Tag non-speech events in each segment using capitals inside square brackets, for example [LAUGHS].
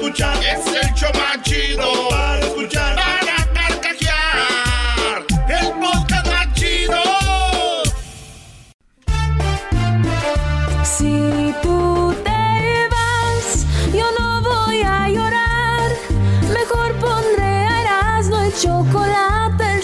escuchar. Es el show más chido para escuchar.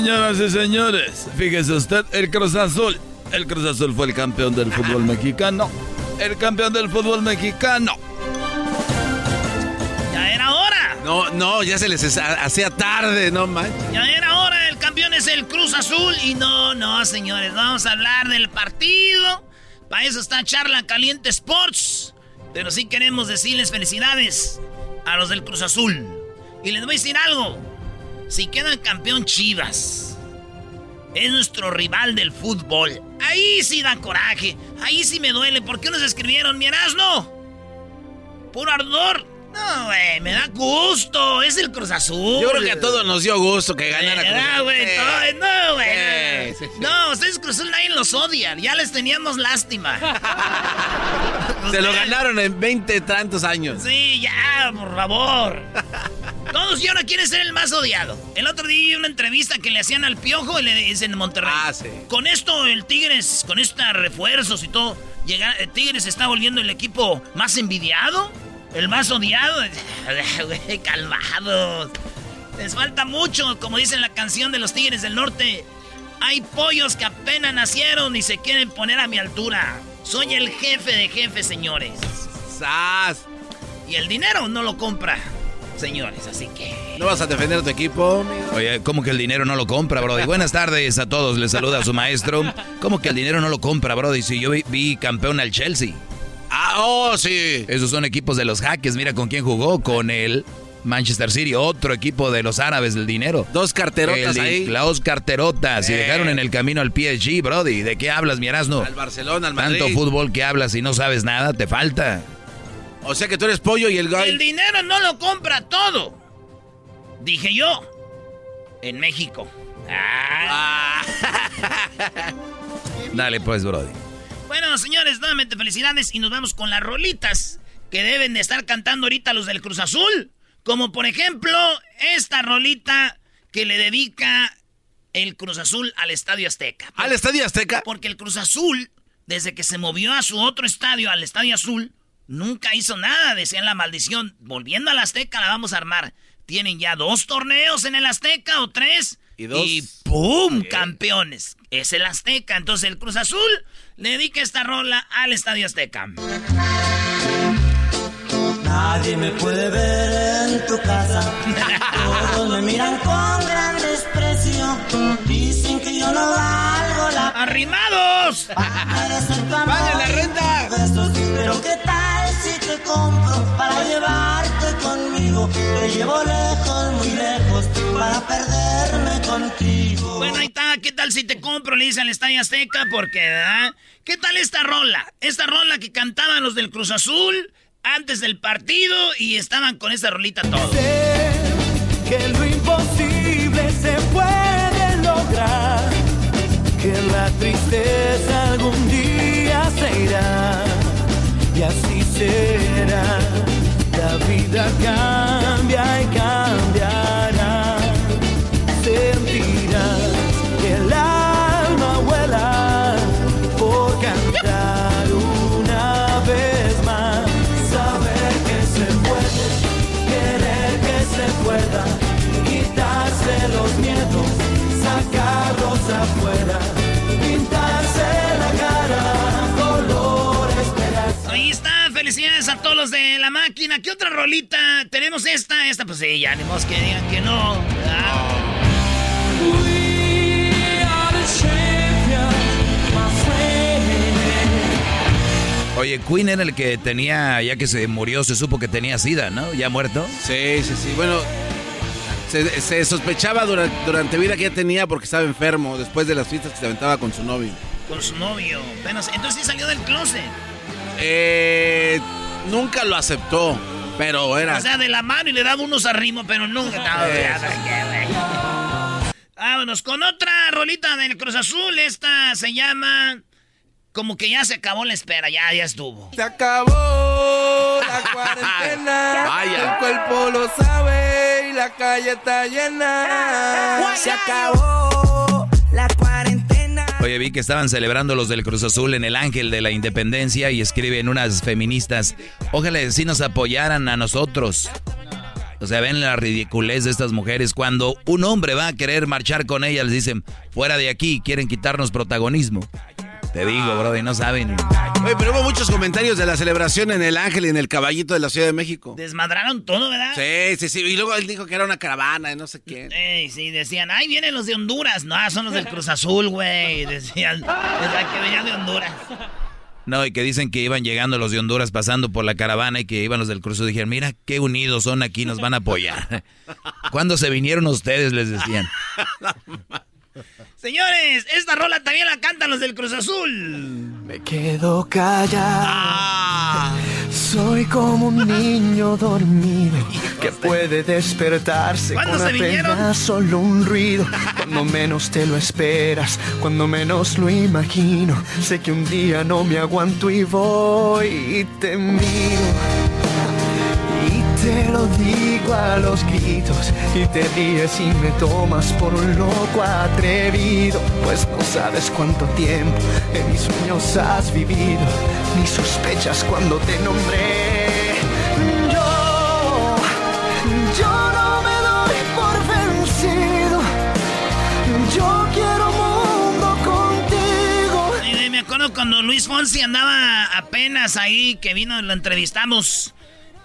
Señoras y señores, fíjese usted, el Cruz Azul. El Cruz Azul fue el campeón del fútbol mexicano. El campeón del fútbol mexicano. Ya era hora. No, no, ya se les hacía tarde, no manches. Ya era hora. El campeón es el Cruz Azul. Y no, no, señores. Vamos a hablar del partido. Para eso está Charla Caliente Sports. Pero sí queremos decirles felicidades a los del Cruz Azul. Y les voy a decir algo. Si quedan campeón Chivas, es nuestro rival del fútbol. Ahí sí da coraje. Ahí sí me duele. ¿Por qué nos escribieron, mi Erasmo? Puro ardor. No, güey, me da gusto. Es el Cruz Azul. Yo creo que a todos nos dio gusto que ganara Cruz No, Azul. güey, Sí. todo- no, güey. No, sí, sí. No, ustedes Cruz Azul nadie los odia. Ya les teníamos lástima. [LAUGHS] Se lo ganaron en 20 tantos años. Sí, ya, por favor. Todos y ahora quieren ser el más odiado. El otro día vi una entrevista que le hacían al Piojo y le dicen en Monterrey. Ah, sí. Con esto el Tigres, con estos refuerzos y todo, llega, el Tigres está volviendo el equipo más envidiado, el más odiado. [LAUGHS] Güey, calmados. Les falta mucho, como dice en la canción de los Tigres del Norte. Hay pollos que apenas nacieron y se quieren poner a mi altura. Soy el jefe de jefes, señores. ¡Sas! Y el dinero no lo compra, señores, así que... ¿No vas a defender a tu equipo, amigo? Oye, ¿cómo que el dinero no lo compra, Brody? Buenas tardes a todos, les saluda a su maestro. ¿Cómo que el dinero no lo compra, Brody? Si yo vi, vi campeón al Chelsea. Ah, oh, sí. Esos son equipos de los jaques, mira con quién jugó, con el Manchester City, otro equipo de los árabes del dinero. Dos carterotas El- ahí. Las carterotas y Eh. dejaron en el camino al PSG, Brody. ¿De qué hablas, mi Erasmo? Al Barcelona, al Madrid. Tanto fútbol que hablas y no sabes nada, te falta. O sea que tú eres pollo y el El gay. dinero no lo compra todo. Dije yo. En México. Ah. [LAUGHS] Dale pues, Brody. Bueno, señores, nuevamente felicidades y nos vamos con las rolitas que deben de estar cantando ahorita los del Cruz Azul. Como por ejemplo, esta rolita que le dedica el Cruz Azul al Estadio Azteca. ¿Al Estadio Azteca? Porque el Cruz Azul, desde que se movió a su otro estadio, al Estadio Azul, nunca hizo nada. Decían la maldición. Volviendo al Azteca la vamos a armar. Tienen ya dos torneos en el Azteca o tres. Y dos. ¡pum! Campeones. Es el Azteca. Entonces el Cruz Azul dedica esta rola al Estadio Azteca. Nadie me puede ver en tu casa. Todos me miran con gran desprecio. Dicen que yo no valgo la ¡Arrimados! ¡Paguen la renta! besos. Pero qué tal te compro para llevarte conmigo. Te llevo lejos, muy lejos, para perderme contigo. Bueno, ahí está. ¿Qué tal si te compro? Le dice al Estadio Azteca, porque, ¿verdad? ¿Qué tal esta rola? Esta rola que cantaban los del Cruz Azul antes del partido y estaban con esta rolita todos. Sé que será. La vida cambia y cambiará. Los de la máquina. ¿Qué otra rolita? Tenemos esta, esta, pues sí, ya, ni modo que digan que no. Oye, Queen era el que tenía, ya que se murió, se supo que tenía sida, ¿no? Ya muerto. Sí, sí, sí. Bueno, se, se sospechaba durante, durante vida que ya tenía porque estaba enfermo después de las fiestas que se aventaba con su novio. Con su novio. Apenas- entonces sí salió del closet. Eh, nunca lo aceptó, pero era... O sea, de la mano y le daba unos arrimo, pero nunca. No, ya. Vámonos con otra rolita del Cruz Azul. Esta se llama. Como que ya se acabó la espera, ya, ya estuvo. Se acabó la [LAUGHS] cuarentena. Vaya. El cuerpo lo sabe y la calle está llena. Se acabó. Oye, vi que estaban celebrando los del Cruz Azul en el Ángel de la Independencia y escriben unas feministas, ojalá si nos apoyaran a nosotros. O sea, ven la ridiculez de estas mujeres. Cuando un hombre va a querer marchar con ellas, les dicen, fuera de aquí, quieren quitarnos protagonismo. Te digo, bro, y no saben. Oye, pero hubo muchos comentarios de la celebración en el Ángel y en el Caballito de la Ciudad de México. Desmadraron todo, ¿verdad? Sí, sí, sí. Y luego él dijo que era una caravana de no sé quién. Ey, sí, decían, ay, vienen los de Honduras. No, son los del Cruz Azul, güey. [LAUGHS] Decían, ¿verdad que venían de Honduras? No, y que dicen que iban llegando los de Honduras pasando por la caravana y que iban los del Cruz Azul. Dijeron, mira qué unidos son aquí, nos van a apoyar. [LAUGHS] ¿Cuándo se vinieron ustedes? Les decían. [LAUGHS] Señores, esta rola también la cantan los del Cruz Azul. Me quedo callado. Ah. Soy como un niño dormido que puede despertarse ¿Cuándo con se apenas solo un ruido. Cuando menos te lo esperas, cuando menos lo imagino. Sé que un día no me aguanto y voy y te miro. Y te lo digo a los gritos y te ríes y me tomas por un loco atrevido, pues no sabes cuánto tiempo en mis sueños has vivido, ni sospechas cuando te nombré. Yo, yo no me doy por vencido, yo quiero mundo contigo. Me acuerdo cuando Luis Fonsi andaba apenas ahí, que vino, lo entrevistamos.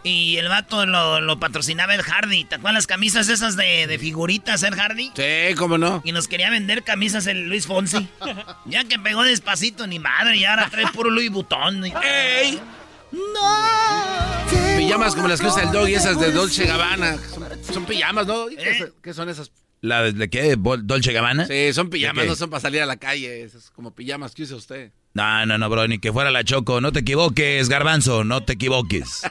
Y el vato lo, lo patrocinaba el Hardy. ¿Te acuerdas las camisas esas de, de figuritas, el Hardy? Sí, cómo no. Y nos quería vender camisas el Luis Fonsi. [LAUGHS] ya que pegó despacito, ni madre, y ahora trae puro Louis Vuitton. ¡Ey! ¡No! Pijamas como las que usa el dog y esas de Dolce Gabbana. Son, son pijamas, ¿no? ¿Qué, ¿Eh? qué son esas? ¿La de, de qué? ¿Bol- ¿Dolce Gabbana? Sí, son pijamas, no son para salir a la calle. Esas como pijamas que usa usted. No, no, no, bro, ni que fuera la Choco. No te equivoques, garbanzo, no te equivoques.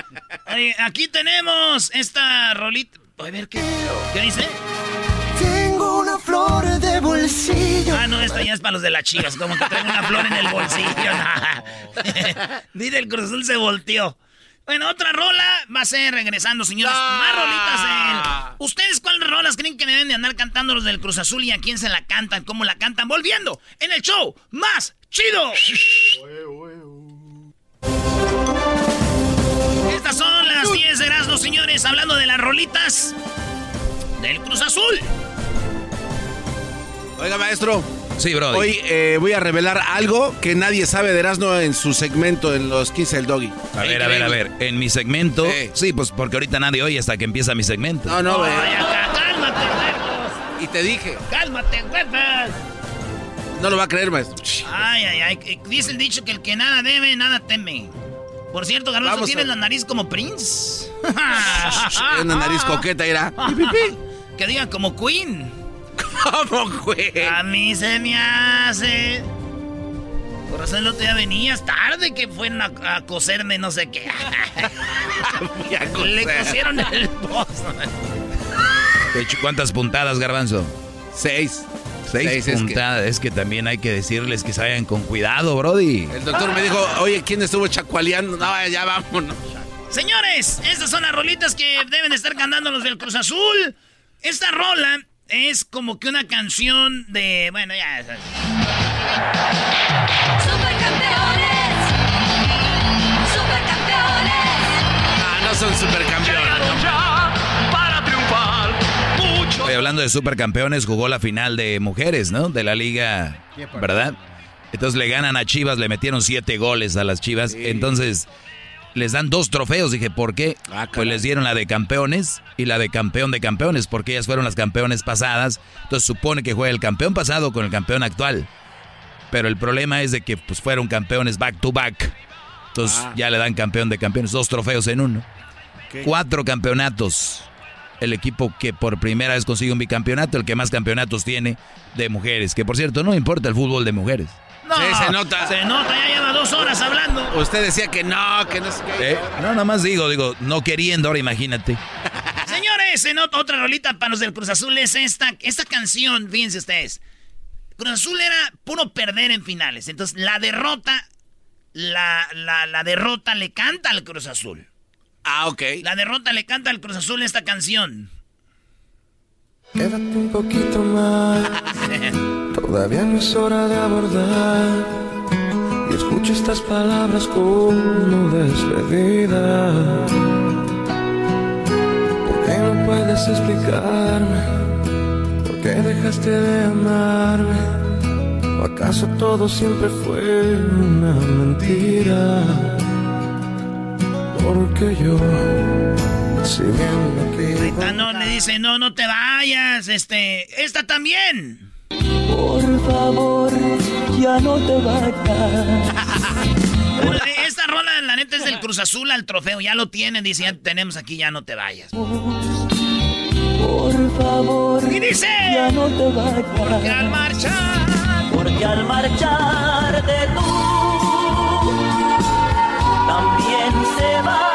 [LAUGHS] Oye, aquí tenemos esta rolita. A ver, ¿qué, ¿qué dice? Tengo una flor de bolsillo. Ah, no, esta ya es para los de las chivas. Como que traen una flor en el bolsillo. [LAUGHS] Dile, [LAUGHS] el Cruz Azul se volteó. Bueno, otra rola va a ser regresando, señores. Ah. Más rolitas de... ¿Ustedes cuáles rolas creen que deben de andar cantando los del Cruz Azul y a quién se la cantan? ¿Cómo la cantan? Volviendo en el show más chido. Estas son las 10 de Erasmus, señores, hablando de las rolitas del Cruz Azul. Oiga, maestro. Sí, bro. Hoy eh, voy a revelar algo que nadie sabe de Erasmo en su segmento en los 15 del Doggy. A ver, a ver, a ver. En mi segmento. Sí. Sí, pues porque ahorita nadie oye hasta que empieza mi segmento. No, no, güey. Ay, acá, cálmate, huevos. Y te dije, Cálmate, huevos. no lo va a creer, maestro. Ay, ay, ay. Dice el dicho que el que nada debe, nada teme. Por cierto, Garbanzo, tienes a- la nariz como Prince. [LAUGHS] Una nariz coqueta, irá. [LAUGHS] Que diga como Queen. ¿Cómo, güey? A mí se me hace. Por razón el otro día venías tarde que fueron a, a coserme no sé qué. [LAUGHS] A Le cosieron el hecho, ¿Cuántas puntadas, Garbanzo? Seis. Seis, Seis, es que- puntadas. Es que... también hay que decirles que se vayan con cuidado, Brody. El doctor me dijo, oye, ¿quién estuvo chacualeando? No, ya vámonos. Señores, estas son las rolitas que deben de estar cantando los del Cruz Azul. Esta rola es como que una canción de. Bueno, ya. Supercampeones. Supercampeones. Ah, no son supercampeones. Oye, hablando de supercampeones, jugó la final de mujeres, ¿no? De la liga, ¿verdad? Entonces le ganan a Chivas, le metieron siete goles a las Chivas. Entonces les dan dos trofeos. Dije, ¿por qué? Ah, pues les dieron la de campeones y la de campeón de campeones, porque ellas fueron las campeones pasadas. Entonces supone que juega el campeón pasado con el campeón actual. Pero el problema es de que pues fueron campeones back to back. Entonces Ah. ya le dan campeón de campeones, dos trofeos en uno. Cuatro campeonatos. El equipo que por primera vez consigue un bicampeonato, el que más campeonatos tiene de mujeres. Que por cierto, no importa el fútbol de mujeres. No, Sí, se nota. Se nota, ya lleva dos horas hablando. Usted decía que no, que no sé qué. ¿Eh? No, nada más digo, digo, no queriendo, ahora imagínate. [LAUGHS] Señores, en ot- otra rolita para los del Cruz Azul es esta, esta canción, fíjense ustedes. Cruz Azul era puro perder en finales. Entonces, la derrota, la, la, la derrota le canta al Cruz Azul. Ah, ok. La derrota le canta al Cruz Azul esta canción. Quédate un poquito más, [LAUGHS] todavía no es hora de abordar. Y escucho estas palabras como despedida. ¿Por qué no puedes explicarme? ¿Por qué dejaste de amarme? ¿O acaso todo siempre fue una mentira? Porque yo, si bien. Ah, no, le dice, no, no te vayas, este, esta también. Por favor, ya no te vayas. Esta rola, la neta, es del Cruz Azul al trofeo. Ya lo tienen, dice, ya tenemos aquí, ya no te vayas. Por favor, ¿Qué dice? ya no te vayas. Porque al marchar. Porque al marcharte tú, también se va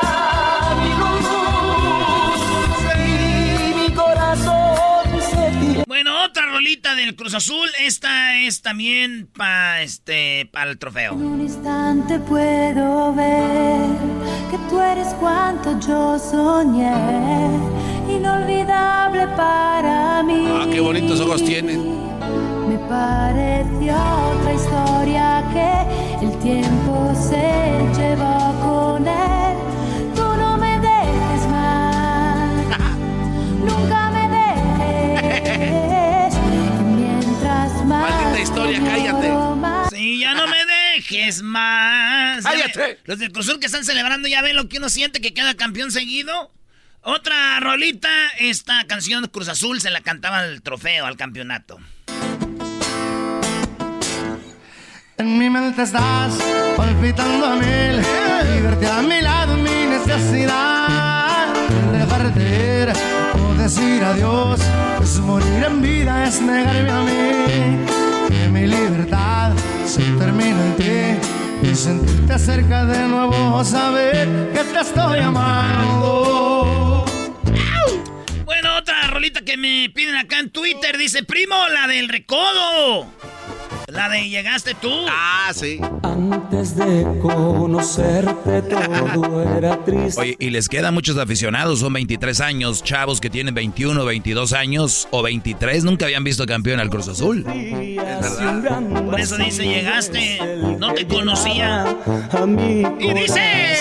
Bueno, otra rolita del Cruz Azul. Esta es también para este, para el trofeo. En un instante puedo ver que tú eres cuanto yo soñé, inolvidable para mí. Ah, qué bonitos ojos tienen. Me pareció otra historia que el tiempo se llevó con él. Tú no me dejes más, [LAUGHS] nunca me dejes. [LAUGHS] historia, te cállate. Sí, ya no me dejes más. ¡Cállate! Los del Cruz Azul que están celebrando ya ven lo que uno siente que queda campeón seguido. Otra rolita, esta canción Cruz Azul se la cantaba al trofeo, al campeonato. En mi mente estás palpitando a mil y verte a mi lado es mi necesidad. Dejarte ir o decir adiós, pues morir en vida es negarme a mí. Mi libertad se termina en ti y sentirte cerca de nuevo, saber que te estoy amando. Bueno, otra rolita que me piden acá en Twitter dice, primo, la del recodo. La de llegaste tú. Ah, sí. Antes de conocerte todo [LAUGHS] era triste. Oye, y les quedan muchos aficionados, son 23 años, chavos que tienen 21, 22 años o 23, nunca habían visto campeón al Cruz Azul. Por eso dice, llegaste, no te conocía. A mi Y dice...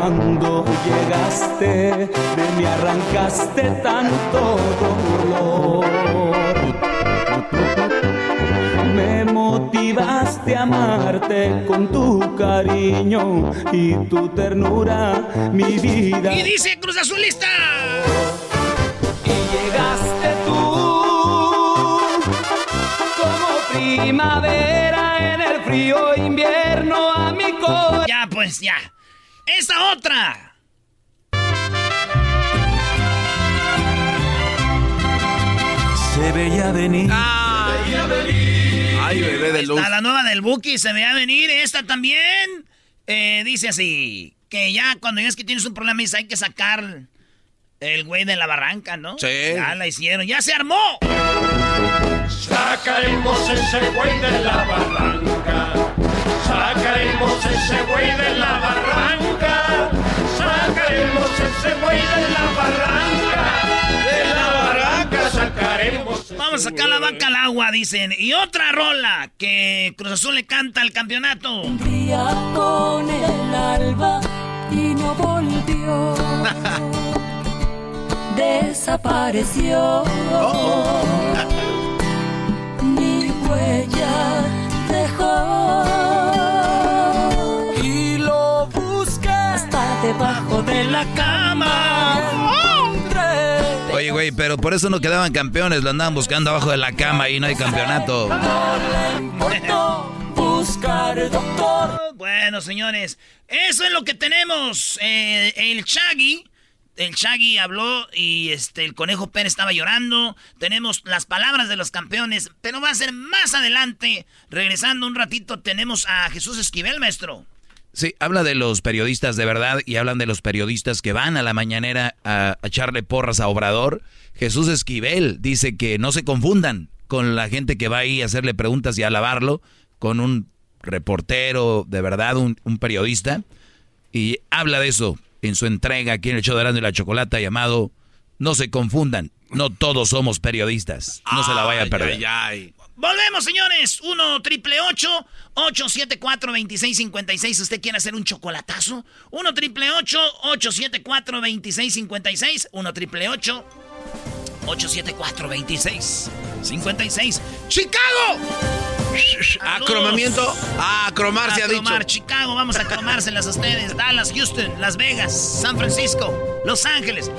Cuando llegaste, de mí arrancaste tanto dolor. Me motivaste a amarte con tu cariño y tu ternura, mi vida. Y dice Cruz Azulista. Y llegaste tú como primavera en el frío invierno a mi corazón. Ya, pues, ya. Esta otra. Se veía venir. Ah. Ay, bebé de luz. está la nueva del Buki, se veía venir. Esta también. Eh, dice así, que ya cuando es que tienes un problema dice, hay que sacar el güey de la barranca, ¿no? Sí. Ya la hicieron, ya se armó. Sacaremos ese güey de la barranca. Sacaremos ese güey de la barranca. Sacaremos ese güey de la barranca. De la barranca sacaremos. Vamos a sacar la vaca al agua, dicen. Y otra rola que Cruz Azul le canta al campeonato. día con el alba y no volvió. [LAUGHS] Desapareció. Mi huella dejó. La cama. Oye, güey, pero por eso no quedaban campeones, lo andaban buscando abajo de la cama y no hay campeonato. Buscar doctor. Bueno, señores, eso es lo que tenemos. Eh, el Shaggy, el Shaggy habló y este el Conejo Pérez estaba llorando. Tenemos las palabras de los campeones, pero va a ser más adelante. Regresando un ratito, tenemos a Jesús Esquivel, maestro. Sí, habla de los periodistas de verdad y hablan de los periodistas que van a la mañanera a, a echarle porras a Obrador. Jesús Esquivel dice que no se confundan con la gente que va ahí a hacerle preguntas y a alabarlo, con un reportero de verdad, un, un periodista. Y habla de eso en su entrega aquí en el show de Erasmo y la Chocolata llamado No se confundan, no todos somos periodistas. No se la vaya a perder. ay, ay. Volvemos, señores. 1 triple 874 2656 ¿Usted quiere hacer un chocolatazo? 1 triple 874 2656 1 triple 874 2656 ¡Chicago! Acromamiento. Acromar se ha dicho. Chicago, vamos a cromárselas a ustedes. Dallas, Houston, Las Vegas, San Francisco, Los Ángeles.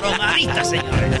Cromaditas, señores.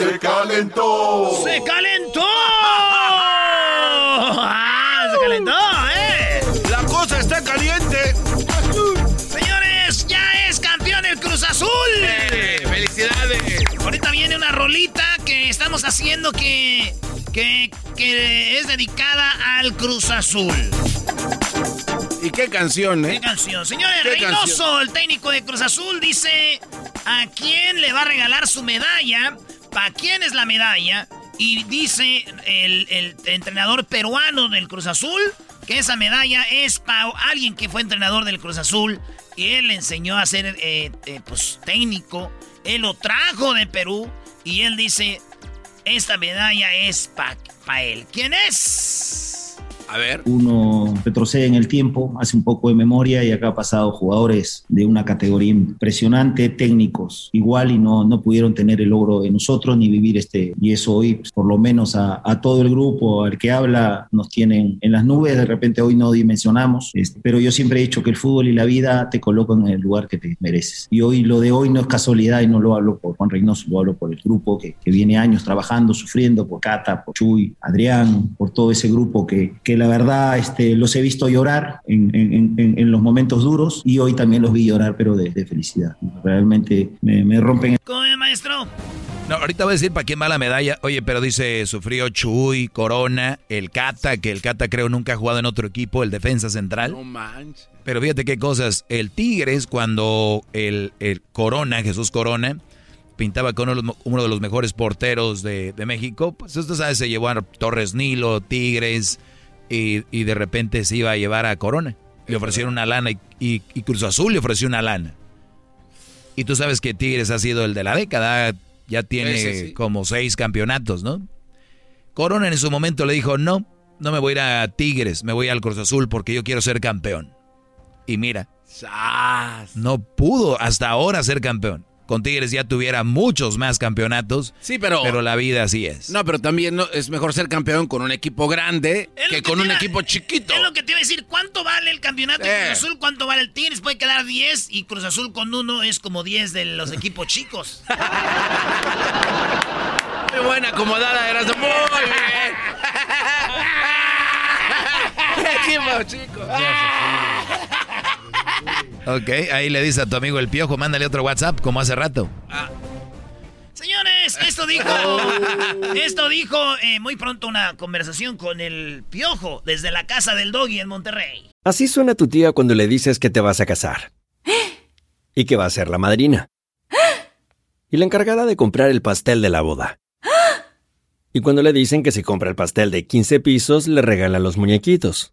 Se calentó. ¡Se calentó! [LAUGHS] ¡Ah, se calentó, eh! La cosa está caliente. Señores, ya es campeón el Cruz Azul. Eh, ¡Felicidades! Ahorita viene una rolita que estamos haciendo que, que, que es dedicada al Cruz Azul. ¿Y qué canción, ¿Qué eh? canción? Señores, ¿Qué Reynoso, canción? el técnico de Cruz Azul, dice a quién le va a regalar su medalla, para quién es la medalla, y dice el, el entrenador peruano del Cruz Azul que esa medalla es para alguien que fue entrenador del Cruz Azul y él le enseñó a ser eh, eh, pues, técnico, él lo trajo de Perú y él dice, esta medalla es para él. ¿Quién es? A ver. uno retrocede en el tiempo, hace un poco de memoria y acá ha pasado jugadores de una categoría impresionante, técnicos igual y no, no pudieron tener el logro de nosotros ni vivir este. Y eso hoy, pues, por lo menos a, a todo el grupo, al que habla, nos tienen en las nubes, de repente hoy no dimensionamos, este, pero yo siempre he dicho que el fútbol y la vida te colocan en el lugar que te mereces. Y hoy lo de hoy no es casualidad y no lo hablo por Juan Reynoso, lo hablo por el grupo que, que viene años trabajando, sufriendo, por Cata, por Chuy, Adrián, por todo ese grupo que, que la verdad este, los he visto llorar en, en- en- en los momentos duros y hoy también los vi llorar, pero de, de felicidad. Realmente me, me rompen ¿Cómo es, maestro? No, ahorita voy a decir para quién va la medalla. Oye, pero dice, sufrió Chuy, Corona, el Cata, que el Cata creo nunca ha jugado en otro equipo, el defensa central. No manches. Pero fíjate qué cosas. El Tigres, cuando el, el Corona, Jesús Corona, pintaba con uno de los, uno de los mejores porteros de, de México, pues usted sabe, se llevó a Torres Nilo, Tigres, y, y de repente se iba a llevar a Corona. Le ofrecieron una lana y, y- y Cruz Azul le ofreció una lana. Y tú sabes que Tigres ha sido el de la década, ya tiene sí. como seis campeonatos, ¿no? Corona en su momento le dijo, no, no me voy a ir a Tigres, me voy al Cruz Azul porque yo quiero ser campeón. Y mira, no pudo hasta ahora ser campeón. Con Tigres ya tuviera muchos más campeonatos. Sí, pero. Pero la vida así es. No, pero también no, es mejor ser campeón con un equipo grande que, con un equipo chiquito. Es lo que te iba a decir. ¿Cuánto vale el campeonato de Eh. Cruz Azul? ¿Cuánto vale el Tigres? Puede quedar 10 y Cruz Azul con uno es como 10 de los equipos chicos. [LAUGHS] Muy buena acomodada, eras muy bien. [LAUGHS] [LAUGHS] equipo chico. Ok, ahí le dice a tu amigo el piojo, mándale otro WhatsApp como hace rato. Señores, esto dijo. Esto dijo eh, muy pronto una conversación con el piojo desde la casa del doggy en Monterrey. Así suena tu tía cuando le dices que te vas a casar. Y que va a ser la madrina. Y la encargada de comprar el pastel de la boda. Y cuando le dicen que si compra el pastel de 15 pisos, le regalan los muñequitos.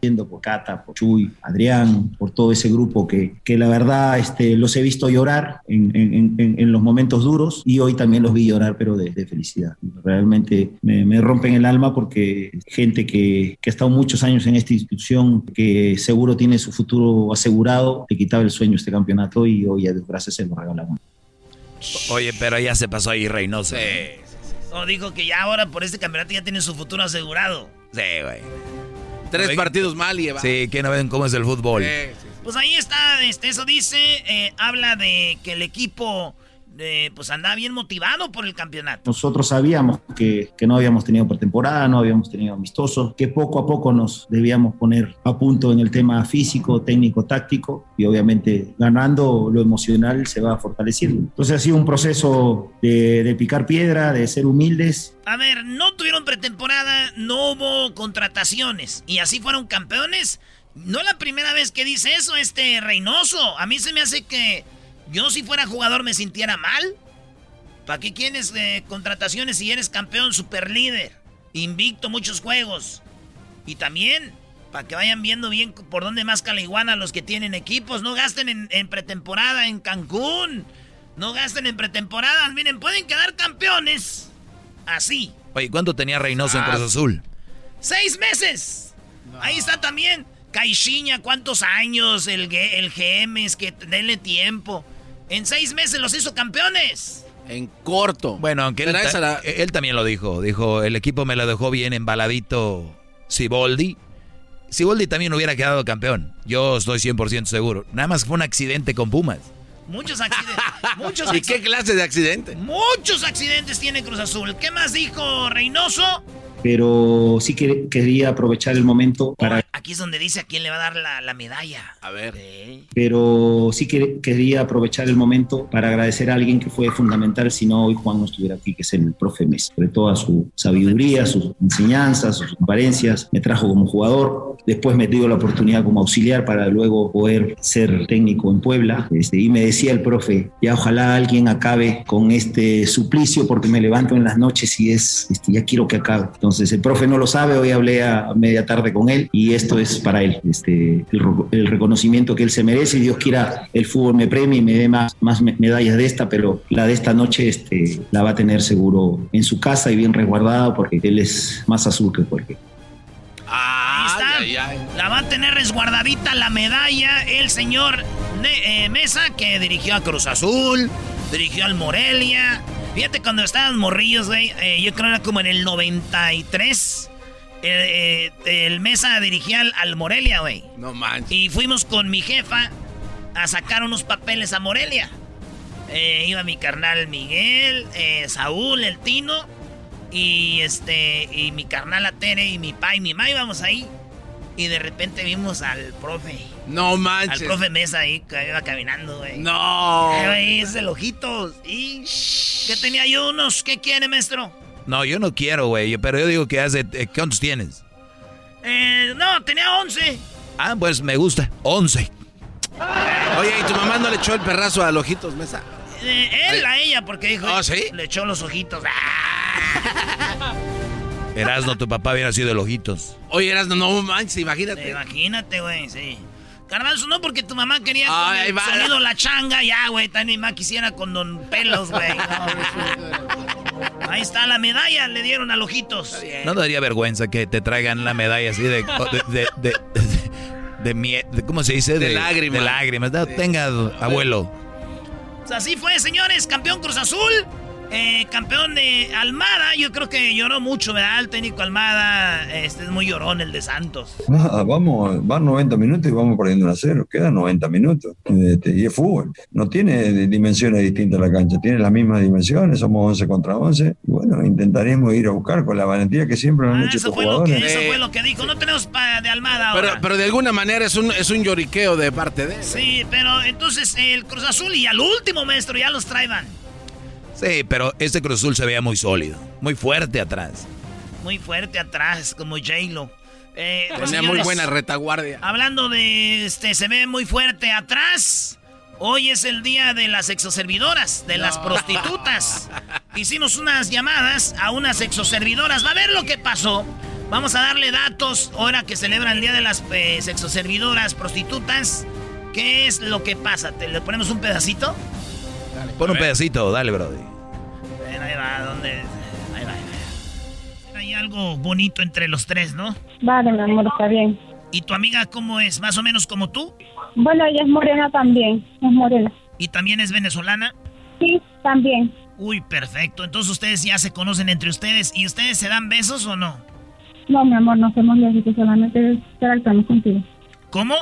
Yendo por Cata, por Chuy, Adrián, por todo ese grupo que, que la verdad este, los he visto llorar en, en- en- en los momentos duros y hoy también los vi llorar, pero de, de felicidad. Realmente me, me rompen el alma porque gente que, que ha estado muchos años en esta institución, que seguro tiene su futuro asegurado, le quitaba el sueño este campeonato y hoy a Dios gracias se lo regalamos. Oye, pero ya se pasó ahí Reynoso. ¿eh? O dijo que ya ahora por este campeonato ya tiene su futuro asegurado. Sí, güey. Tres partidos mal y va. Sí, que no ven cómo es el fútbol. Pues ahí está, este, eso dice, eh, habla de que el equipo eh, pues andaba bien motivado por el campeonato. Nosotros sabíamos que, que no habíamos tenido pretemporada, no habíamos tenido amistosos, que poco a poco nos debíamos poner a punto en el tema físico, técnico, táctico y obviamente ganando lo emocional se va fortaleciendo. Entonces ha sido un proceso de, de picar piedra, de ser humildes. A ver, no tuvieron pretemporada, no hubo contrataciones y así fueron campeones. No la primera vez que dice eso este Reynoso. A mí se me hace que yo si fuera jugador me sintiera mal. ¿Para qué quieres eh, contrataciones si eres campeón super líder? Invicto muchos juegos. Y también, para que vayan viendo bien por dónde más caliguana los que tienen equipos. No gasten en, en pretemporada en Cancún. No gasten en pretemporada. Miren, pueden quedar campeones. Así. Oye, ¿cuánto tenía Reynoso en Cruz Azul? ¡Seis meses! Ahí está también. Caixinha, ¿cuántos años? El, G- el GM, es que denle tiempo. En seis meses los hizo campeones. En corto. Bueno, aunque él, ta- la- él también lo dijo. Dijo, el equipo me lo dejó bien embaladito Siboldi. Siboldi también hubiera quedado campeón. Yo estoy 100% seguro. Nada más fue un accidente con Pumas. Muchos accidentes. [LAUGHS] muchos ¿Y qué clase de accidente? Muchos accidentes tiene Cruz Azul. ¿Qué más dijo Reynoso? Pero sí que quería aprovechar el momento para Aquí es donde dice a quién le va a dar la, la medalla. A ver. pero sí que quería aprovechar el momento para agradecer a alguien que fue fundamental, si no hoy Juan no estuviera aquí, que es el profe Messi. Sobre toda su sabiduría, sus enseñanzas, sus apariencias, me trajo como jugador, después me dio la oportunidad como auxiliar para luego poder ser técnico en Puebla, este, y me decía el profe, ya ojalá alguien acabe con este suplicio porque me levanto en las noches y es, este, ya quiero que acabe. Entonces el profe no lo sabe, hoy hablé a media tarde con él y esto es para él, este, el, reconocimiento que él se merece y Dios quiera el fútbol me premie y me dé más, más me- medallas de esta, pero la de esta noche este, la va a tener seguro en su casa y bien resguardada porque él es más azul que cualquier. Ahí está. La va a tener resguardadita la medalla el señor eh, Mesa, que dirigió a Cruz Azul, dirigió al Morelia. Fíjate, cuando estaban morrillos, güey, eh, yo creo que era como en el 93. eh, el Mesa dirigía al, al Morelia, güey. No manches. Y fuimos con mi jefa a sacar unos papeles a Morelia. Iba mi carnal Miguel, Saúl, el Tino, y este, y mi carnal la Tere, y mi pa y mi ma íbamos ahí. Y de repente vimos al profe. No manches. Al profe Mesa ahí, que iba caminando, güey. No. Güey, es el ojitos. Y que tenía yo unos, ¿qué quiere, maestro? No, yo no quiero, güey. Pero yo digo que hace. eh, ¿Cuántos tienes? Eh, no, tenía 11. Ah, pues me gusta. 11. Oye, ¿y tu mamá no le echó el perrazo a Ojitos Mesa? Eh, él a ella, porque dijo. ¿Ah, sí? Le echó los ojitos. [LAUGHS] Erasno, tu papá hubiera sido el ojitos. Oye, Erasno, no manches, imagínate. Imagínate, güey, sí. Garbanzo, no porque tu mamá quería con Ay, el sonido la changa, ya, güey. También mamá quisiera con don pelos, güey. No, [LAUGHS] Ahí está la medalla, le dieron al ojitos. No daría vergüenza que te traigan la medalla así de. de, de, de, de de- ¿Cómo se dice? De lágrimas. De lágrimas. Da- Tenga, abuelo. Pues así fue, señores. Campeón Cruz Azul. Eh, campeón de Almada. Yo creo que lloró mucho, ¿verdad? El técnico Almada. Este es muy llorón, el de Santos. Nada, vamos, van 90 minutos y vamos perdiendo 1 a 0. Quedan 90 minutos. Este, y es fútbol. No tiene dimensiones distintas la cancha, tiene las mismas dimensiones, somos 11 contra 11. Y bueno, intentaremos ir a buscar con la valentía que siempre nos han hecho Ah, Eso estos fue, lo que, jugadores. eso fue lo que dijo. No tenemos pa- de Almada Pero, ahora. pero de alguna manera es un, es un lloriqueo de parte de él. Sí, pero entonces el Cruz Azul y al último, maestro, ya los traían. Sí, pero este Cruz Azul se veía muy sólido. Muy fuerte atrás. Muy fuerte atrás, como J-Lo. Eh, pues, Tenía muy señores, buena retaguardia. Hablando de este, se ve muy fuerte atrás. Hoy es el día de las exoservidoras, de las prostitutas. [LAUGHS] Hicimos unas llamadas a unas exoservidoras. Va a ver lo que pasó. Vamos a darle datos ahora que celebran el día de las eh, exoservidoras prostitutas. ¿Qué es lo que pasa? ¿Te le ponemos un pedacito? Pon un pedacito, dale, brody. Ven, ahí va, ¿dónde? Ahí va, ahí va. Hay algo bonito entre los tres, ¿no? Vale, mi amor, está bien. ¿Y tu amiga cómo es? ¿Más o menos como tú? Bueno, ella es morena también, es morena. ¿Y también es venezolana? Sí, también. Uy, perfecto. Entonces ustedes ya se conocen entre ustedes. ¿Y ustedes se dan besos o no? No, mi amor, no somos lésbicos, solamente interactuamos contigo. ¿Cómo?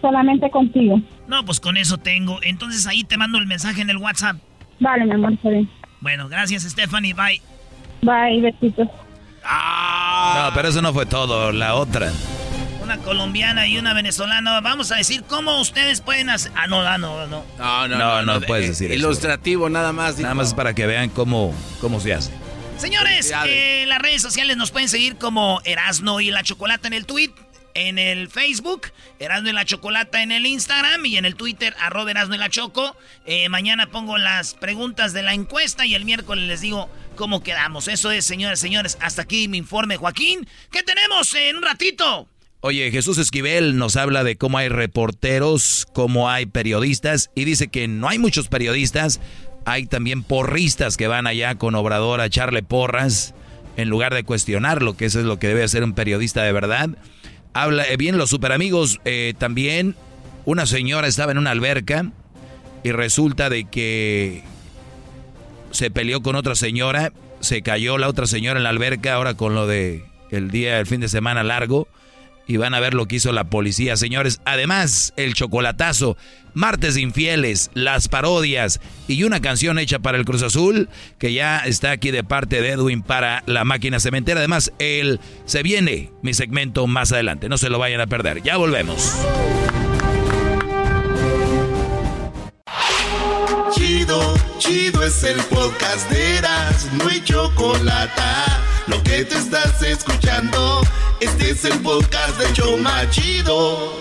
Solamente contigo. No, pues con eso tengo. Entonces ahí te mando el mensaje en el WhatsApp. Vale, mi amor, está bien. Bueno, gracias Stephanie. Bye. Bye, besitos. No, pero eso no fue todo. La otra. Una colombiana y una venezolana. Vamos a decir cómo ustedes pueden hacer... Ah, no, ah, no, no. No, no, No, no, de- puedes eh, decir eso. Ilustrativo, nada más. Nada más para que vean cómo, cómo se hace. Señores, eh, las redes sociales nos pueden seguir como Erasno y la Chocolata en el tweet, en el Facebook, Erasno y la Chocolata en el Instagram y en el Twitter, arroba Erasno y la Choco. Eh, mañana pongo las preguntas de la encuesta y el miércoles les digo cómo quedamos. Eso es, señores, señores. Hasta aquí mi informe, Joaquín. ¿Qué tenemos en un ratito? Oye, Jesús Esquivel nos habla de cómo hay reporteros, cómo hay periodistas, y dice que no hay muchos periodistas, hay también porristas que van allá con Obrador a echarle porras en lugar de cuestionarlo, que eso es lo que debe hacer un periodista de verdad. Habla eh, bien los superamigos, eh, también una señora estaba en una alberca y resulta de que se peleó con otra señora, se cayó la otra señora en la alberca, ahora con lo de el día, el fin de semana largo y van a ver lo que hizo la policía, señores. Además, el chocolatazo, martes infieles, las parodias y una canción hecha para el Cruz Azul que ya está aquí de parte de Edwin para la máquina cementera. Además, él se viene mi segmento más adelante. No se lo vayan a perder. Ya volvemos. Chido, chido es el podcast de Eras, no hay chocolate. Lo que te estás escuchando, este es el podcast de Choma Chido.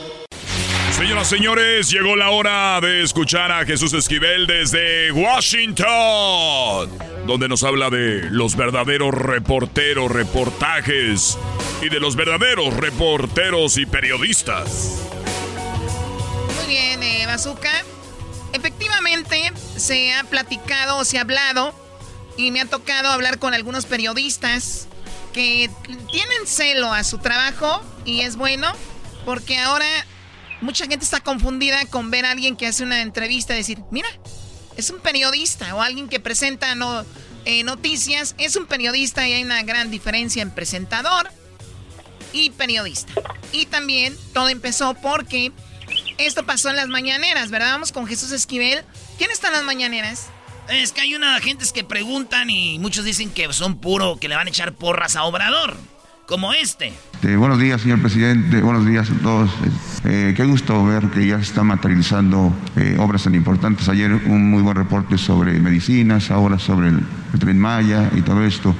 Señoras y señores, llegó la hora de escuchar a Jesús Esquivel desde Washington, donde nos habla de los verdaderos reporteros, reportajes y de los verdaderos reporteros y periodistas. Muy bien, eh, Bazooka. Efectivamente, se ha platicado, se ha hablado, y me ha tocado hablar con algunos periodistas que tienen celo a su trabajo, y es bueno, porque ahora mucha gente está confundida con ver a alguien que hace una entrevista y decir, mira, es un periodista, o alguien que presenta no, eh, noticias, es un periodista y hay una gran diferencia en presentador y periodista. Y también todo empezó porque esto pasó en las mañaneras, ¿verdad? Vamos con Jesús Esquivel. ¿Quién está en las mañaneras? Es que hay una gentes que preguntan y muchos dicen que son puro, que le van a echar porras a Obrador, como este. buenos días, señor presidente. Buenos días a todos. Eh, qué gusto ver que ya se están materializando eh, obras tan importantes. Ayer un muy buen reporte sobre medicinas, ahora sobre el tren Maya y todo esto.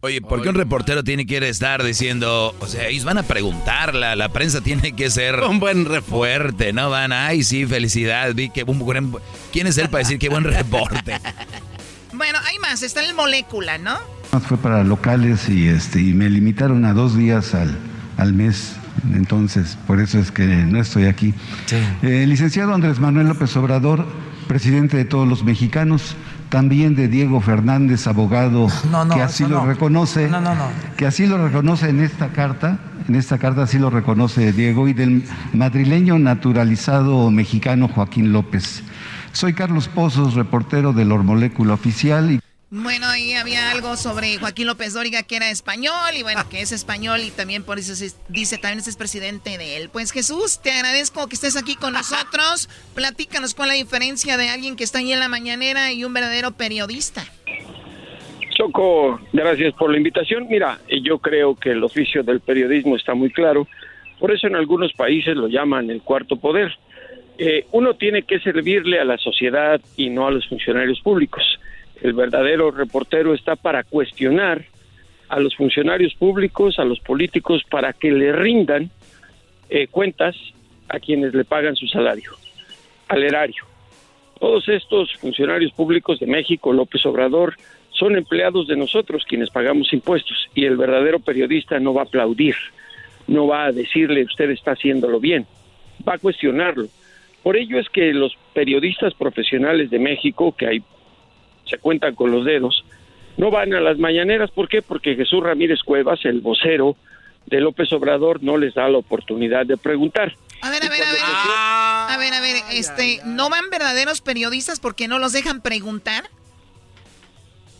Oye, ¿por qué un reportero tiene que estar diciendo, o sea, ellos van a preguntar, la, prensa tiene que ser [LAUGHS] un buen reporte, ¿no? Van, ay, sí, felicidad, vi que un buen... ¿Quién es él para decir qué buen reporte? [LAUGHS] bueno, hay más, está el molécula, ¿no? Fue para locales y, este, y me limitaron a dos días al, al mes entonces por eso es que no estoy aquí. Eh, licenciado Andrés Manuel López Obrador, presidente de todos los mexicanos, también de Diego Fernández, abogado, [LAUGHS] que así lo reconoce, que así lo reconoce en esta carta, en esta carta así lo reconoce Diego, y del madrileño naturalizado mexicano Joaquín López. Soy Carlos Pozos, reportero del Hormolécula Oficial. Y bueno, ahí había algo sobre Joaquín López Dóriga que era español y bueno, que es español y también por eso se dice también es presidente de él. Pues Jesús, te agradezco que estés aquí con nosotros. [LAUGHS] Platícanos cuál es la diferencia de alguien que está ahí en la mañanera y un verdadero periodista. Choco, gracias por la invitación. Mira, yo creo que el oficio del periodismo está muy claro. Por eso en algunos países lo llaman el cuarto poder. Eh, uno tiene que servirle a la sociedad y no a los funcionarios públicos el verdadero reportero está para cuestionar a los funcionarios públicos, a los políticos, para que le rindan eh, cuentas a quienes le pagan su salario, al erario. Todos estos funcionarios públicos de México, López Obrador, son empleados de nosotros quienes pagamos impuestos y el verdadero periodista no va a aplaudir, no va a decirle usted está haciéndolo bien, va a cuestionarlo. Por ello es que los periodistas profesionales de México, que hay se cuentan con los dedos, no van a las mañaneras. ¿Por qué? Porque Jesús Ramírez Cuevas, el vocero de López Obrador, no les da la oportunidad de preguntar. A ver, a ver, a ver. a ver, a ver, este, ¿no van verdaderos periodistas porque no los dejan preguntar?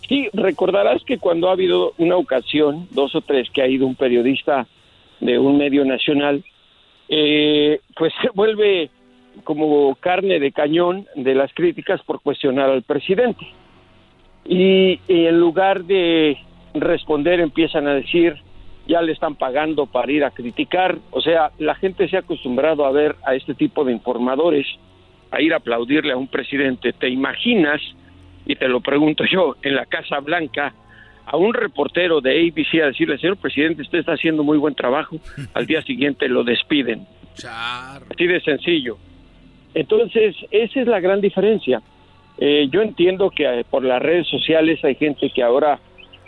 Sí, recordarás que cuando ha habido una ocasión, dos o tres, que ha ido un periodista de un medio nacional, eh, pues [LAUGHS] se vuelve como carne de cañón de las críticas por cuestionar al presidente y, en lugar de responder empiezan a decir ya le están pagando para ir a criticar, o sea, la gente se ha acostumbrado a ver a este tipo de informadores, a ir a aplaudirle a un presidente. ¿Te imaginas, y te lo pregunto yo, en la Casa Blanca, a un reportero de ABC a decirle, señor presidente, usted está haciendo muy buen trabajo, [LAUGHS] al día siguiente lo despiden. Así de sencillo. Entonces, esa es la gran diferencia. Eh, yo entiendo que eh, por las redes sociales hay gente que ahora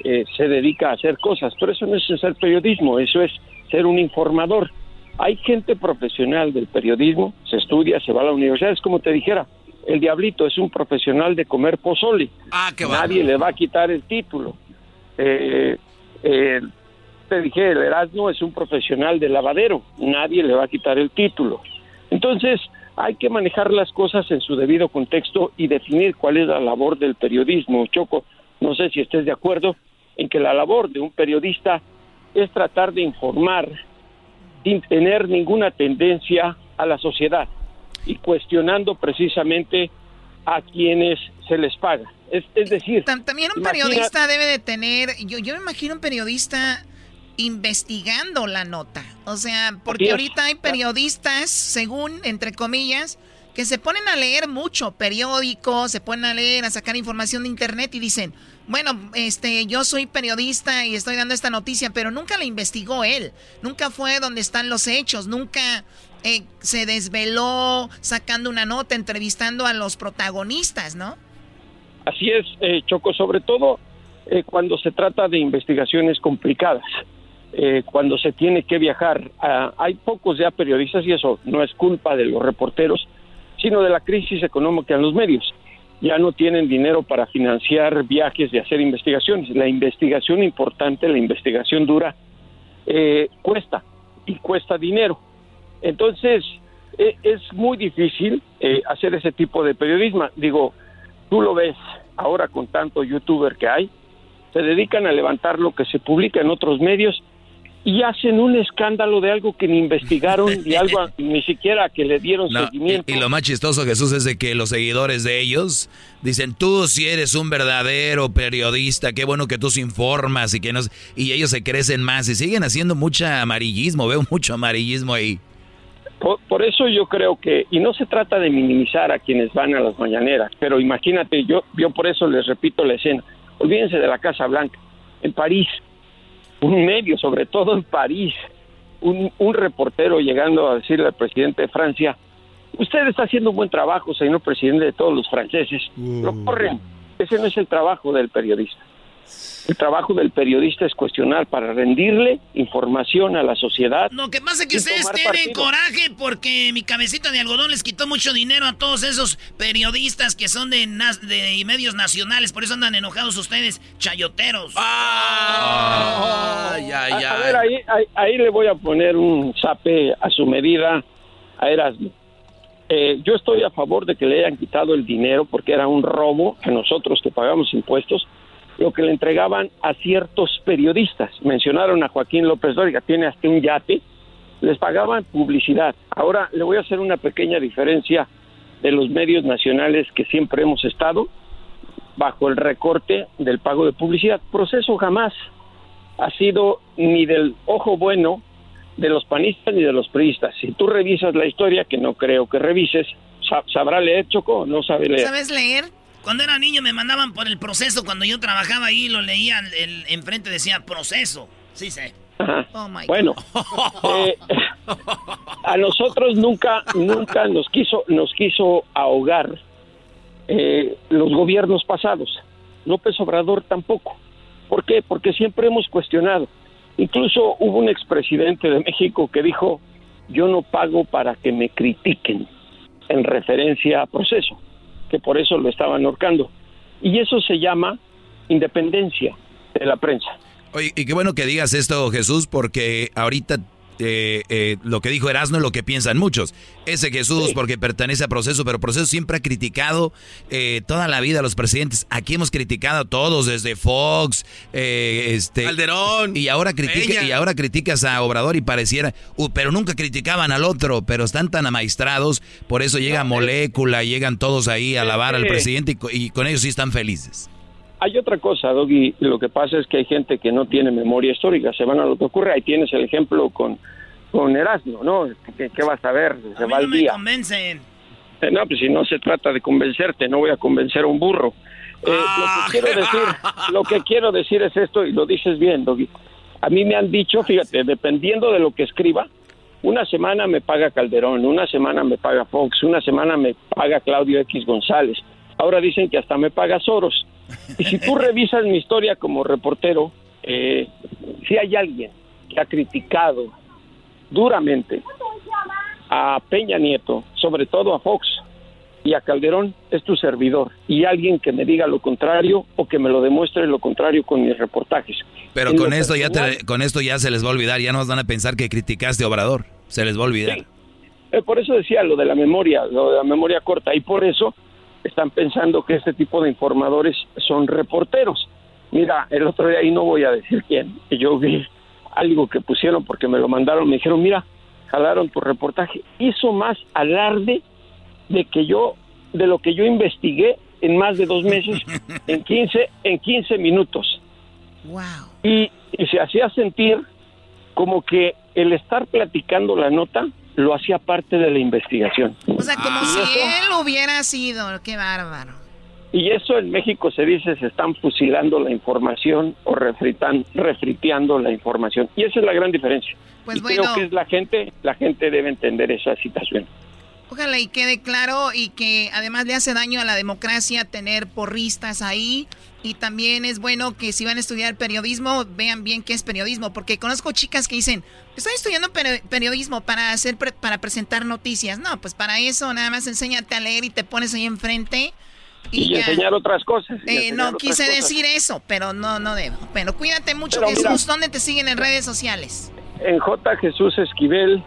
eh, se dedica a hacer cosas, pero eso no es ser periodismo, eso es ser un informador. Hay gente profesional del periodismo, se estudia, se va a la universidad, es como te dijera, el diablito es un profesional de comer pozole. Ah, Nadie le va a quitar el título. te dije, el Erasmo es un profesional de lavadero, nadie le va a quitar el título. Entonces, hay que manejar las cosas en su debido contexto y definir cuál es la labor del periodismo. Choco, no sé si estés de acuerdo en que la labor de un periodista es tratar de informar sin tener ninguna tendencia a la sociedad y cuestionando precisamente a quienes se les paga. Es, es decir... También un periodista debe de tener, yo, yo me imagino un periodista investigando la nota. O sea, porque ahorita hay periodistas, según, entre comillas, que se ponen a leer mucho periódicos, se ponen a leer, a sacar información de internet y dicen, bueno, este, yo soy periodista y estoy dando esta noticia, pero nunca la investigó él, nunca fue donde están los hechos, nunca eh, se desveló sacando una nota, entrevistando a los protagonistas, ¿no? Así es, eh, Choco, sobre todo eh, cuando se trata de investigaciones complicadas. Cuando se tiene que viajar, ah, hay pocos ya periodistas y eso no es culpa de los reporteros, sino de la crisis económica en los medios. Ya no tienen dinero para financiar viajes y hacer investigaciones. La investigación importante, la investigación dura, eh, cuesta y cuesta dinero. Entonces, e, es muy difícil eh, hacer ese tipo de periodismo. Digo, tú lo ves ahora con tanto youtuber que hay, se dedican a levantar lo que se publica en otros medios y hacen un escándalo de algo que ni investigaron y algo [LAUGHS] ni siquiera que le dieron seguimiento. Y, lo más chistoso, Jesús, es de que los seguidores de ellos dicen, tú si eres un verdadero periodista, qué bueno que tú se informas y que nos... Y ellos se crecen más y siguen haciendo mucho amarillismo, veo mucho amarillismo ahí. Por, eso yo creo que, y no se trata de minimizar a quienes van a las mañaneras, pero imagínate, yo, yo por eso les repito la escena, olvídense de la Casa Blanca, en París, un medio, sobre todo en París, un, un reportero llegando a decirle al presidente de Francia, usted está haciendo un buen trabajo, señor presidente de todos los franceses, lo uh. corren. Ese no es el trabajo del periodista. El trabajo del periodista es cuestionar para rendirle información a la sociedad. Lo que pasa es que ustedes tienen coraje porque mi cabecita de algodón les quitó mucho dinero a todos esos periodistas que son de, de medios nacionales. Por eso andan enojados ustedes, chayoteros. Ah. A, ver, ahí, ahí, le voy a poner un zape a su medida a Erasmo. Eh, yo estoy a favor de que le hayan quitado el dinero porque era un robo a nosotros que pagamos impuestos lo que le entregaban a ciertos periodistas. Mencionaron a Joaquín López Dóriga, tiene hasta un yate, les pagaban publicidad. Ahora le voy a hacer una pequeña diferencia de los medios nacionales que siempre hemos estado bajo el recorte del pago de publicidad. Proceso jamás ha sido ni del ojo bueno de los panistas ni de los priistas. Si tú revisas la historia, que no creo que revises, ¿sabrá leer, Choco? ¿No sabe leer? ¿Sabes leer? Cuando era niño me mandaban por el proceso. Cuando yo trabajaba ahí, lo leía el, enfrente, decía proceso. Sí sé. Oh bueno, eh, a nosotros nunca, nunca nos quiso, nos quiso ahogar eh, los gobiernos pasados. López Obrador tampoco. ¿Por qué? Porque siempre hemos cuestionado. Incluso hubo un expresidente de México que dijo, yo no pago para que me critiquen, en referencia a proceso que por eso lo estaban ahorcando. Y eso se llama independencia de la prensa. Oye, y qué bueno que digas esto, Jesús, porque ahorita eh, eh, lo que dijo Erasmo es lo que piensan muchos. Ese Jesús, porque pertenece a Proceso, pero Proceso siempre ha criticado eh, toda la vida a los presidentes. Aquí hemos criticado a todos, desde Fox, este, Calderón, y ahora critica, y ahora criticas a Obrador y pareciera, uh, pero nunca criticaban al otro, pero están tan amaestrados, por eso llega Molécula, llegan todos ahí a alabar al presidente y, y con ellos sí están felices. Hay otra cosa, Doggy, lo que pasa es que hay gente que no tiene memoria histórica, se van a lo que ocurre, ahí tienes el ejemplo con, con Erasmo, ¿no? ¿Qué, vas a ver? Se va no me convencen. Eh, no, pues si no se trata de convencerte, no voy a convencer a un burro. Eh, lo que ah. quiero decir, lo que quiero decir es esto y lo dices bien, Doggy. A mí me han dicho, fíjate, dependiendo de lo que escriba, una semana me paga Calderón, una semana me paga Fox, una semana me paga Claudio X González. Ahora dicen que hasta me paga Soros. Y si tú revisas mi historia como reportero, eh, si hay alguien que ha criticado duramente a Peña Nieto, sobre todo a Fox y a Calderón, es tu servidor. Y alguien que me diga lo contrario o que me lo demuestre lo contrario con mis reportajes. Pero con esto, ya con esto ya se les va a olvidar, ya no van a pensar que criticaste a Obrador, se les va a olvidar. Eh, por eso decía lo de la memoria, lo de la memoria corta, y por eso están pensando que este tipo de informadores son reporteros. Mira, el otro día, y no voy a decir quién, yo vi algo que pusieron porque me lo mandaron, me dijeron, mira, jalaron tu reportaje, hizo más alarde de que yo, de lo que yo investigué en más de dos meses, [LAUGHS] en 15, en 15 minutos. Wow. Y, y se hacía sentir como que el estar platicando la nota lo hacía parte de la investigación. O sea, como si él hubiera sido, qué bárbaro. Y eso en México se dice se están fusilando la información o refritan, refriteando la información. Y esa es la gran diferencia. Pues y bueno. creo que es la gente, la gente debe entender esa situación. Ojalá y quede claro y que además le hace daño a la democracia tener porristas ahí. Y también es bueno que si van a estudiar periodismo, vean bien qué es periodismo. Porque conozco chicas que dicen, estoy estudiando peri- periodismo para hacer pre- para presentar noticias. No, pues para eso nada más enséñate a leer y te pones ahí enfrente. Y, enseñar otras cosas. Eh, enseñar no quise cosas. decir eso, pero no, no debo. Bueno, cuídate mucho, Pero mira- Jesús. ¿Dónde te siguen en redes sociales? En J Jesús Esquivel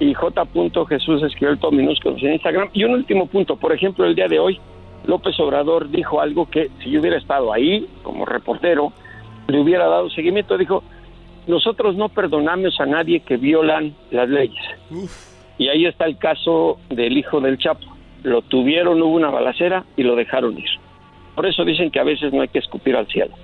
y J. Jesús Esquivel, todo minúsculos en Instagram. Y un último punto, por ejemplo, el día de hoy, López Obrador dijo algo que si yo hubiera estado ahí como reportero, le hubiera dado seguimiento. Dijo, nosotros no perdonamos a nadie que violan las leyes. Y ahí está el caso del hijo del Chapo. Lo tuvieron, hubo una balacera y lo dejaron ir. Por eso dicen que a veces no hay que escupir al cielo.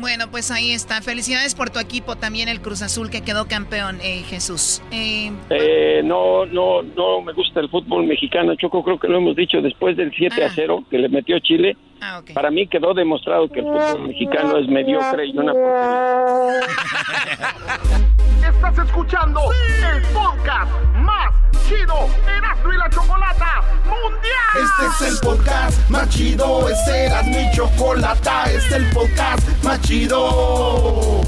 Bueno, pues ahí está. Felicidades por tu equipo también, el Cruz Azul, que quedó campeón, eh, Jesús. Eh, Eh, no, no, no me gusta el fútbol mexicano. Choco, creo que lo hemos dicho después del 7 a 0 que le metió Chile. Ah, Para mí quedó demostrado que el fútbol mexicano es mediocre y una porquería. Estás escuchando el podcast más chido Erasmo y la Chocolata Mundial. Este es el podcast más chido, es Erasmo y Chocolata, este es el podcast más chido.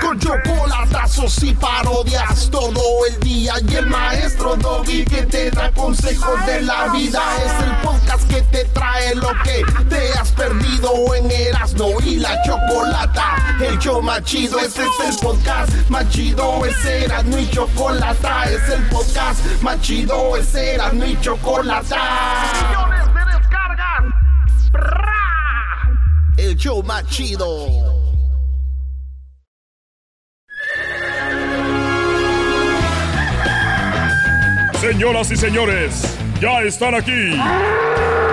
Con chocolatazos y parodias todo el día y el maestro Doggy que te da consejos de la vida. Es el podcast que te trae lo que te has perdido en Erasmo y la Chocolata. El show más chido, este es el podcast más chido, es Erasmo y Chocolata. Es el podcast más chido, es Erasmo y Chocolata. Show más chido. Señoras y señores, ya están aquí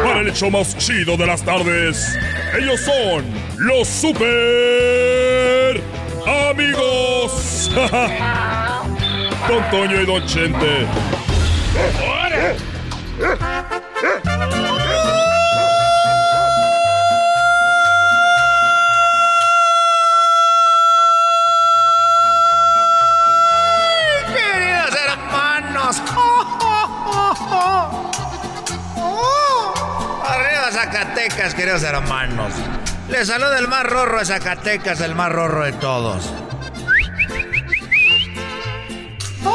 para el hecho más chido de las tardes. Ellos son los super amigos. [LAUGHS] Don Toño y Don Chente. Queridos hermanos. Les saluda el más rorro de Zacatecas, el más rorro de todos. ¡Ay!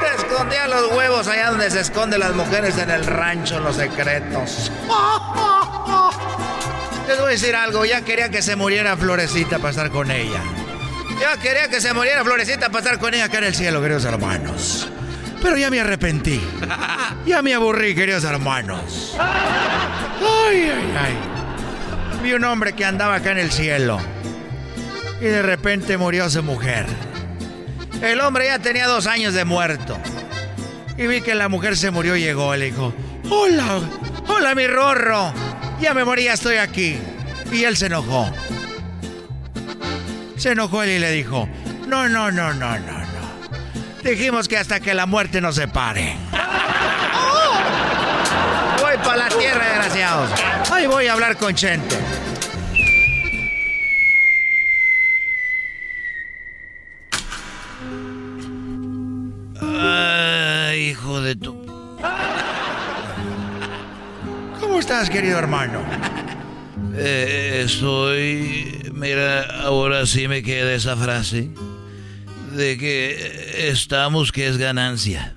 Te escondía los huevos allá donde se esconden las mujeres en el rancho, los secretos. Les voy a decir algo, ya quería que se muriera Florecita para estar con ella. Ya quería que se muriera Florecita para estar con ella acá en el cielo, queridos hermanos. Pero ya me arrepentí. Ya me aburrí, queridos hermanos. Ay, ay, ay. Vi un hombre que andaba acá en el cielo. Y de repente murió su mujer. El hombre ya tenía dos años de muerto. Y vi que la mujer se murió y llegó. Le dijo, hola, hola mi rorro. Ya me morí, ya estoy aquí. Y él se enojó. Se enojó él y le dijo, no, no, no, no, no, no. Dijimos que hasta que la muerte nos separe. Voy para la tierra, desgraciados. Ahí voy a hablar con Chente. Ay, hijo de tu... ¿Cómo estás, querido hermano? Eh, estoy. Mira, ahora sí me queda esa frase de que estamos que es ganancia.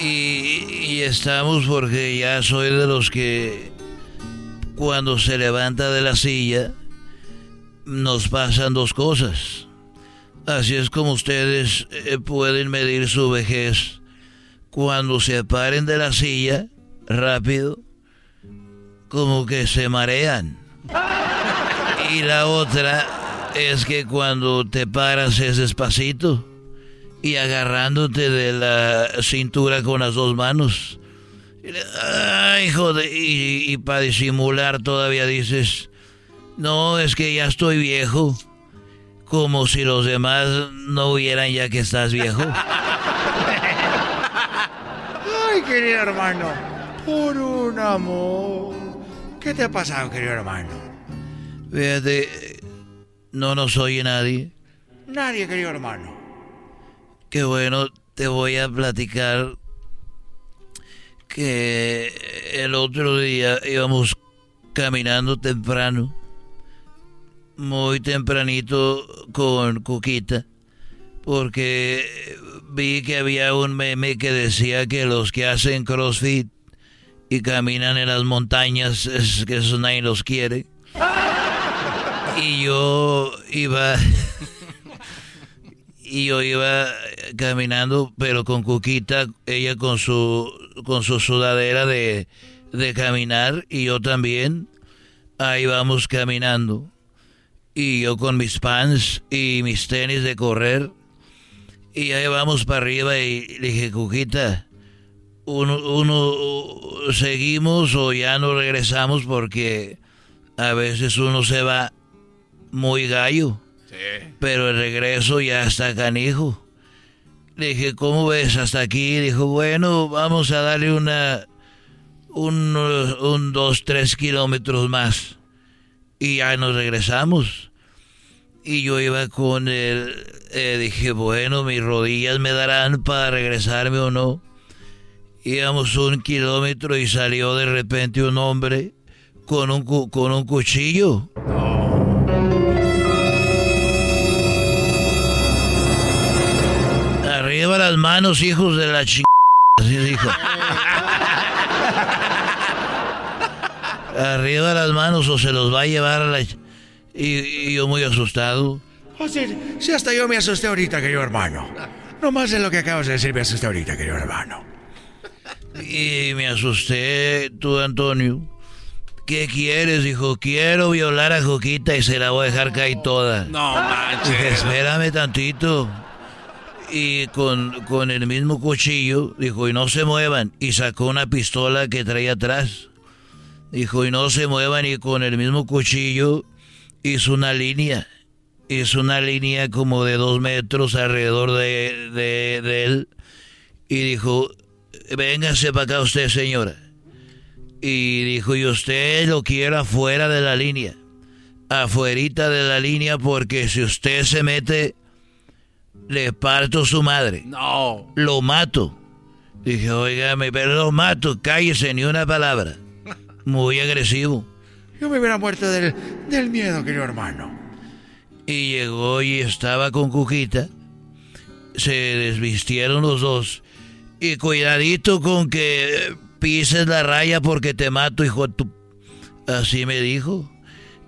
Y, estamos porque ya soy de los que cuando se levanta de la silla nos pasan dos cosas. Así es como ustedes eh, pueden medir su vejez cuando se paren de la silla rápido como que se marean. Y la otra es que cuando te paras es despacito y agarrándote de la cintura con las dos manos. Ay, joder, y, y para disimular todavía dices, no, es que ya estoy viejo. Como si los demás no vieran ya que estás viejo. [LAUGHS] Ay, querido hermano, por un amor. ¿Qué te ha pasado, querido hermano? Fíjate, no nos oye nadie. Nadie, querido hermano. Qué bueno, te voy a platicar que el otro día íbamos caminando temprano, muy tempranito con Cuquita, porque vi que había un meme que decía que los que hacen CrossFit y caminan en las montañas, es que eso nadie los quiere. Y yo iba y yo iba caminando, pero con Cuquita, ella con su, con su sudadera de, de caminar y yo también. Ahí vamos caminando. Y yo con mis pants y mis tenis de correr. Y ahí vamos para arriba y le dije, Cuquita, uno, uno, seguimos o ya no regresamos porque a veces uno se va muy gallo. Pero el regreso ya está canijo. Le dije, ¿cómo ves hasta aquí? Dijo, bueno, vamos a darle una, un, un dos, tres kilómetros más. Y ya nos regresamos. Y yo iba con él, eh, dije, bueno, mis rodillas me darán para regresarme o no. Íbamos un kilómetro y salió de repente un hombre con un, con un cuchillo. Las manos, hijos de la chingada. Así dijo. Arriba las manos o se los va a llevar a la... Y, y yo muy asustado. Oh, sí, sí, hasta yo me asusté ahorita, querido hermano. No más de lo que acabas de decir me asusté ahorita, querido hermano. Y me asusté, tú, Antonio. ¿Qué quieres? Dijo, quiero violar a Joquita y se la voy a dejar caer toda. No manches. Dije, espérame tantito. Y con, con el mismo cuchillo, dijo, y no se muevan. Y sacó una pistola que traía atrás. Dijo, y no se muevan. Y con el mismo cuchillo hizo una línea. Hizo una línea como de dos metros alrededor de, de, él. Y dijo, véngase para acá usted, señora. Y dijo, y usted lo quiere afuera de la línea. Afuerita de la línea porque si usted se mete, le parto su madre. No. Lo mato. Dije, oígame, pero lo mato, cállese, ni una palabra. [LAUGHS] Muy agresivo. Yo me hubiera muerto del, del miedo, querido hermano. Y llegó y estaba con Cuquita. Se desvistieron los dos. Y cuidadito con que pises la raya porque te mato, hijo de tu... Así me dijo.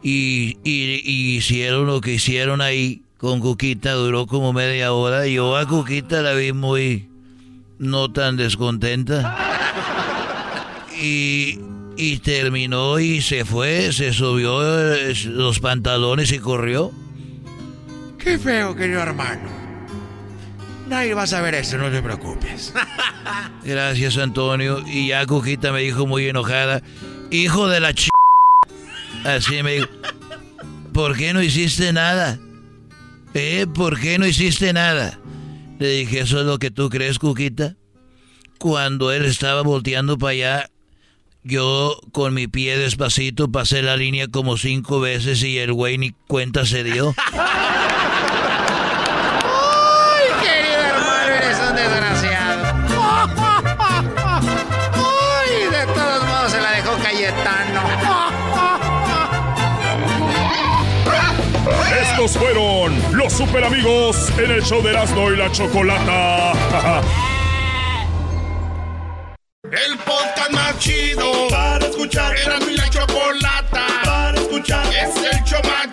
Y, y, y hicieron lo que hicieron ahí con Cuquita. Duró como media hora. Yo a Cuquita la vi muy... No tan descontenta. Y, y terminó y se fue. Se subió eh, los pantalones y corrió. Qué feo, querido hermano. Nadie va a saber eso, no te preocupes. [LAUGHS] Gracias, Antonio. Y ya Cuquita me dijo muy enojada, hijo de la ch... Así me dijo, ¿por qué no hiciste nada? ¿Eh? ¿Por qué no hiciste nada? Le dije, ¿eso es lo que tú crees, Cuquita? Cuando él estaba volteando para allá, yo con mi pie despacito pasé la línea como cinco veces y el güey ni cuenta se dio. [LAUGHS] Fueron los super amigos en el show de Erasmo y la Chocolata. [LAUGHS] El podcast más chido para escuchar. Era mi la chocolata para escuchar. Es el show más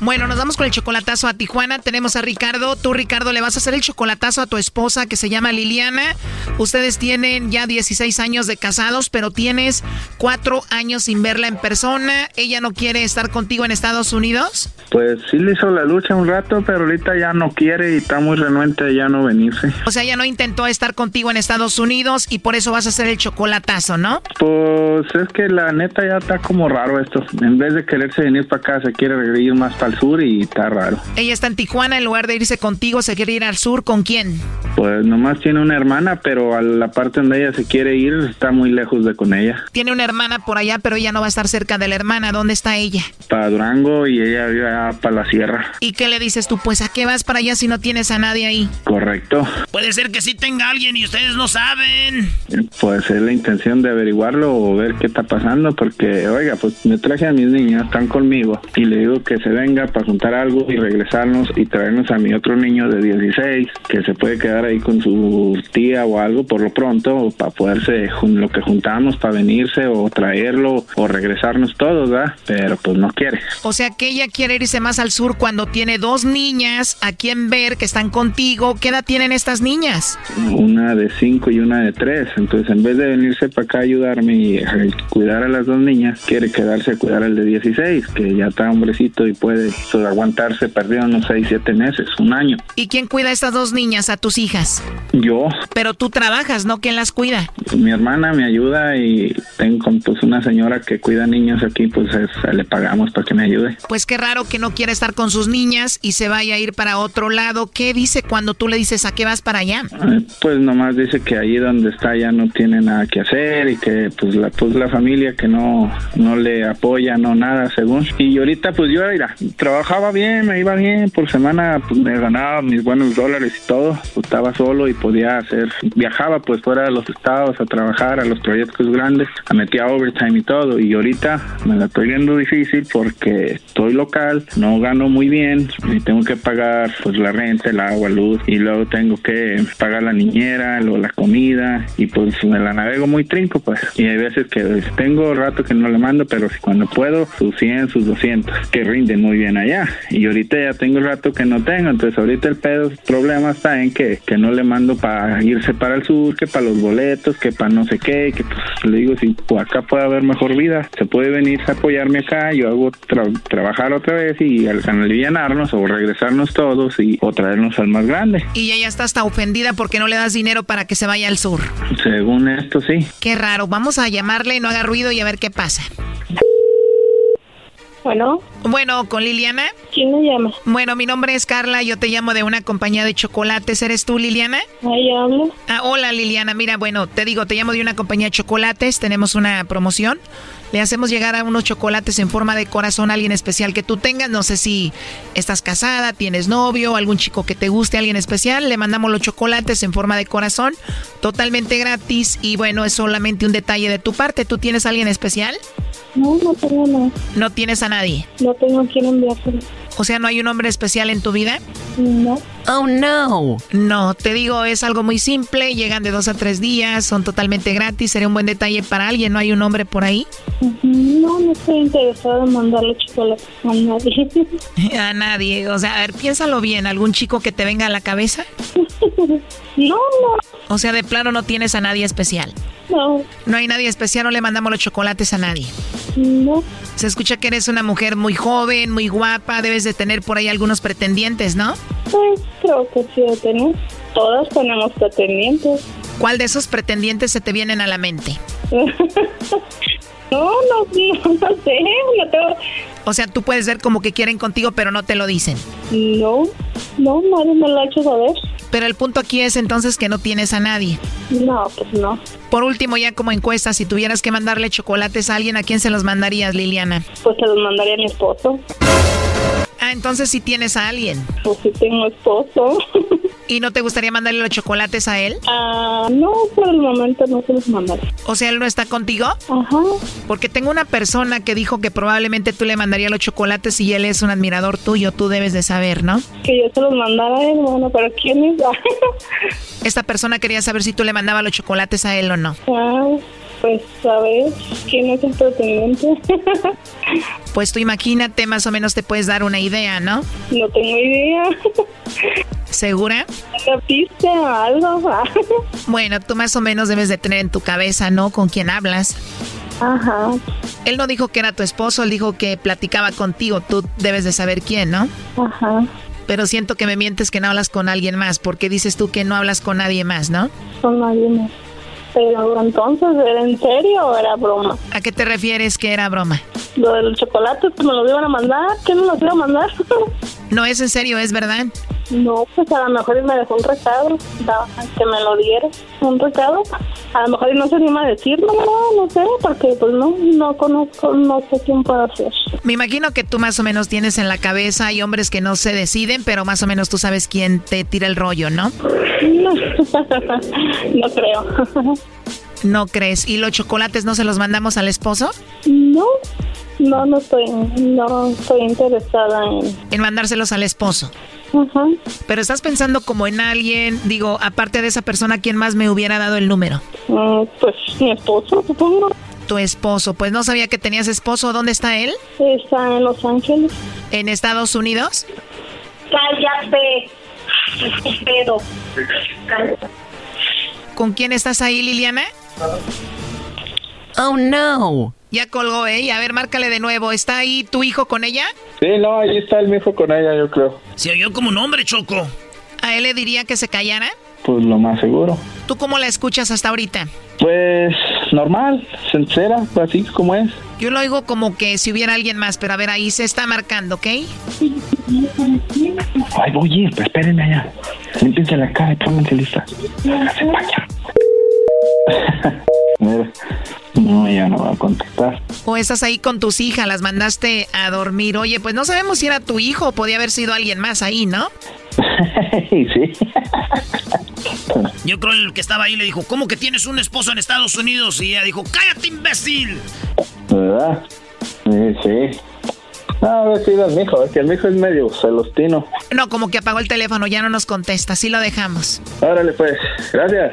Bueno, nos vamos con el chocolatazo a Tijuana. Tenemos a Ricardo. Tú, Ricardo, le vas a hacer el chocolatazo a tu esposa que se llama Liliana. Ustedes tienen ya 16 años de casados, pero tienes cuatro años sin verla en persona. ¿Ella no quiere estar contigo en Estados Unidos? Pues sí le hizo la lucha un rato, pero ahorita ya no quiere y está muy renuente a ya no venirse. O sea, ella no intentó estar contigo en Estados Unidos y por eso vas a hacer el chocolatazo, ¿no? Pues es que la neta ya está como raro esto. En vez de quererse venir para acá, se quiere ir más para sur y está raro. Ella está en Tijuana, en lugar de irse contigo, se quiere ir al sur. ¿Con quién? Pues nomás tiene una hermana, pero a la parte donde ella se quiere ir está muy lejos de con ella. Tiene una hermana por allá, pero ella no va a estar cerca de la hermana. ¿Dónde está ella? Para Durango y ella vive allá para la sierra. ¿Y qué le dices tú? Pues a qué vas para allá si no tienes a nadie ahí. Correcto. Puede ser que sí tenga alguien y ustedes no saben. Pues es la intención de averiguarlo o ver qué está pasando, porque, oiga, pues me traje a mis niñas, están conmigo, y le digo que se venga para juntar algo y regresarnos y traernos a mi otro niño de 16, que se puede quedar ahí con su tía o algo por lo pronto, para poderse, lo que juntamos para venirse o traerlo o regresarnos todos, ¿verdad? Pero pues no quiere. O sea que ella quiere irse más al sur cuando tiene dos niñas a quien ver que están contigo. ¿Qué edad tienen estas niñas? una de cinco y una de tres. Entonces, en vez de venirse para acá a ayudarme y cuidar a las dos niñas, quiere quedarse a cuidar al de 16, que ya está hombrecito y puede pues, aguantarse perdido unos seis, siete meses, un año. ¿Y quién cuida a estas dos niñas, a tus hijas? Yo, Pero tú trabajas, ¿no? ¿Quién las cuida? mi hermana me ayuda y tengo pues una señora que cuida niños aquí, pues es- le pagamos para que me ayude. Pues qué raro que no quiera estar con sus niñas y se vaya a ir para otro lado. ¿Qué dice cuando tú le dices a qué vas para allá? Eh, Pues nomás dice que allí donde está ya no tiene nada que hacer y que pues la pues la familia que no no le apoya no nada según y ahorita pues yo mira, trabajaba bien me iba bien por semana pues me ganaba mis buenos dólares y todo pues, estaba solo y podía hacer viajaba pues fuera de los estados a trabajar a los proyectos grandes a metía overtime y todo y ahorita me la estoy viendo difícil porque estoy local no gano muy bien y tengo que pagar pues la renta el agua luz y luego tengo que pagar la niñera luego la comida y pues me la navego muy trinco pues y hay veces que pues, tengo rato que no le mando pero si cuando puedo sus 100 sus 200 que rinden muy bien allá y ahorita ya tengo rato que no tengo entonces ahorita el pedo el problema está en que, que no le mando para irse para el sur que para los boletos que para no sé qué que pues le digo si pues, acá puede haber mejor vida se puede venir a apoyarme acá yo hago tra- trabajar otra vez y al alivianarnos o regresarnos todos y o traernos al más grande Y ella está hasta ofendida porque no le das dinero para que se vaya al sur. según esto sí Qué raro. Vamos a llamarle, no haga ruido y a ver qué pasa. Bueno. Bueno, con Liliana. ¿Quién me llama? Bueno, mi nombre es Carla, yo te llamo de una compañía de chocolates. ¿Eres tú, Liliana? Ahí hablo. Ah, hola, Liliana. Mira, bueno, te digo, te llamo de una compañía de chocolates. Tenemos una promoción. Le hacemos llegar a unos chocolates en forma de corazón a alguien especial que tú tengas. No sé si estás casada, tienes novio, algún chico que te guste, alguien especial. Le mandamos los chocolates en forma de corazón, totalmente gratis. Y bueno, es solamente un detalle de tu parte. ¿Tú tienes a alguien especial? No, no tengo nada. ¿No tienes a nadie? No tengo a quién enviárselo. O sea, ¿no hay un hombre especial en tu vida? No. Oh, no. No, te digo, es algo muy simple. Llegan de dos a tres días, son totalmente gratis. Sería un buen detalle para alguien. ¿No hay un hombre por ahí? No, no estoy interesada en mandarle chocolate a nadie. [LAUGHS] [LAUGHS] A nadie. O sea, a ver, piénsalo bien. ¿Algún chico que te venga a la cabeza? [LAUGHS] No, no. O sea, de plano no tienes a nadie especial. No. No hay nadie especial, no le mandamos los chocolates a nadie. No. Se escucha que eres una mujer muy joven, muy guapa. Debes de tener por ahí algunos pretendientes, ¿no? Pues creo que sí lo tenemos. Todas tenemos pretendientes. ¿Cuál de esos pretendientes se te vienen a la mente? [LAUGHS] No, no, no, no sé, no tengo... O sea, tú puedes ver como que quieren contigo, pero no te lo dicen. No, no, nadie me lo ha hecho saber. Pero el punto aquí es entonces que no tienes a nadie. No, pues no. Por último, ya como encuesta, si tuvieras que mandarle chocolates a alguien, ¿a quién se los mandarías, Liliana? Pues se los mandaría a mi esposo. Ah, entonces sí tienes a alguien. Pues sí tengo esposo. [LAUGHS] ¿Y no te gustaría mandarle los chocolates a él? Ah, no, por el momento no se los mandaré. O sea, él no está contigo? Ajá. Porque tengo una persona que dijo que probablemente tú le mandarías los chocolates y él es un admirador tuyo. Tú debes de saber, ¿no? Que yo se los mandara a él, bueno, pero ¿quién es? [LAUGHS] Esta persona quería saber si tú le mandabas los chocolates a él o no. Ah, pues ver, ¿quién es el pretendiente? [LAUGHS] Pues tú imagínate, más o menos te puedes dar una idea, ¿no? no tengo idea. ¿Segura? ¿Una pista o algo? Bueno, tú más o menos debes de tener en tu cabeza, ¿no? Con quién hablas. Ajá. Él no dijo que era tu esposo, él dijo que platicaba contigo. Tú debes de saber quién, ¿no? Ajá. Pero siento que me mientes que no hablas con alguien más, porque dices tú que no hablas con nadie más, ¿no? Con nadie más. Pero entonces, ¿era en serio o era broma? ¿A qué te refieres que era broma? Lo del chocolate que me lo iban a mandar, ¿quién me lo iba a mandar? [LAUGHS] No es en serio, es verdad. No, pues a lo mejor él me dejó un recado, que me lo diera, un recado. A lo mejor él no se anima a decirlo, no, no sé, porque pues no, no conozco, no sé quién puede ser. Me imagino que tú más o menos tienes en la cabeza, hay hombres que no se deciden, pero más o menos tú sabes quién te tira el rollo, ¿no? No, [LAUGHS] no creo. No crees. ¿Y los chocolates no se los mandamos al esposo? No, no, no estoy, no estoy interesada en... En mandárselos al esposo. Ajá. Pero estás pensando como en alguien, digo, aparte de esa persona, ¿quién más me hubiera dado el número? Mm, Pues mi esposo, supongo. Tu esposo. Pues no sabía que tenías esposo. ¿Dónde está él? Está en Los Ángeles. ¿En Estados Unidos? Cállate, estúpido. ¿Con quién estás ahí, Liliana? Oh, no. Ya colgó, ¿eh? A ver, márcale de nuevo. ¿Está ahí tu hijo con ella? Sí, no, ahí está el mi hijo con ella, yo creo. Se oyó como un hombre, Choco. ¿A él le diría que se callara? Pues lo más seguro. ¿Tú cómo la escuchas hasta ahorita? Pues normal, sincera, así como es. Yo lo oigo como que si hubiera alguien más, pero a ver, ahí se está marcando, ¿ok? Ay, oye, pues espérenme allá. Límpiense la cara y pónganse lista. Háganse. [LAUGHS] Mira, no, ya no va a contestar. O estás ahí con tus hijas, las mandaste a dormir. Oye, pues no sabemos si era tu hijo o podía haber sido alguien más ahí, ¿no? [LAUGHS] sí. [LAUGHS] Yo creo el que estaba ahí le dijo, ¿cómo que tienes un esposo en Estados Unidos? Y ella dijo, cállate, imbécil. ¿Verdad? Sí, sí. No, a ver si es mi hijo, es que el mi hijo es medio celostino. No, como que apagó el teléfono, ya no nos contesta, sí lo dejamos. Órale, pues, gracias.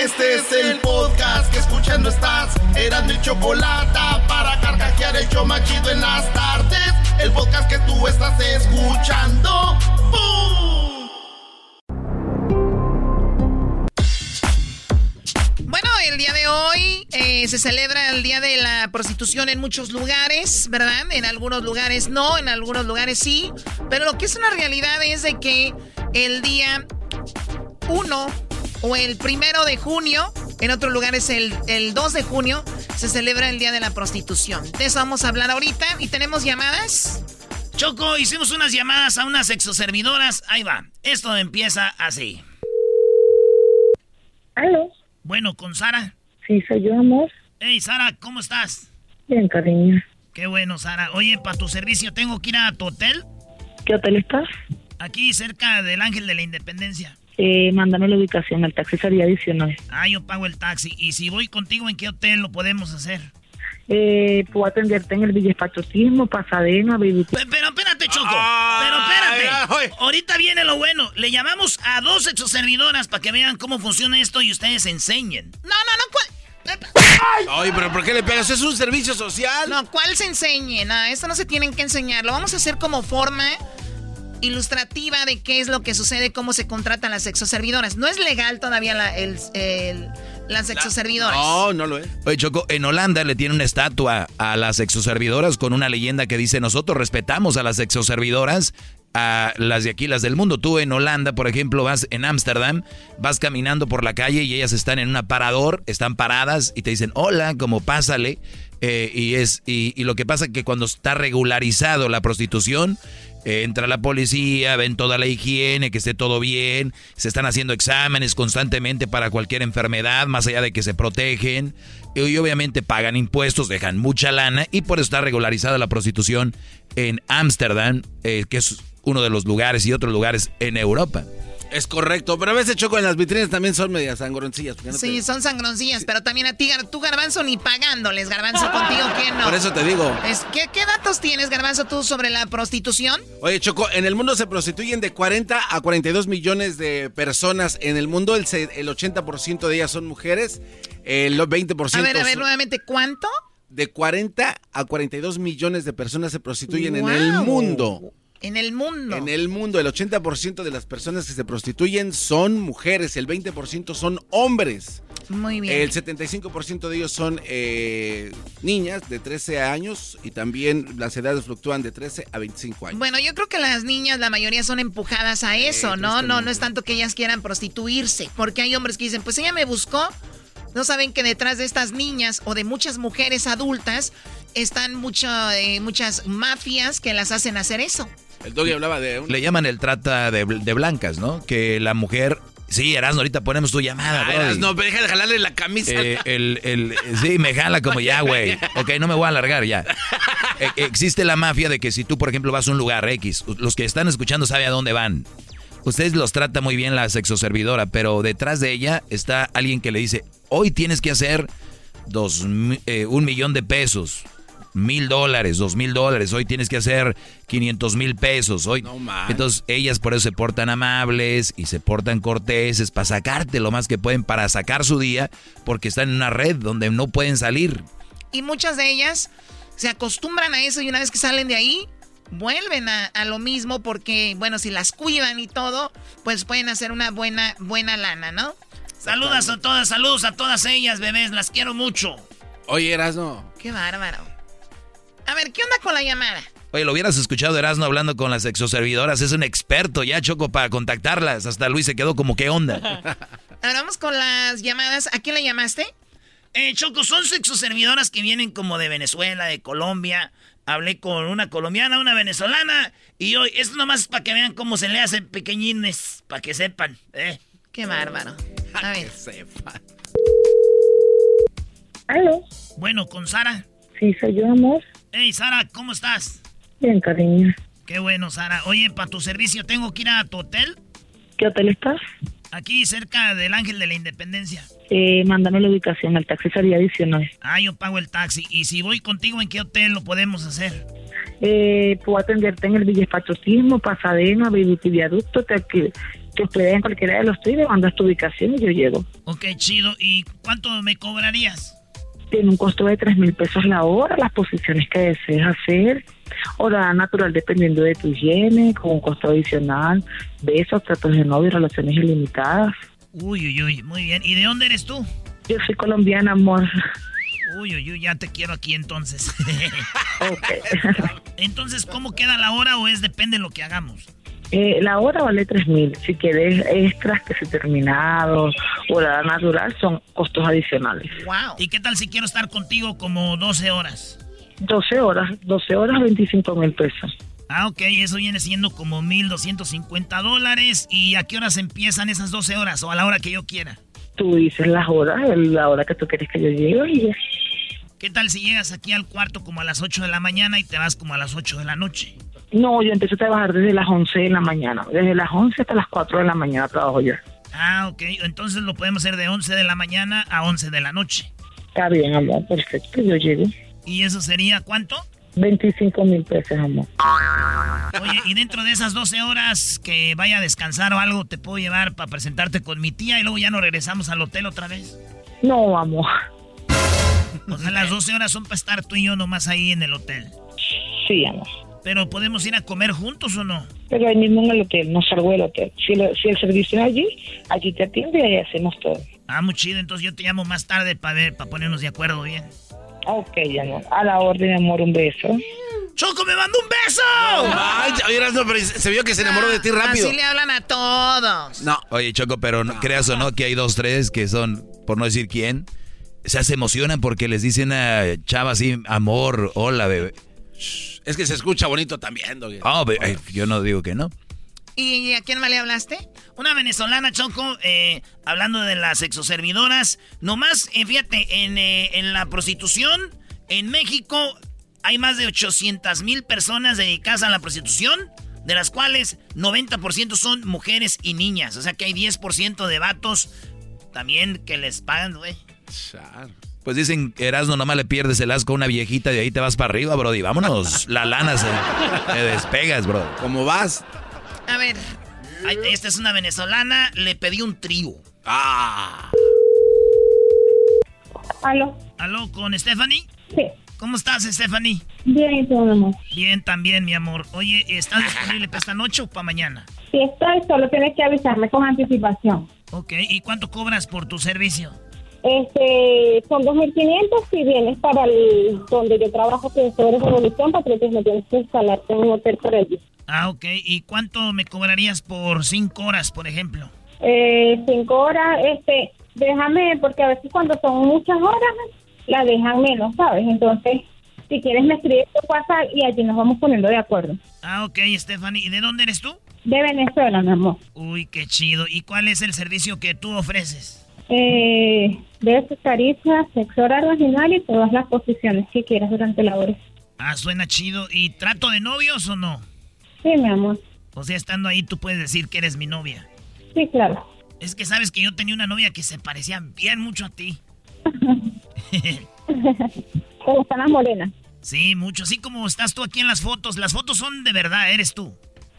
Este es el podcast que escuchando estás. Eran mi chocolate para carcajear el show más chido en las tardes. El podcast que tú estás escuchando. ¡Bum! Bueno, el día de hoy eh, se celebra el Día de la Prostitución en muchos lugares, ¿verdad? En algunos lugares no, en algunos lugares sí. Pero lo que es una realidad es de que el día 1 o el primero de junio, en otros lugares el, el 2 de junio, se celebra el Día de la Prostitución. De eso vamos a hablar ahorita y tenemos llamadas. Choco, hicimos unas llamadas a unas exoservidoras. Ahí va. Esto empieza así. ¿Aló? Bueno, con Sara. Sí, soy yo, amor. Hey, Sara, ¿cómo estás? Bien, cariño. Qué bueno, Sara. Oye, para tu servicio tengo que ir a tu hotel. ¿Qué hotel estás? Aquí cerca del Ángel de la Independencia. Eh, mándame la ubicación, el taxi sería 19. Ah, yo pago el taxi. Y si voy contigo, ¿en qué hotel lo podemos hacer? Eh, puedo atenderte en el Villespachotismo, Pasadena, Baby. Pero espérate, Choco. Pero espérate. Ahorita viene lo bueno. Le llamamos a dos exoservidoras para que vean cómo funciona esto y ustedes enseñen. No, no, no, ¿cuál? Ay, pero ¿por qué le pegas? Es un servicio social. No, ¿cuál se enseñe? No, esto no se tienen que enseñar. Lo vamos a hacer como forma ilustrativa de qué es lo que sucede, cómo se contratan las sexoservidoras. No es legal todavía la, el, el- las sexoservidoras. No, no lo es. Oye, Choco, en Holanda le tiene una estatua a las exoservidoras con una leyenda que dice, nosotros respetamos a las exoservidoras a las de aquí, las del mundo. Tú en Holanda, por ejemplo, vas en Ámsterdam, vas caminando por la calle y ellas están en un aparador, están paradas y te dicen hola, como pásale. Eh, y es y, y, lo que pasa es que cuando está regularizado la prostitución, entra la policía, ven toda la higiene, que esté todo bien, se están haciendo exámenes constantemente para cualquier enfermedad, más allá de que se protegen, y obviamente pagan impuestos, dejan mucha lana, y por eso está regularizada la prostitución en Ámsterdam, eh, que es uno de los lugares y otros lugares en Europa. Es correcto, pero a veces Choco en las vitrinas también son medias sangroncillas. sí, son sangroncillas, pero también a ti, tú Garbanzo, ni pagándoles, Garbanzo, contigo, ¿quién no? Por eso te digo. ¿qué, ¿Qué datos tienes, Garbanzo, tú sobre la prostitución? Oye, Choco, en el mundo se prostituyen de 40 a 42 millones de personas. En el mundo el, el 80% de ellas son mujeres, el 20%... A ver, a ver, nuevamente, ¿cuánto? De 40 a 42 millones de personas se prostituyen en el mundo. En el mundo. En el mundo, el 80% de las personas que se prostituyen son mujeres, el 20% son hombres. Muy bien. El 75% de ellos son eh, niñas de 13 años y también las edades fluctúan de 13 a 25 años. Bueno, yo creo que las niñas, la mayoría son empujadas a eso, ¿no? No, no es tanto que ellas quieran prostituirse, porque hay hombres que dicen, pues ella me buscó. No saben que detrás de estas niñas o de muchas mujeres adultas están mucho, eh, muchas mafias que las hacen hacer eso. El doggy hablaba de... Le llaman el trata de, blancas, ¿no? Que la mujer Sí, Erasno, ahorita ponemos tu llamada, ah, Erasno, deja de jalarle la camisa. Eh, el, el, sí, me jala como ya, güey. [LAUGHS] Ok, no me voy a alargar ya. E, existe la mafia de que si tú, por ejemplo, vas a un lugar X, los que están escuchando saben a dónde van. Ustedes los trata muy bien la sexoservidora, pero detrás de ella está alguien que le dice, hoy tienes que hacer dos, eh, un millón de pesos mil dólares, dos mil dólares, hoy tienes que hacer 500 mil pesos. Hoy. Entonces ellas por eso se portan amables y se portan corteses para sacarte lo más que pueden, para sacar su día, porque están en una red donde no pueden salir. Y muchas de ellas se acostumbran a eso y una vez que salen de ahí, vuelven a, lo mismo porque, bueno, si las cuidan y todo, pues pueden hacer una buena, buena lana, ¿no? Saludas a todas, saludos a todas ellas, bebés, las quiero mucho. Oye, Erasno. Qué bárbaro. A ver, ¿qué onda con la llamada? Oye, lo hubieras escuchado Erasno hablando con las exoservidoras. Es un experto ya, Choco, para contactarlas. Hasta Luis se quedó como, ¿qué onda? [LAUGHS] Ahora vamos con las llamadas. ¿A quién le llamaste? Eh, Choco, son sexoservidoras que vienen como de Venezuela, de Colombia. Hablé con una colombiana, una venezolana. Y hoy, esto nomás es para que vean cómo se le hacen pequeñines, para que sepan. ¿eh? Qué bárbaro. [LAUGHS] A ver. Que sepan. ¿Aló? Bueno, con Sara. Sí, soy yo, amor. Hey, Sara, ¿cómo estás? Bien, cariño. Qué bueno, Sara. Oye, para tu servicio tengo que ir a tu hotel. ¿Qué hotel estás? Aquí, cerca del Ángel de la Independencia. Eh, mándame la ubicación, el taxi sería adicional. Ah, yo pago el taxi. ¿Y si voy contigo, en qué hotel lo podemos hacer? Eh, puedo atenderte en el Villespachotismo, Pasadena, Viaducto, Viaducto, que, que puedes en cualquiera de los tres, mandas tu ubicación y yo llego. Ok, chido. ¿Y cuánto me cobrarías? Tiene un costo de 3 mil pesos la hora, las posiciones que desees hacer, hora natural dependiendo de tu higiene, con un costo adicional, besos, tratos de novio, relaciones ilimitadas. Uy, uy, uy, muy bien. ¿Y de dónde eres tú? Yo soy colombiana, amor. Uy, uy, uy, ya te quiero aquí entonces. [LAUGHS] [LAUGHS] entonces, ¿cómo queda la hora o es depende de lo que hagamos? Eh, la hora vale tres mil. Si quieres extras que se terminados o la natural son costos adicionales. Wow. ¿Y qué tal si quiero estar contigo como 12 horas? 12 horas, 12 horas, 25 mil pesos. Ah, ok, eso viene siendo como 1.250 dólares. ¿Y a qué horas empiezan esas 12 horas o a la hora que yo quiera? Tú dices las horas, la hora que tú quieres que yo llegue y ¿Qué tal si llegas aquí al cuarto como a las 8 de la mañana y te vas como a las 8 de la noche? No, yo empecé a trabajar desde las 11 de la mañana. Desde las 11 hasta las 4 de la mañana trabajo yo. Ah, ok. Entonces lo podemos hacer de 11 de la mañana a 11 de la noche. Está bien, amor. Perfecto. Yo llego. ¿Y eso sería cuánto? 25 mil pesos, amor. Oye, y dentro de esas 12 horas que vaya a descansar o algo, ¿te puedo llevar para presentarte con mi tía y luego ya nos regresamos al hotel otra vez? No, amor. O sea, las 12 horas son para estar tú y yo nomás ahí en el hotel. Sí, amor. Pero podemos ir a comer juntos o no? Pero ahí mismo en el hotel, no salgo del hotel. Si, si el servicio es allí, allí te atiende y ahí hacemos todo. Ah, muy chido. Entonces yo te llamo más tarde para ver, para ponernos de acuerdo bien. Ok, amor. A la orden, amor, un beso. ¡Choco, me mandó un beso! Ay, oye, no, pero se vio que se enamoró de ti rápido. Así le hablan a todos. No. Oye, Choco, pero no, creas o no que hay dos, tres que son, por no decir quién, sea, se emocionan porque les dicen a chava así, amor, hola, bebé. Es que se escucha bonito también, Doggy. Oh, be- ay, yo no digo que no. ¿Y a quién más le hablaste? Una venezolana, Choco, eh, hablando de las exoservidoras. Nomás, eh, fíjate, en, eh, en la prostitución, en México hay más de 800 mil personas dedicadas a la prostitución, de las cuales 90% son mujeres y niñas. O sea que hay 10% de vatos también que les pagan, güey. Pues dicen, Erasno, nomás le pierdes el asco a una viejita y de ahí te vas para arriba, brody. Vámonos, [LAUGHS] la lana se te despegas, bro. ¿Cómo vas? A ver. Esta es una venezolana, le pedí un trío. Ah. ¿Aló? ¿Aló, con Stephanie? Sí. ¿Cómo estás, Stephanie? Bien, ¿y tú, mi amor? Bien, también, mi amor. Oye, ¿estás disponible para esta noche o para mañana? Si estoy, solo tienes que avisarme con anticipación. Ok, ¿y cuánto cobras por tu servicio? Este, son 2.500 si vienes para el, donde yo trabajo, que es sobre Revolución, Patriotas, me tienes que instalarte en un hotel por allí. Ah, ok. ¿Y cuánto me cobrarías por cinco horas, por ejemplo? Eh, cinco horas, este, déjame, porque a veces cuando son muchas horas, la dejan menos, ¿sabes? Entonces, si quieres me escribes por WhatsApp y allí nos vamos poniendo de acuerdo. Ah, ok, Stephanie. ¿Y de dónde eres tú? De Venezuela, mi amor. Uy, qué chido. ¿Y cuál es el servicio que tú ofreces? Eh, besos, caricias, sexo oral vaginal y todas las posiciones que quieras durante la hora. Ah, suena chido. ¿Y trato de novios o no? Sí, mi amor. O sea, estando ahí tú puedes decir que eres mi novia. Sí, claro. Es que sabes que yo tenía una novia que se parecía bien mucho a ti. [LAUGHS] ¿Te gustan las morenas? Sí, mucho. Así como estás tú aquí en las fotos. Las fotos son de verdad, eres tú.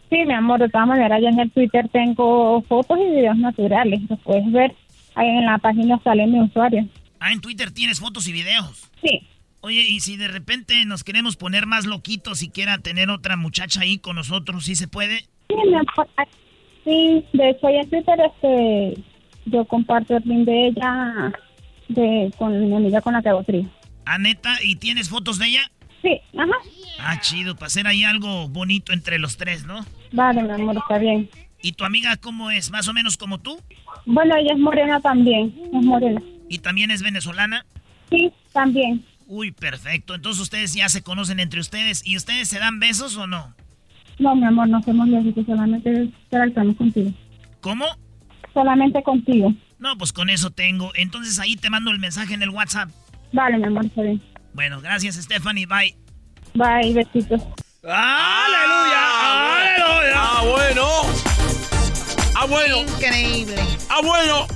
Sí, mi amor, de todas maneras, yo en el Twitter tengo fotos y videos naturales. Los puedes ver. En la página sale mi usuario. Ah, en Twitter tienes fotos y videos. Sí. Oye, y si de repente nos queremos poner más loquitos y quiera tener otra muchacha ahí con nosotros, ¿sí se puede? Sí, mi amor. Sí, de hecho, ahí en Twitter este, yo comparto el link de ella de, con mi amiga con la que hago trío. Ah, neta, ¿y tienes fotos de ella? Sí, ajá. Ah, chido, para hacer ahí algo bonito entre los tres, ¿no? Vale, mi amor, está bien. ¿Y tu amiga cómo es? ¿Más o menos como tú? Bueno, ella es morena también, es morena. ¿Y también es venezolana? Sí, también. Uy, perfecto. Entonces ustedes ya se conocen entre ustedes. ¿Y ustedes se dan besos o no? No, mi amor, no hacemos lógico, solamente interactuamos contigo. ¿Cómo? Solamente contigo. No, pues con eso tengo. Entonces ahí te mando el mensaje en el WhatsApp. Vale, mi amor, está bien. Bueno, gracias Stephanie, bye. Bye, besitos. ¡Aleluya! ¡Aleluya! ¡Ah, bueno! ¡Ah, bueno! Increíble. ¡Ah, bueno!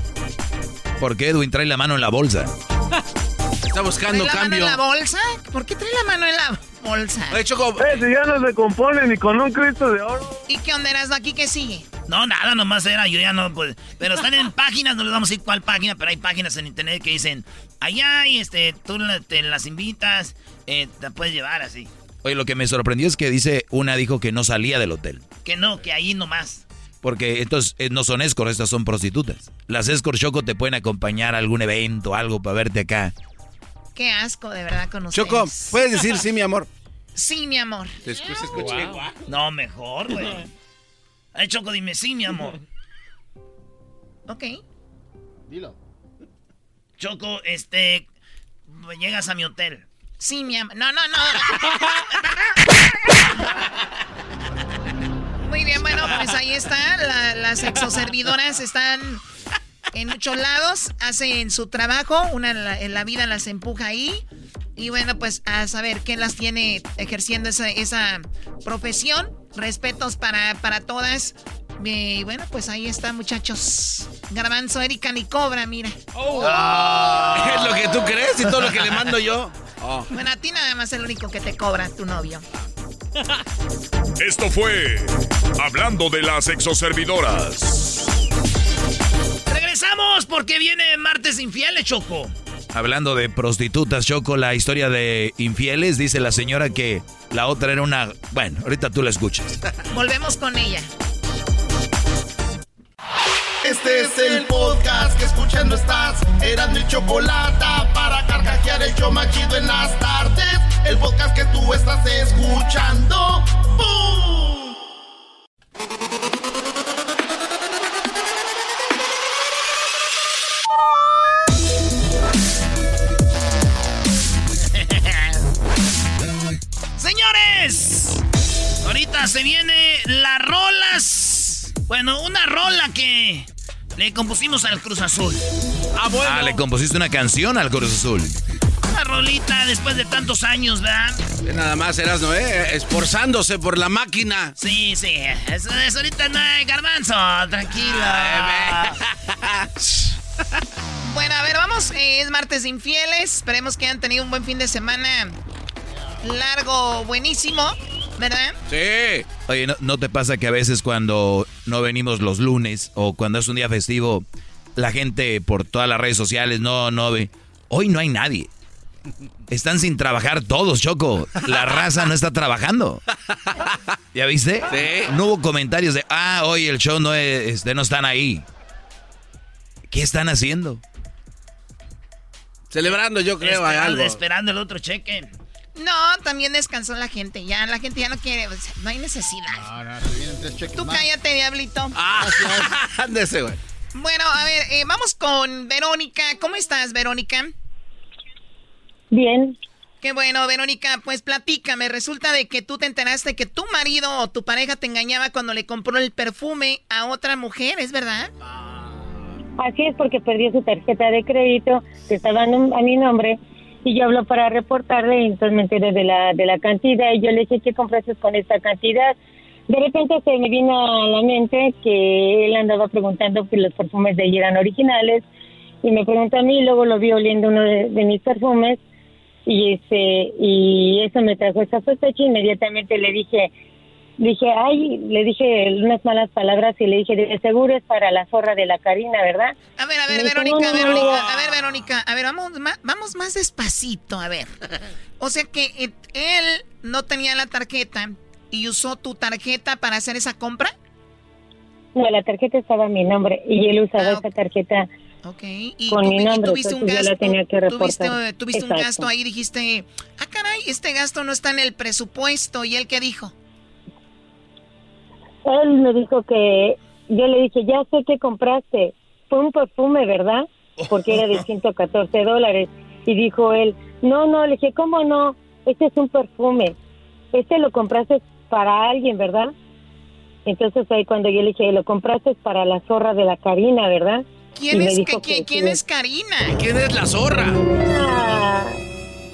Porque Edwin trae la mano en la bolsa. Está buscando ¿Trae la cambio. mano en la bolsa? ¿Por qué trae la mano en la bolsa? De hecho, como- Eh, si ya no se compone ni con un Cristo de oro. ¿Y qué onda eras aquí que sigue? No, nada, nomás era, yo ya no, pues. Pero están en páginas, no les vamos a decir cuál página, pero hay páginas en internet que dicen, allá y este, tú la- te las invitas, eh, te puedes llevar así. Oye, lo que me sorprendió es que dice, una dijo que no salía del hotel. Que no, que ahí nomás. Porque estos eh, no son escorts, estas son prostitutas. Las escort Choco te pueden acompañar a algún evento, algo para verte acá. Qué asco, de verdad, con ustedes. Choco, puedes decir sí, mi amor. Sí, mi amor. Te escuché, escuché. No, mejor, güey. Ay, Choco, dime sí, mi amor. Ok. Dilo. Choco, este, llegas a mi hotel. Sí, mi amor. No, no, no. [LAUGHS] Muy bien, bueno, pues ahí está. La- las exoservidoras están en muchos lados, hacen su trabajo, una en la, en la vida las empuja ahí. Y bueno, pues a saber qué las tiene ejerciendo esa, esa profesión. Respetos para, para todas. Y bueno, pues ahí está, muchachos. Garbanzo, Erika ni cobra, mira. ¿Es lo que tú crees y todo lo que le mando yo? Oh. Bueno, a ti nada más es el único que te cobra tu novio. [LAUGHS] Esto fue Hablando de las exoservidoras. Regresamos porque viene martes infieles, Choco. Hablando de prostitutas, Choco, la historia de infieles, dice la señora que la otra era una... Bueno, ahorita tú la escuchas. [LAUGHS] Volvemos con ella. Este es el podcast que escuchando estás. Eran mi chocolate para carcajear el show más chido en las tardes. El podcast que tú estás escuchando. ¡Bum! Señores, ahorita se viene las rolas. Bueno, una rola que le compusimos al Cruz Azul. Ah, bueno. Ah, le compusiste una canción al Cruz Azul. Rolita después de tantos años, ¿verdad? Nada más eras, ¿no? Eh? Esforzándose por la máquina. Sí, sí. Eso, eso ahorita no hay garbanzo. Tranquilo. [LAUGHS] bueno, a ver, vamos. Eh, es martes de infieles. Esperemos que hayan tenido un buen fin de semana. Largo, buenísimo. ¿Verdad? Sí. Oye, ¿no, ¿no te pasa que a veces cuando no venimos los lunes o cuando es un día festivo, la gente por todas las redes sociales no, no ve? Hoy no hay nadie. Están sin trabajar todos, Choco. La raza no está trabajando. ¿Ya viste? Sí. No hubo comentarios de, ah, hoy el show no, es, este, no están ahí. ¿Qué están haciendo? Celebrando, yo creo, Esperando, algo. esperando el otro cheque. No, también descansó la gente. Ya, la gente ya no quiere. o sea, no hay necesidad. Tú cállate, diablito. Ah, [LAUGHS] ándese, güey. Bueno, a ver, eh, vamos con Verónica. ¿Cómo estás, Verónica? Bien. Qué bueno, Verónica. Pues platícame. Resulta de que tú te enteraste que tu marido o tu pareja te engañaba cuando le compró el perfume a otra mujer, ¿es verdad? Así es porque perdió su tarjeta de crédito que estaba a mi nombre y yo hablo para reportarle y entonces me enteré de la, de la cantidad y yo le dije, ¿qué compraste con esta cantidad? De repente se me vino a la mente que él andaba preguntando si los perfumes de ella eran originales y me preguntó a mí y luego lo vi oliendo uno de, de mis perfumes y este y eso me trajo esa sospecha inmediatamente le dije dije ay le dije unas malas palabras y le dije de seguro es para la zorra de la Karina verdad A ver, a ver, Me dijo, Verónica, "No, no, no, Verónica, a ver, Verónica, a ver, vamos más, vamos más despacito, a ver. O sea que eh, él no tenía la tarjeta y usó tu tarjeta para hacer esa compra. no la tarjeta estaba a mi nombre y él usaba esa tarjeta Ok, y, con mi nombre tuviste un entonces yo gasto, la tenía que reportar tuviste un gasto ahí, dijiste, ah, caray, este gasto no está en el presupuesto. ¿Y él qué dijo? Él me dijo que yo le dije, ya sé que compraste. Fue un perfume, ¿verdad? Porque era de [LAUGHS] 114 dólares. Y dijo él, no, no, le dije, ¿cómo no? Este es un perfume. Este lo compraste para alguien, ¿verdad? Entonces ahí cuando yo le dije, lo compraste para la zorra de la Karina, ¿verdad? ¿Quién es, que- quién, que quién sí. es Karina? ¿Quién es la zorra?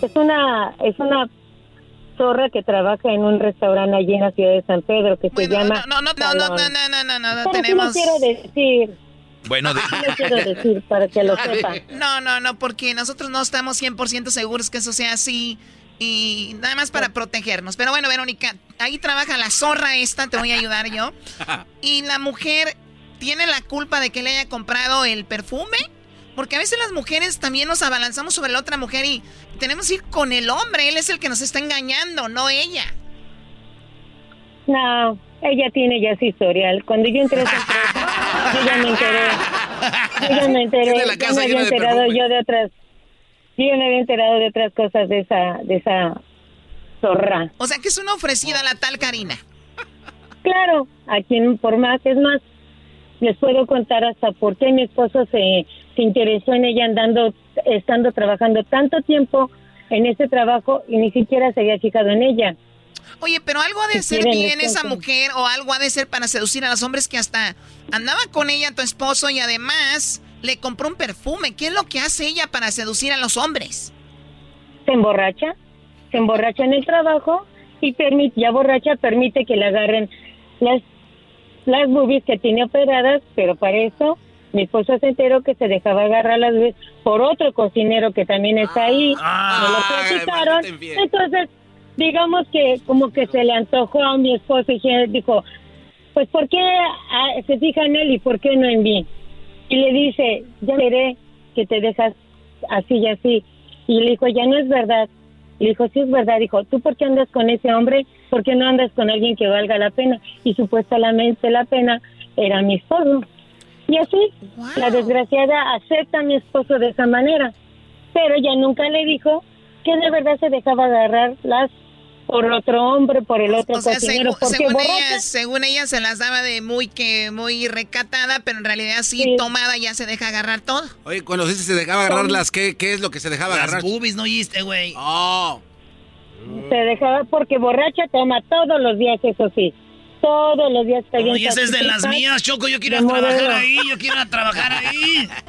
Es una es una zorra que trabaja en un restaurante allí en la ciudad de San Pedro que se llama No, no, no, no, no, no, no, no, no, no, tenemos... quiero decir, Bueno, de- sí lo quiero decir para que lo sepa. No, no, no, porque nosotros no estamos 100% seguros que eso sea así y nada más para protegernos. Pero bueno, Verónica, ahí trabaja la zorra esta, te voy a ayudar yo. Y la mujer tiene la culpa de que le haya comprado el perfume. Porque a veces las mujeres también nos abalanzamos sobre la otra mujer y tenemos que ir con el hombre. Él es el que nos está engañando, no ella. No, ella tiene ya su historial. Cuando yo entré a esa empresa, [LAUGHS] yo ya me enteré. Yo ya me enteré. Casa me había enterado yo de otras. Yo ya me había enterado de otras cosas de esa, de esa zorra. O sea que es una ofrecida la tal Karina. Claro, a quien por más, es más, les puedo contar hasta por qué mi esposo se, se interesó en ella andando, estando trabajando tanto tiempo en ese trabajo y ni siquiera se había fijado en ella. Oye, pero algo ha de ser bien esa mujer o algo ha de ser para seducir a los hombres que hasta andaba con ella tu esposo y además le compró un perfume. ¿Qué es lo que hace ella para seducir a los hombres? Se emborracha, se emborracha en el trabajo y permite, ya borracha permite que le agarren las, las boobies que tiene operadas, pero para eso mi esposo se enteró que se dejaba agarrar las boobies por otro cocinero que también está ahí. Ah, me lo platicaron. Entonces, digamos que como que se le antojó a mi esposo y dijo, pues ¿por qué ah, se fija en él y por qué no en mí? Y le dice, ya veré que te dejas así y así. Y le dijo, ya no es verdad. Le dijo, sí es verdad. Dijo, ¿tú por qué andas con ese hombre? ¿Por qué no andas con alguien que valga la pena? Y supuestamente la pena era mi esposo. Y así, la desgraciada acepta a mi esposo de esa manera. pero ella nunca le dijo que de verdad se dejaba agarrar las por otro hombre, por el otro O sea, cocinero, segu- porque según, borracha- ella, según ella se las daba de muy que muy recatada, pero en realidad sí, Sí. tomada ya se deja agarrar todo. Oye, cuando dices se dejaba agarrar las, ¿qué, ¿qué es lo que se dejaba Las agarrar? boobies no oíste, güey. Oh. se dejaba porque borracha toma todos los días, eso sí. Todos los días está bien Oye, esa es de las mías, Choco. Yo quiero de ir a trabajar modelo. ahí. Yo quiero ir a trabajar ahí. [LAUGHS]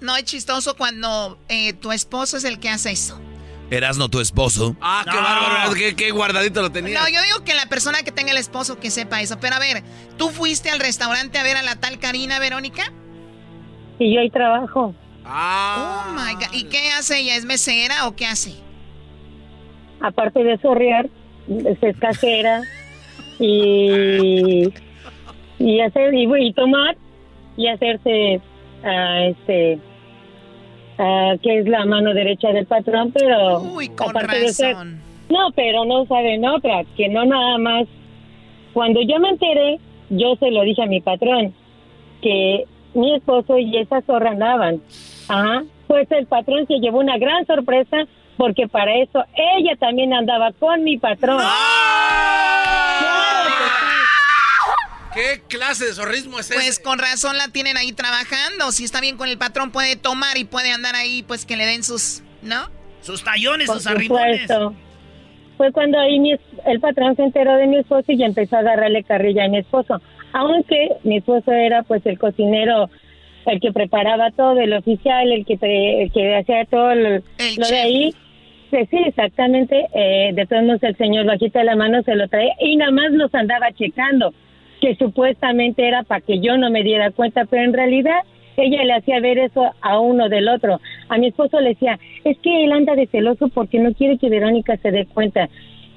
No es chistoso cuando eh, tu esposo es el que hace eso. Erasno, tu esposo. Ah, qué bárbaro, qué, qué guardadito lo tenía. No, yo digo que la persona que tenga el esposo que sepa eso. Pero a ver, ¿tú fuiste al restaurante a ver a la tal Karina, Verónica? Y yo ahí trabajo. Ah. Oh my God. ¿Y qué hace ella? ¿Es mesera o qué hace? Aparte de sorrear, es casera y, y hacer y, y tomar y hacerse ah, este ah, que es la mano derecha del patrón, pero Uy, con aparte de ser- no, pero no saben otra, que no nada más. Cuando yo me enteré, yo se lo dije a mi patrón, que mi esposo y esa zorra andaban. Ajá. Pues el patrón se llevó una gran sorpresa porque para eso ella también andaba con mi patrón. ¿Qué clase de zorrismo es Pues ese? con razón la tienen ahí trabajando. Si está bien con el patrón, puede tomar y puede andar ahí, pues que le den sus. ¿No? Sus tallones, Por sus supuesto. Fue cuando ahí mi es- el patrón se enteró de mi esposo y ya empezó a agarrarle carrilla a mi esposo. Aunque mi esposo era pues el cocinero, el que preparaba todo, el oficial, el que, el que hacía todo el- El lo de ahí. Sí, sí, exactamente. Eh, de todos modos el señor bajita de la mano se lo traía y nada más nos andaba checando, que supuestamente era para que yo no me diera cuenta, pero en realidad ella le hacía ver eso a uno del otro. A mi esposo le decía, es que él anda de celoso porque no quiere que Verónica se dé cuenta.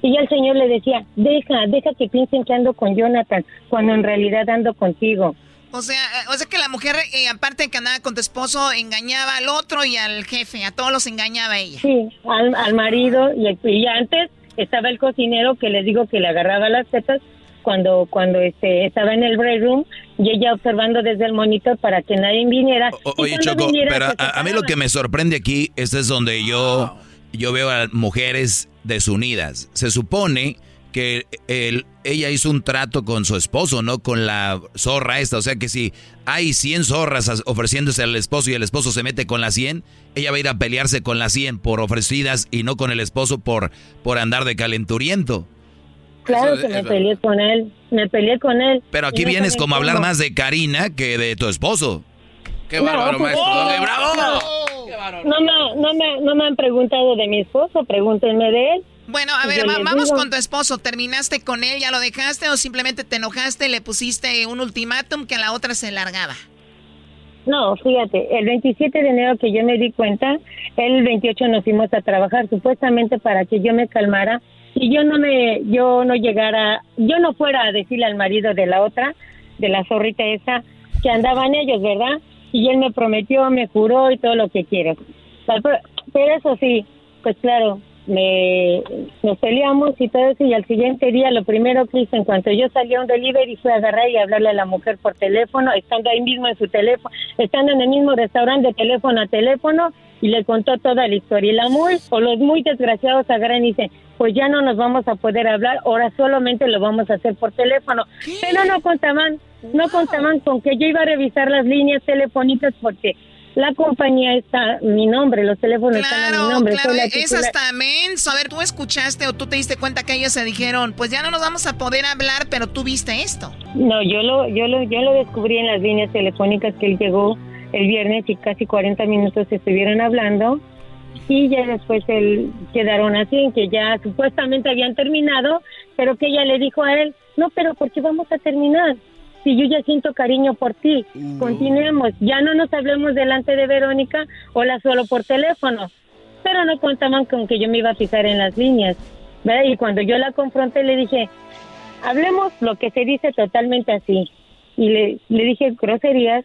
Y ya el señor le decía, deja, deja que piensen que ando con Jonathan, cuando en realidad ando contigo. O sea, eh, o sea que la mujer, eh, aparte de que andaba con tu esposo, engañaba al otro y al jefe. A todos los engañaba ella. Sí, al, al marido y, y antes estaba el cocinero que les digo que le agarraba las tetas cuando cuando este estaba en el break room y ella observando desde el monitor para que nadie viniera. O- oye, Choco, viniera, pero a, a mí lo que me sorprende aquí, este es donde yo, yo veo a mujeres desunidas. Se supone que el- ella hizo un trato con su esposo, no con la zorra esta. O sea que si hay 100 zorras as- ofreciéndose al esposo y el esposo se mete con la 100, ella va a ir a pelearse con las 100 por ofrecidas y no con el esposo por, por andar de calenturiento. Claro Eso- que me eso- peleé con él, me peleé con él. Pero aquí no vienes como a hablar más de Karina que de tu esposo. Qué No, bárbaro, pues, maestro. no, Doble, ¡Bravo! no. No me, no, me, no me han preguntado de mi esposo, pregúntenme de él. Bueno, a ver, va- vamos digo. con tu esposo. ¿Terminaste con él? ¿Ya lo dejaste o simplemente te enojaste y le pusiste un ultimátum que a la otra se largaba? No, fíjate, el 27 de enero que yo me di cuenta, el 28 nos fuimos a trabajar supuestamente para que yo me calmara y yo no me, yo no llegara, yo no fuera a decirle al marido de la otra, de la zorrita esa, que andaban ellos, ¿verdad? Y él me prometió, me juró y todo lo que quieras. Pero eso sí, pues claro, me, nos peleamos y todo eso y al siguiente día lo primero que hice en cuanto yo salí a un delivery fue agarrar y hablarle a la mujer por teléfono, estando ahí mismo en su teléfono, estando en el mismo restaurante teléfono a teléfono y le contó toda la historia. Y la muy, o los muy desgraciados agarran y dicen, pues ya no nos vamos a poder hablar, ahora solamente lo vamos a hacer por teléfono. Pero no contaban, no contaban con que yo iba a revisar las líneas telefónicas porque la compañía está mi nombre, los teléfonos están a mi Claro, nombre. claro, es hasta menso. A ver, tú escuchaste o tú te diste cuenta que ellos se dijeron, pues ya no nos vamos a poder hablar, pero tú viste esto. No, yo lo, yo lo, yo lo descubrí en las líneas telefónicas que él llegó el viernes y casi 40 minutos estuvieron hablando y ya después él quedaron así en que ya supuestamente habían terminado, pero que ella le dijo a él, no, pero ¿por qué vamos a terminar? Si yo ya siento cariño por ti, continuemos, ya no nos hablemos delante de Verónica, hola solo por teléfono, pero no contaban con que yo me iba a pisar en las líneas, ¿verdad? Y cuando yo la confronté le dije, hablemos lo que se dice totalmente así. Y le, le dije groserías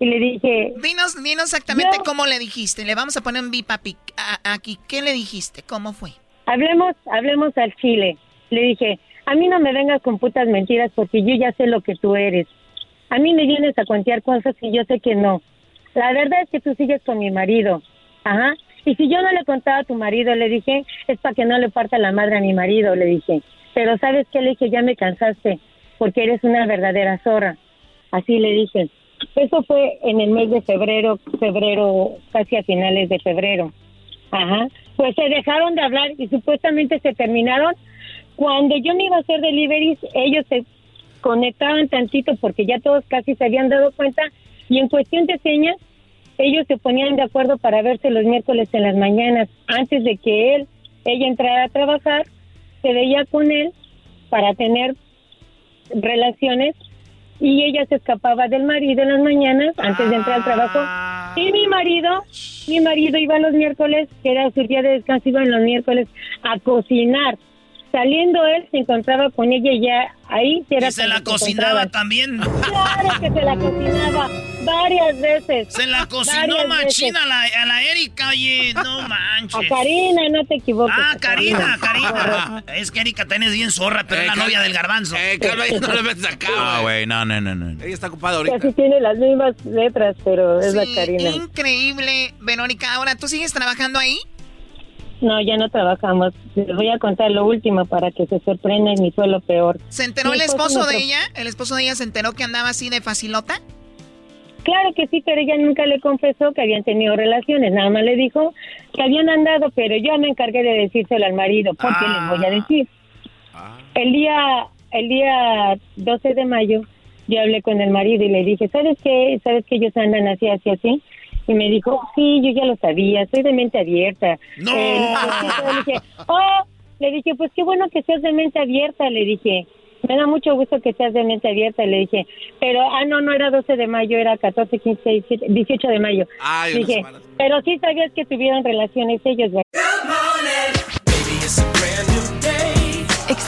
y le dije... Dinos, dinos exactamente cómo le dijiste. Le vamos a poner un bip aquí. ¿Qué le dijiste? ¿Cómo fue? Hablemos, hablemos al chile. Le dije, a mí no me vengas con putas mentiras porque yo ya sé lo que tú eres. A mí me vienes a cuentear cosas y yo sé que no. la verdad es que tú sigues con mi marido. Ajá. Y si yo no le contaba a tu marido, le dije, es para que no le parta la madre a mi marido, le dije. Pero ¿sabes qué? Le dije, ya me cansaste, porque eres una verdadera zorra. Así le dije. Eso fue en el mes de febrero, febrero, casi a finales de febrero. Ajá. Pues se dejaron de hablar y supuestamente se terminaron. Cuando yo me iba a hacer deliveries, ellos se conectaban tantito porque ya todos casi se habían dado cuenta y en cuestión de señas, ellos se ponían de acuerdo para verse los miércoles en las mañanas. Antes de que él, ella entrara a trabajar, se veía con él para tener relaciones y ella se escapaba del marido en las mañanas antes de entrar al trabajo. Y mi marido, mi marido iba los miércoles, que era su día de descanso, iba los miércoles a cocinar. Saliendo él se encontraba con ella y ya ahí era y se la cocinaba también. Claro que se la cocinaba varias veces. Se la cocinó machina a la, a la, Erika, oye, no manches. A Karina, no te equivoques. Ah, Karina, Karina. es que Erika tenés bien zorra, pero es la novia del garbanzo. Eh, calma, no le metes acá. No, güey, no, no, no, no. Ella está ocupada ahorita. Casi tiene las mismas letras, pero es la Karina. Increíble. Verónica, ahora, ¿tú sigues trabajando ahí? No, ya no trabajamos. Les voy a contar lo último para que se sorprendan y fue lo peor. ¿Se enteró el esposo de ella? ¿El esposo de ella se enteró que andaba así de facilota? Claro que sí, pero ella nunca le confesó que habían tenido relaciones. Nada más le dijo que habían andado, pero yo me encargué de decírselo al marido. ¿Por qué les voy a decir? El día, el día 12 de mayo, yo hablé con el marido y le dije, ¿sabes qué? ¿Sabes que ellos andan así, así, así? Y me dijo, sí, yo ya lo sabía, soy de mente abierta. ¡No! Eh, le dije, oh, le dije, pues qué bueno que seas de mente abierta, le dije. Me da mucho gusto que seas de mente abierta, le dije. Pero, ah, no, no era 12 de mayo, era 14, 15, 17, 18 de mayo. Ay, dije, pero sí sabías que tuvieron relaciones ellos, ¿verdad?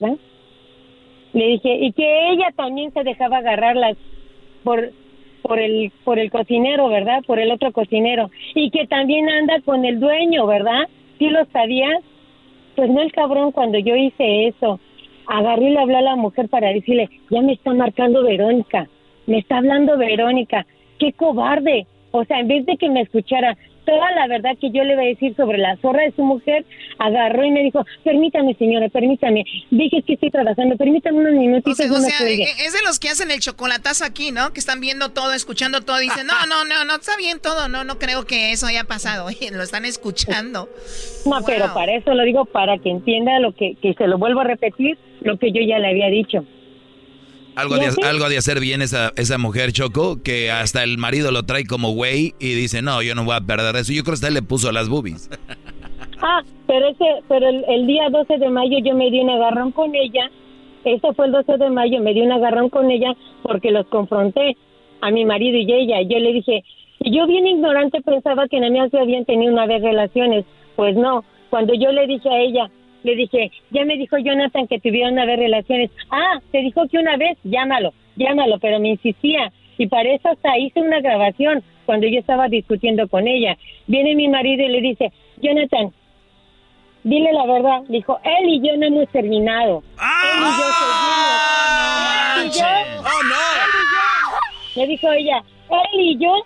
Le dije, y que ella también se dejaba agarrarlas por por el por el cocinero, ¿verdad? Por el otro cocinero y que también anda con el dueño, ¿verdad? ¿Sí lo sabías? Pues no el cabrón cuando yo hice eso. Agarré y le habló a la mujer para decirle, ya me está marcando Verónica, me está hablando Verónica, qué cobarde. O sea, en vez de que me escuchara, toda la verdad que yo le iba a decir sobre la zorra de su mujer, agarró y me dijo, permítame señora, permítame, dije que estoy trabajando, permítame unos minutitos. O sea, o no me sea, cuelgue". e- es de los que hacen el chocolatazo aquí, ¿no? Que están viendo todo, escuchando todo, dicen, no, no, no, no, está bien todo, no, no creo que eso haya pasado, [LAUGHS] Oye, lo están escuchando. No, pero para eso lo digo, para que entienda lo que, que se lo vuelvo a repetir, lo que yo ya le había dicho. Algo de, algo de hacer bien esa, esa mujer, Choco, que hasta el marido lo trae como güey y dice, no, yo no voy a perder eso. Yo creo que hasta él le puso las boobies. [LAUGHS] Ah, pero ese, pero el, el día 12 de mayo yo me di un agarrón con ella. Ese fue el 12 de mayo, me di un agarrón con ella porque los confronté a mi marido y ella. Yo le dije, y yo bien ignorante pensaba que en mí se habían tenido una vez relaciones. Pues no, cuando yo le dije a ella, le dije, ya me dijo Jonathan que tuvieron una vez relaciones. Ah, te dijo que una vez, llámalo, llámalo, pero me insistía. Y para eso hasta hice una grabación cuando yo estaba discutiendo con ella. Viene mi marido y le dice, Jonathan, dile la verdad. Dijo, él y yo no hemos terminado. él y yo seguimos. Él y yo, ¡Oh, él y yo. Me dijo ella, él y yo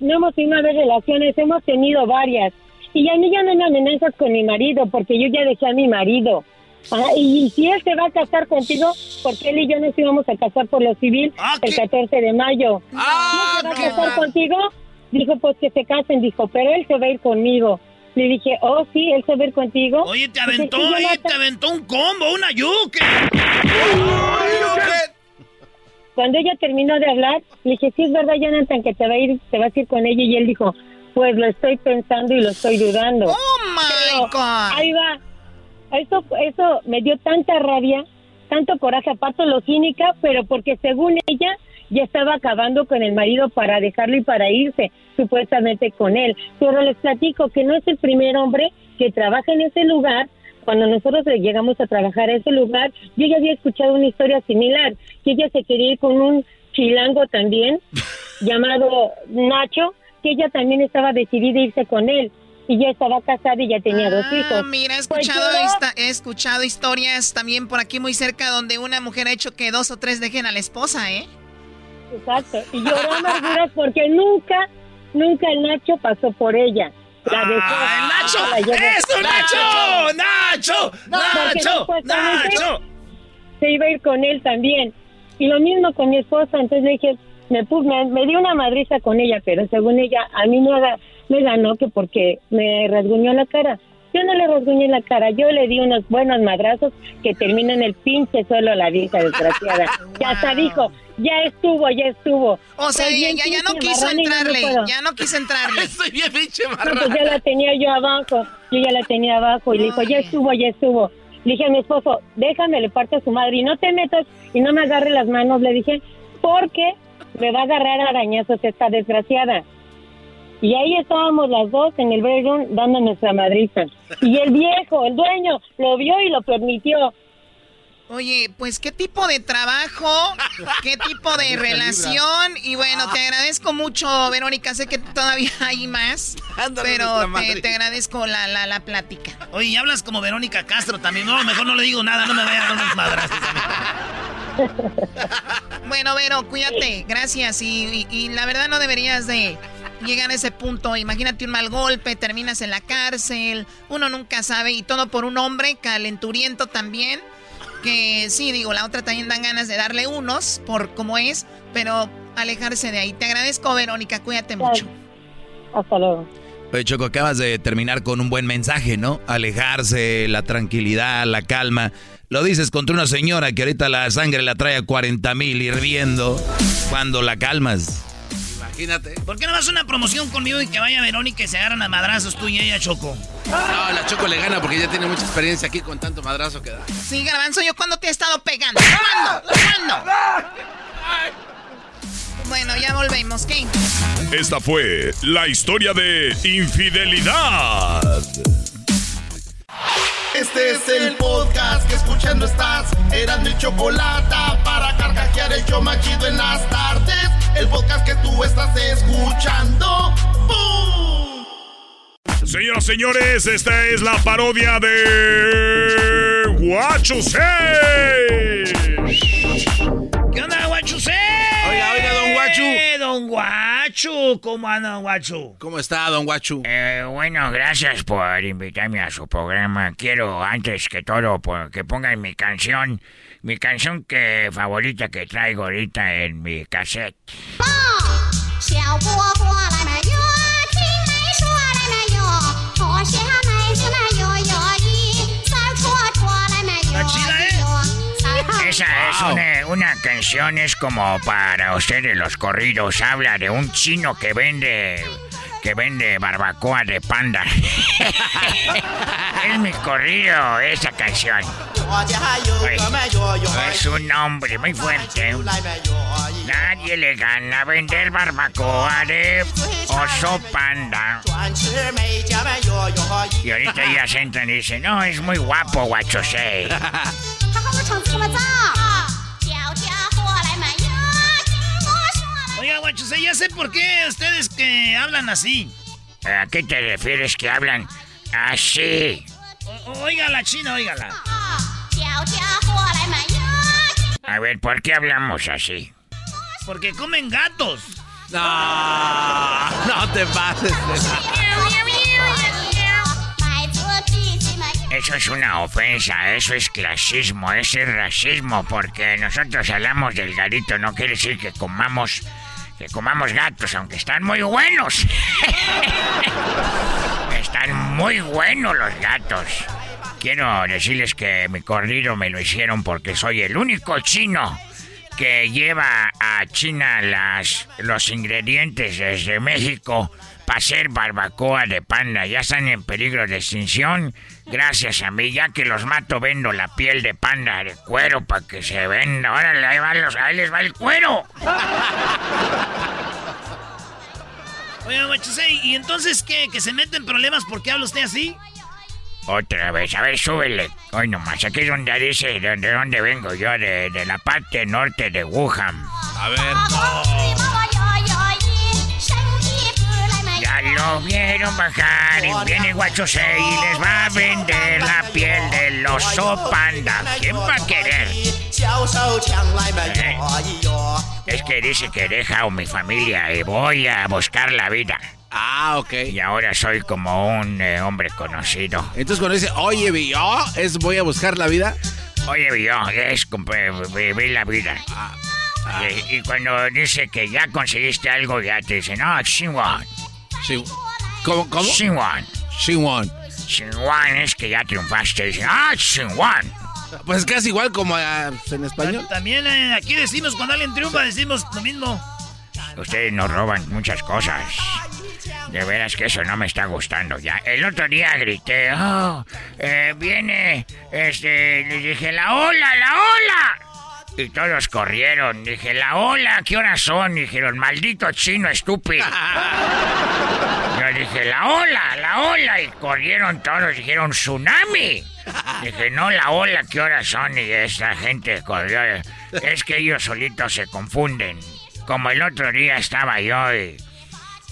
no hemos tenido una vez relaciones, hemos tenido varias. Y a mí ya no me amenazas con mi marido, porque yo ya dejé a mi marido. Ah, y, si él se va a casar contigo, porque él y yo nos íbamos a casar por lo civil el 14 de mayo. si él se va a casar contigo, Dijo, pues que se casen, dijo, pero él se va a ir conmigo. Le dije, oh, sí, él se va a ir contigo. Oye, te aventó, oye, te aventó un combo, una yuque. Cuando ella terminó de hablar, le dije, sí, es verdad, Jonathan, que te va a ir, te vas a ir con ella. Y él dijo, pues lo estoy pensando y lo estoy dudando. Oh, my God. Ahí va. Eso, eso me dio tanta rabia, tanto coraje, aparte lo cínica, pero porque según ella ya estaba acabando con el marido para dejarlo y para irse, supuestamente con él. Pero les platico que no es el primer hombre que trabaja en ese lugar. Cuando nosotros llegamos a trabajar a ese lugar, yo ya había escuchado una historia similar, que ella se quería ir con un chilango también, [LAUGHS] llamado Nacho, que ella también estaba decidida a irse con él y ya estaba casada y ya tenía dos Ah, hijos. Mira, he Pues yo- he escuchado historias también por aquí muy cerca donde una mujer ha hecho que dos o tres dejen a la esposa, ¿eh? Exacto. Y lloró amarguras porque nunca, nunca el Nacho pasó por ella. La dejó. ¡Ah, Nacho! La. ¡Eso, Nacho! ¡Nacho! ¡Nacho! ¡Nacho! Se iba a ir con él también. Y lo mismo con mi esposa. Entonces le dije, me, me, me dio una madriza con ella, pero según ella, a mí me, ga- me ganó que porque me rasguñó la cara. Yo no le rasguñé la cara, yo le di unos buenos madrazos que terminan el pinche suelo a la vieja desgraciada. [LAUGHS] Ya hasta dijo, ya estuvo, ya estuvo. O sea, bien ya, ya no quiso no entrarle, ya no quiso entrarle. [LAUGHS] Estoy bien pinche No, pues ya la tenía yo abajo. Yo ya la tenía abajo. Y le dijo, ya estuvo, ya estuvo. Le dije a mi esposo, déjame, le parto a su madre. Y no te metas y no me agarre las manos. Le dije, porque me va a agarrar a arañazos esta desgraciada. Y ahí estábamos las dos en el break room dando nuestra madriza. Y el viejo, el dueño, lo vio y lo permitió. Oye, pues qué tipo de trabajo, qué tipo de [LAUGHS] relación. Y bueno, te agradezco mucho, Verónica. Sé que todavía hay más, [LAUGHS] pero te, agradezco la, la, la plática. Oye, y hablas como Verónica Castro también. No, mejor no le digo nada, no me vayan a dar unos madrazos. [LAUGHS] [LAUGHS] Bueno, Vero, cuídate. Gracias. Y, y- y la verdad no deberías de llegar a ese punto. Imagínate un mal golpe, terminas en la cárcel. Uno nunca sabe. Y todo por un hombre calenturiento también. Que sí, digo, la otra también dan ganas de darle unos por cómo es. Pero alejarse de ahí. Te agradezco, Verónica. Cuídate mucho. Hasta luego. Oye, Choco, acabas de terminar con un buen mensaje, ¿no? Alejarse, la tranquilidad, la calma. Lo dices contra una señora que ahorita la sangre la trae a 40 mil hirviendo. Cuando la calmas. Imagínate. ¿Por qué no vas a una promoción conmigo y que vaya Verónica y se agarran a madrazos tú y ella, Choco? No, la Choco le gana porque ya tiene mucha experiencia aquí con tanto madrazo que da. Sí, Garbanzo, ¿yo cuándo te he estado pegando? ¿Cuándo? ¿Cuándo? Bueno, ya volvemos. ¿Qué? Esta fue la historia de infidelidad. Este es el podcast que escuchando estás. Eran mi chocolate para carcajear el yo machido en las tardes. El podcast que tú estás escuchando. ¡Bum! Señoras, señores, esta es la parodia de Guacho Guachu, ¿cómo anda, don Guachu? ¿Cómo está, don Guachu? Eh, bueno, gracias por invitarme a su programa. Quiero, antes que todo, por- que pongan mi canción, mi canción que favorita que traigo ahorita en mi cassette. 小三 Esa es una, una canción, es como para ustedes los corridos. Habla de un chino que vende que vende barbacoa de panda. [LAUGHS] es mi corrido esa canción. Es un nombre muy fuerte. Nadie le gana vender barbacoa de oso panda. Y ahorita ya se entran y dicen, no, es muy guapo, guachosei. [LAUGHS] 他和我唱这么早，叫家伙来买药，听我说。 Oiga, Guachusé, ya sé por qué ustedes que hablan así. ¿A qué te refieres que hablan así? O- oiga la china, óigala. 叫家伙来买药， A ver, ¿por qué hablamos así? Porque comen gatos. No, no te pases. [LAUGHS] Eso es una ofensa, eso es clasismo, eso es racismo, porque nosotros hablamos del garito, no quiere decir que comamos, que comamos gatos, aunque están muy buenos. [LAUGHS] están muy buenos los gatos. Quiero decirles que mi corrido me lo hicieron porque soy el único chino que lleva a China las, los ingredientes desde México para hacer barbacoa de panda. Ya están en peligro de extinción. Gracias a mí, ya que los mato, vendo la piel de panda de cuero para que se venda. Ahora ahí, va los- ahí les va el cuero. Oye, Guachusei, ¿y entonces qué? ¿Que se mete en problemas porque habla usted así? Otra vez, a ver, súbele. Hoy nomás, aquí es donde dice de, de dónde vengo yo, de, de la parte norte de Wuhan. A ver. Ya lo vieron bajar y viene Guachosei y les va a vender la piel del oso panda. ¿Quién va a querer? Eh, Es que dice que he dejado mi familia y voy a buscar la vida. Ah, ok. Y ahora soy como un eh, hombre conocido. Entonces cuando dice, oye, yo, es voy a buscar la vida. Oye, yo, es eh, vivir la vida. Y, y cuando dice que ya conseguiste algo, ya te dicen, no, Xinhuan. ¿Cómo? ¿Cómo? Xinhuan. Xinhuan. Xinhuan es que ya triunfaste. Ah, Xinhuan. Pues casi igual como ah, en español. También eh, aquí decimos, cuando alguien triunfa, decimos lo mismo. Ustedes nos roban muchas cosas. De veras que eso no me está gustando ya. El otro día grité, oh, eh, viene, este, les dije, la ola, la ola. Y todos corrieron. Dije, la ola, ¿qué horas son? Dijeron, maldito chino estúpido. [LAUGHS] Yo dije, la ola, la ola. Y corrieron todos, dijeron, tsunami. Dije, no, la ola, ¿qué horas son? Y esa gente corrió. Es que ellos solitos se confunden. Como el otro día estaba yo y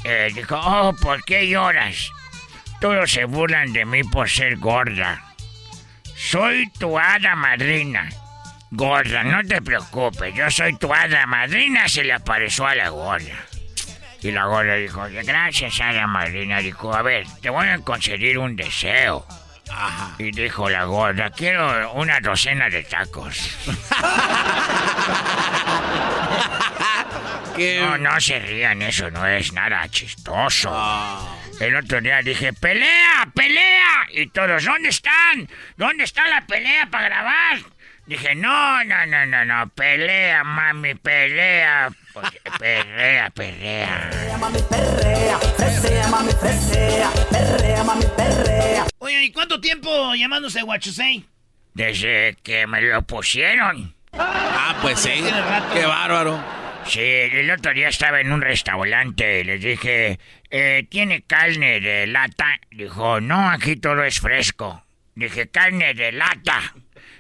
eh, dijo, oh, ¿por qué lloras? Todos se burlan de mí por ser gorda. Soy tu hada madrina. Gorda, no te preocupes, yo soy tu hada madrina, se le apareció a la gorda. Y la gorda dijo, gracias hada madrina. Dijo, a ver, te voy a conceder un deseo. Y dijo la gorda, quiero una docena de tacos. [LAUGHS] No, no se rían, eso no es nada chistoso. El otro día dije, pelea, pelea. Y todos, ¿dónde están? ¿Dónde está la pelea para grabar? Dije, no, no, no, no, no, pelea, mami, pelea. Porque- [LAUGHS] Pelea, pelea. Oye, ¿y cuánto tiempo llamándose Guachusei? Desde que me lo pusieron. Ah, pues sí. Qué bárbaro. Sí, el otro día estaba en un restaurante y les dije, eh, ¿tiene carne de lata? Dijo, no, aquí todo es fresco. Dije, carne de lata.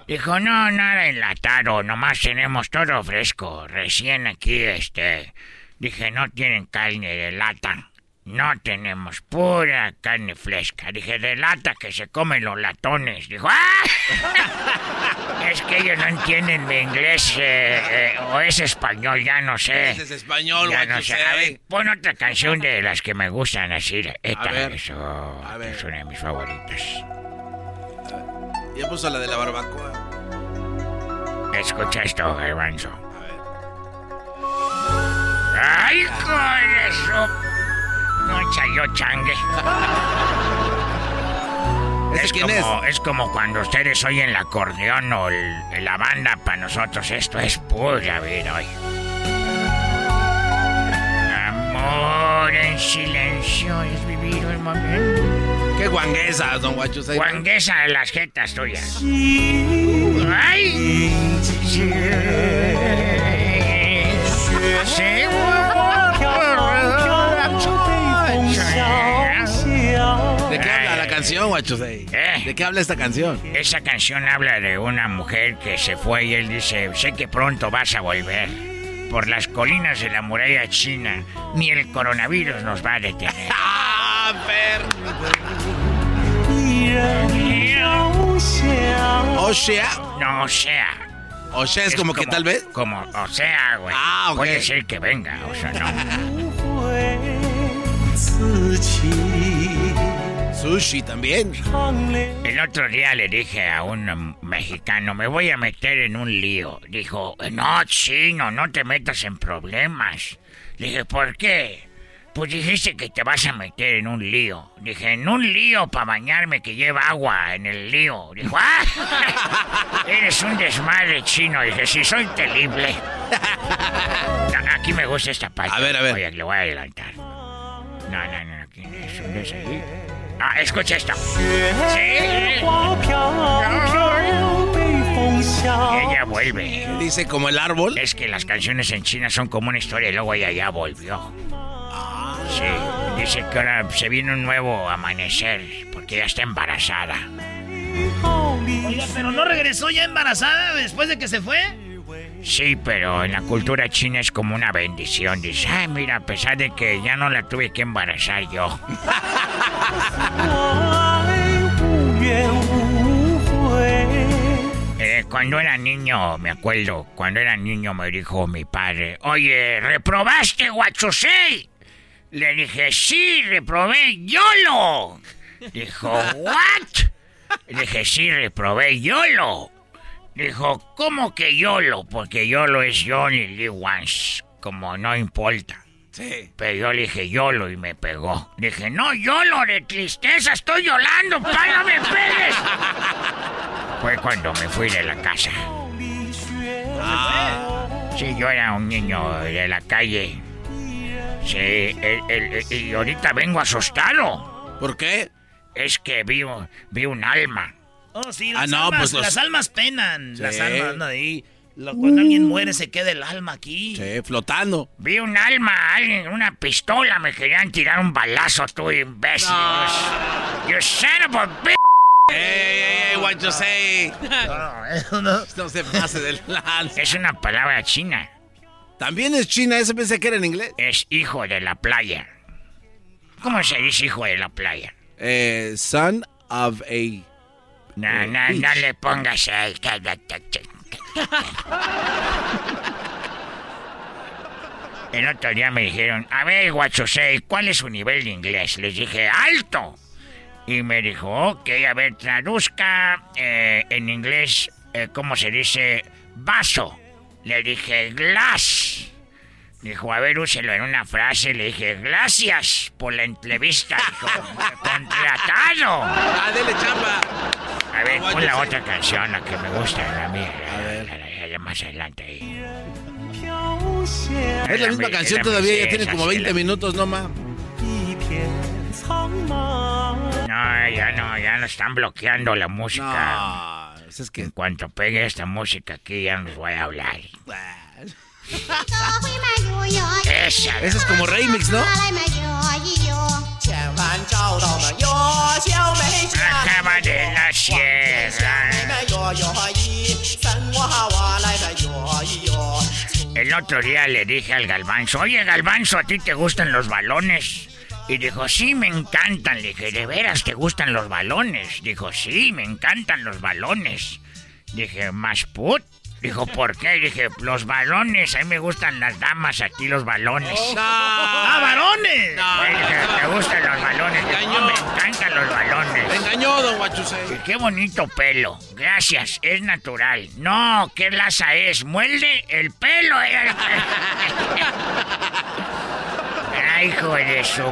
Dijo, no, nada enlatado, nomás tenemos todo fresco, recién aquí, este. Dije, no tienen carne de lata. No tenemos pura carne fresca. Dije, de lata que se comen los latones. Dijo, ¡ah! [LAUGHS] es que ellos no entienden mi inglés eh, eh, o es español, ya no sé. Ese es español, Ya no sé. A ver, pon otra canción de las que me gustan así. Esta A ver. eso, es una de mis favoritas. Ya puso la de la barbacoa. Escucha esto, garbanzo. ¡Ay, con eso! No chayo changue. [LAUGHS] Es quién como, es como cuando ustedes oyen el acordeón o el- la banda, para nosotros esto es pura vida hoy. Amor en silencio es vivir el momento. Qué guanguesa, don Guachusei. Guanguesa de las jetas tuyas. ¡Ay! ¿De qué habla la canción, Guachusei? ¿Eh? ¿De qué habla esta canción? Esa canción habla de una mujer que se fue y él dice, sé que pronto vas a volver. Por las colinas de la muralla china, ni el coronavirus nos va a detener. [LAUGHS] ¡Ah, O sea. No, o sea. O sea, es como que tal vez. Como, o sea, güey. Ah, ok. Puede ser que venga, o sea, no. Sushi también. El otro día le dije a un mexicano, me voy a meter en un lío. Dijo, no, chino, no te metas en problemas. Le dije, ¿por qué? Pues dijiste que te vas a meter en un lío. Dije, en un lío para bañarme que lleva agua en el lío. Dijo, ¡ah! [LAUGHS] Eres un desmadre chino. Dije, sí, soy terrible. [LAUGHS] Aquí me gusta esta parte. A ver, a ver. Oye, le voy a adelantar. No, no, no, aquí es un. Ah, escucha esto. Sí. Ella vuelve. Dice como el árbol. Es que las canciones en China son como una historia y luego ella ya volvió. Sí, dice que ahora se viene un nuevo amanecer porque ya está embarazada. Oiga, pero no regresó ya embarazada después de que se fue. Sí, pero en la cultura china es como una bendición. Dice, ay, mira, a pesar de que ya no la tuve que embarazar yo. [LAUGHS] Eh, cuando era niño, me acuerdo, cuando era niño me dijo mi padre, oye, ¿reprobaste, guachosei? Le dije, sí, reprobé YOLO. Dijo, ¿what? Le dije, sí, reprobé YOLO. Dijo, ¿cómo que YOLO? Porque YOLO es Johnny Lee Once, como no importa. Sí. Pero yo le dije YOLO y me pegó. Dije, no, YOLO de tristeza, estoy llorando, ¡para me pegues! Fue cuando me fui de la casa. Sí, yo era un niño de la calle. Sí, el- el- y ahorita vengo asustado. ¿Por qué? Es que vi un alma. Oh, sí, Ah, las, no, almas, pues los- las almas penan. Las almas andan ahí. Lo- cuando alguien muere se queda el alma aquí. Sí, flotando. Vi un alma, alguien, una pistola, me querían tirar un balazo, tú imbécil. You son of a bitch. ¡Ey, ey, ey, what you say! No, no. No se pase del lance. Es una palabra china. También es china, ese pensé que era en inglés. Es hijo de la playa. ¿Cómo se dice hijo de la playa? Eh, son of a... No, Eh, no, no beach. le pongas ahí. El otro día me dijeron, a ver, guachosei, ¿cuál es su nivel de inglés? Les dije, alto. Y me dijo, ok, a ver, traduzca eh, en inglés, eh, ¿cómo se dice? Vaso. Le dije, glass. Dijo, a ver, úselo en una frase. Le dije, gracias por la entrevista. Dijo, contratado. ¡Ah, dele chamba! A ver, sé. otra canción, la que me gusta, la mía. La, la- la- la más adelante ahí. Es la misma canción todavía, ya tiene como 20 minutos, no más. No, ya no, ya no están bloqueando la música. No, es que... En cuanto pegue esta música aquí, ya nos voy a hablar. Esa. Ese es como remix, ¿no? El otro día le dije al Galvanzo, oye Galvanzo, ¿a ti te gustan los balones? Y dijo, sí, me encantan. Le dije, ¿de veras te gustan los balones? Dijo, sí, me encantan los balones. Dije, ¿más put? Dijo, ¿por qué? Dije, los balones, a mí me gustan las damas, a ti los balones. ¡Ah, varones! Dije, ¿te gustan los balones? Dijo, engañó. me encantan los balones. Me engañó, don Guachusei. Y qué bonito pelo. Gracias, es natural. No, ¿qué laza es? Muelde el pelo. [LAUGHS] Ay, hijo de su...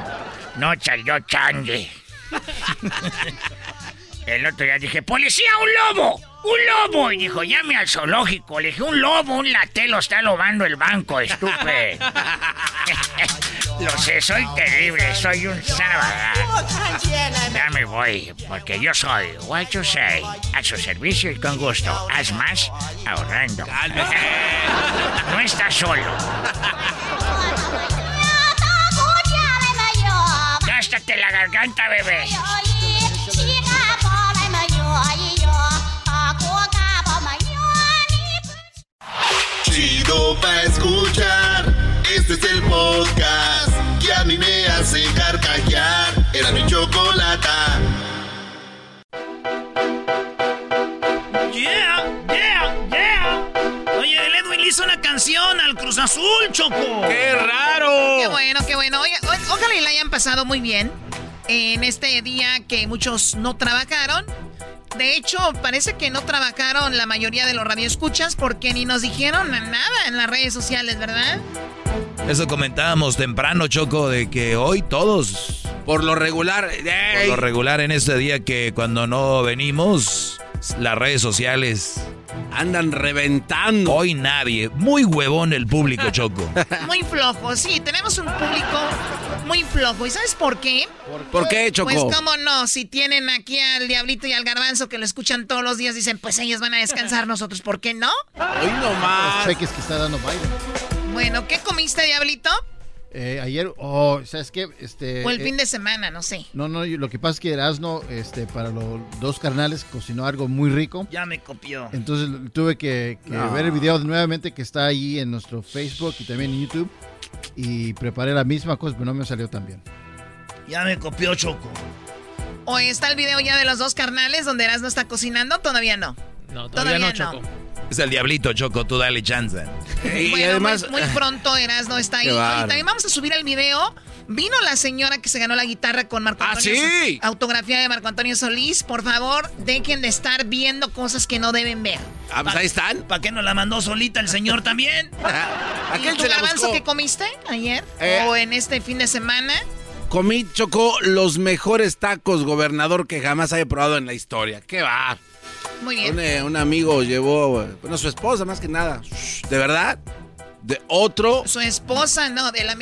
No salió changue. [LAUGHS] El otro día dije, policía, un lobo, un lobo. Y dijo, llame al zoológico. Le dije, un lobo, un latelo está lobando el banco, estúpido. [LAUGHS] Lo sé, soy terrible, soy un sábado. Ya me voy, porque yo soy, what you say, a su servicio y con gusto. Haz más ahorrando. [LAUGHS] No estás solo. Gástate la garganta, bebé. Chido pa' escuchar. Este es el podcast que a mí me hace carcajear. Era mi chocolata. Yeah, yeah, yeah. Oye, el Edwin le hizo una canción al Cruz Azul, Choco. ¡Qué raro! Qué bueno, qué bueno. Oiga, ojalá y la hayan pasado muy bien en este día que muchos no trabajaron. De hecho, parece que no trabajaron la mayoría de los radioescuchas porque ni nos dijeron nada en las redes sociales, ¿verdad? Eso comentábamos temprano, Choco, de que hoy todos... Por lo regular... Por lo regular en este día que cuando no venimos, las redes sociales... Andan reventando. Hoy nadie. Muy huevón el público, [LAUGHS] Choco. Muy flojo, sí. Tenemos un público muy flojo. ¿Y sabes por qué? ¿Por qué, Choco? Pues cómo no, si tienen aquí al Diablito y al Garbanzo que lo escuchan todos los días, dicen, pues ellos van a descansar, nosotros, ¿por qué no? Hoy nomás. Sé que es que está dando baile. Bueno, ¿qué comiste, Diablito? Eh, ayer, oh, ¿sabes qué? Este, O el eh, fin de semana, no sé. No, no, lo que pasa es que Erasno, este, para los dos carnales, cocinó algo muy rico. Ya me copió. Entonces tuve que, que No. ver el video nuevamente que está ahí en nuestro Facebook y también en YouTube. Y preparé la misma cosa, pero no me salió tan bien. Ya me copió Choco. ¿O está el video ya de los dos carnales donde Erasmo está cocinando? Todavía no. No, todavía, no, Choco. Es el diablito, Choco, tú dale chance. Bueno, muy, muy pronto Erasmo está [LAUGHS] ahí. Y bárbaro. también vamos a subir el video. Vino la señora que se ganó la guitarra con Marco ¿Ah, Antonio. sí? Sol- Autografía de Marco Antonio Solís. Por favor, dejen de estar viendo cosas que no deben ver. Ah, pues ahí están. ¿Para qué no la mandó solita el señor también? [LAUGHS] ¿Y Aquel tu garbanzo que comiste ayer? Eh. ¿O en este fin de semana? Comí, Choco, los mejores tacos, gobernador, que jamás haya probado en la historia. ¿Qué va? Muy bien. Un, un amigo llevó, bueno, su esposa más que nada. ¿De verdad? De otro. Su esposa, no, de la no,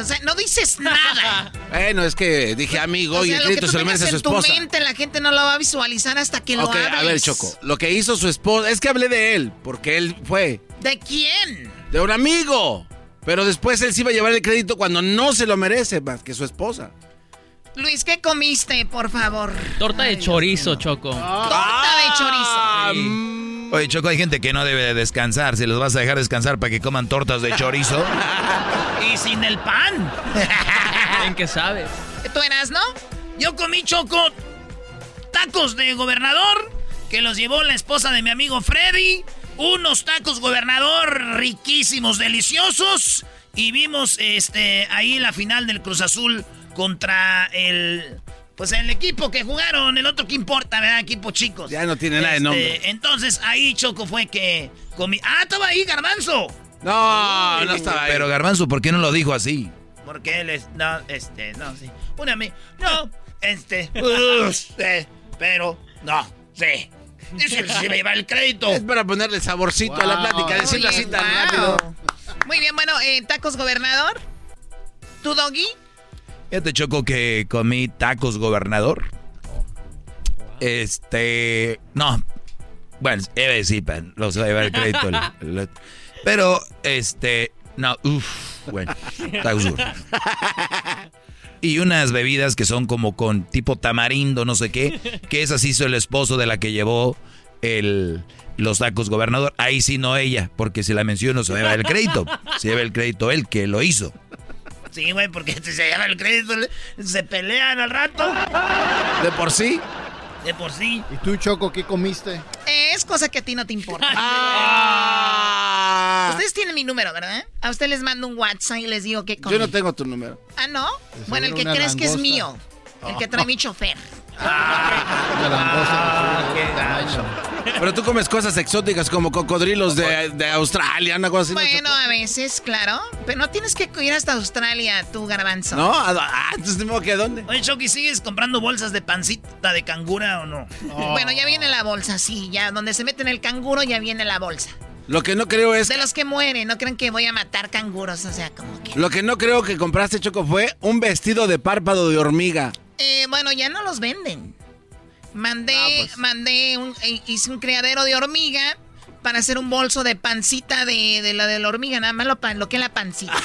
o sea, no dices nada. [LAUGHS] Bueno, es que dije amigo O y el lo crédito se lo merece su en tu esposa. mente, la gente no lo va a visualizar hasta que lo Ok, hables. a ver, Choco. Lo que hizo su esposa. Es que hablé de él, porque él fue. ¿De quién? De un amigo. Pero después él sí iba a llevar el crédito cuando no se lo merece más que su esposa. Luis, ¿qué comiste, por favor? Torta de chorizo, Choco. Torta de chorizo. Oye, Choco, hay gente que no debe de descansar. Si los vas a dejar descansar para que coman tortas de chorizo. [LAUGHS] y sin el pan. ¿En qué sabes? ¿Tú eras, no? Yo comí Choco tacos de gobernador que los llevó la esposa de mi amigo Freddy. Unos tacos gobernador riquísimos, deliciosos. Y vimos este ahí la final del Cruz Azul contra el pues el equipo que jugaron, el otro que importa, ¿verdad? Equipo chicos. Ya no tiene nada de Este, nombre. Entonces ahí Choco fue que comí. Ah, estaba ahí Garbanzo. No, no estaba ahí. Pero Garbanzo, ¿por qué no lo dijo así? Porque él es. No, este, no, sí. Una mi. No, este. usted, [LAUGHS] pero, no, sí. Dice que se me lleva el crédito. Es para ponerle saborcito a la plática, decirlo así tan wow. rápido. Muy bien, bueno, eh, tacos gobernador. ¿Tu doggy? Fíjate, Choco, que comí tacos gobernador. Este. No. Bueno, decir, pero los va a llevar el crédito. pero, este. No, uff. Bueno, tacos gobernador. Y unas bebidas que son como con tipo tamarindo, no sé qué. Que esa sí hizo el esposo de la que llevó el, los tacos gobernador. Ahí sí no ella, porque si la menciono se va a llevar el crédito. Se lleva el crédito él que lo hizo. Sí, güey, porque [LAUGHS] se lleva el crédito. Se pelean al rato. ¿De por sí? De por sí. ¿Y tú, Choco, qué comiste? Eh, es cosa que a ti no te importa. [LAUGHS] Ah. Ustedes tienen mi número, ¿verdad? A usted les mando un WhatsApp y les digo qué comí. Yo no tengo tu número. Ah, ¿no? Bueno, el que crees que es mío. El que trae mi chofer. Pero tú comes cosas exóticas como cocodrilos de, de Australia, una cosa así. ¿no, Bueno, a veces, claro. Pero no tienes que ir hasta Australia, tu garbanzo. ¿No? Ah, ah, entonces tengo que dónde. Oye, Chucky, ¿sigues comprando bolsas de pancita de cangura o no? Bueno, ya viene la bolsa, sí. Ya donde se meten el canguro ya viene la bolsa. Lo que no creo es. De los que mueren, no creen que voy a matar canguros, o sea, como que... Lo que no creo que compraste, Choco, fue un vestido de párpado de hormiga. Eh, bueno, ya no los venden. Mandé, pues. mandé, un, eh, hice un criadero de hormiga para hacer un bolso de pancita de, de la de la hormiga, nada más lo, lo que es la pancita. [LAUGHS]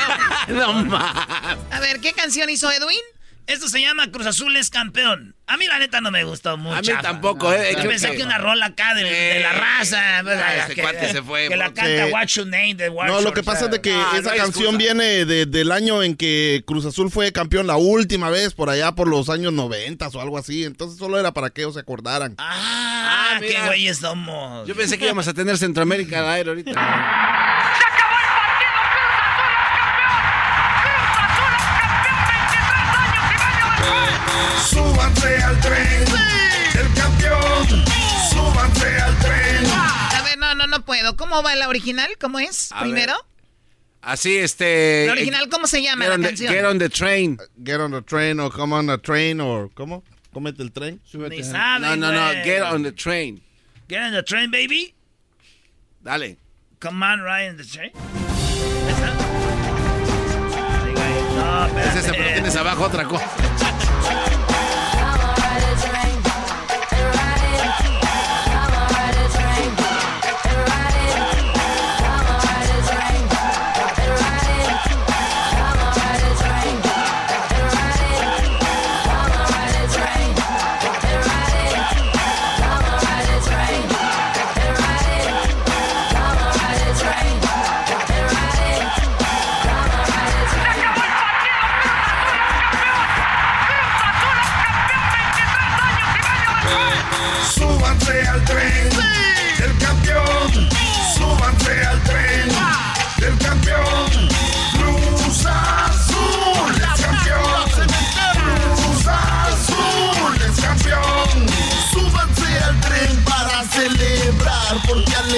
[LAUGHS] no más. A ver, ¿qué canción hizo Edwin? Esto se llama Cruz Azul es campeón. A mí la neta no me gustó mucho. A mí tampoco, eh, Yo pensé que- que una rola acá de, de la raza. pues, Ah, ese que, cuate se fue, Que la canta What's Your Name de Watch No, lo que pasa es de que Ah, esa canción viene de- del año en que Cruz Azul fue campeón la última vez, por allá por los años 90 o algo así. Entonces solo era para que ellos se acordaran. Ah, qué mira. güeyes somos. Yo pensé que íbamos a tener Centroamérica al aire ahorita. [LAUGHS] Súbanse al tren del campeón. Súbanse al tren. A ver, no, no, no puedo. ¿Cómo va la original? ¿Cómo es? A Primero. Así, este... ¿La original cómo se llama Get la on, the, canción? get on the train. Get on the train o come on the train o ¿cómo? Cómete el tren. Ni sabe, No, no, no, get on the train. Get on the train, baby. Dale. Come on, ride on the train. ¿Esa? No, Es espérate. pero tienes abajo otra cosa.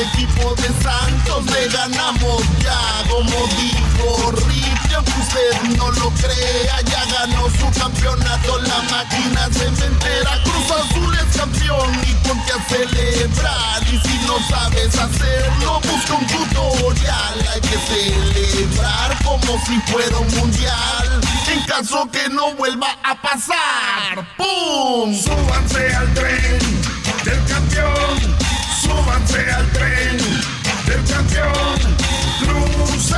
Equipo de Santos le ganamos ya. Como dijo Rip, aunque usted no lo crea, ya ganó su campeonato. La máquina cementera Cruz Azul es campeón y ponte a celebrar. Y si no sabes hacerlo, busca un tutorial. Hay que celebrar como si fuera un mundial. En caso que no vuelva a pasar, ¡pum! Súbanse al tren del campeón. Súbanse al tren del campeón. Cruz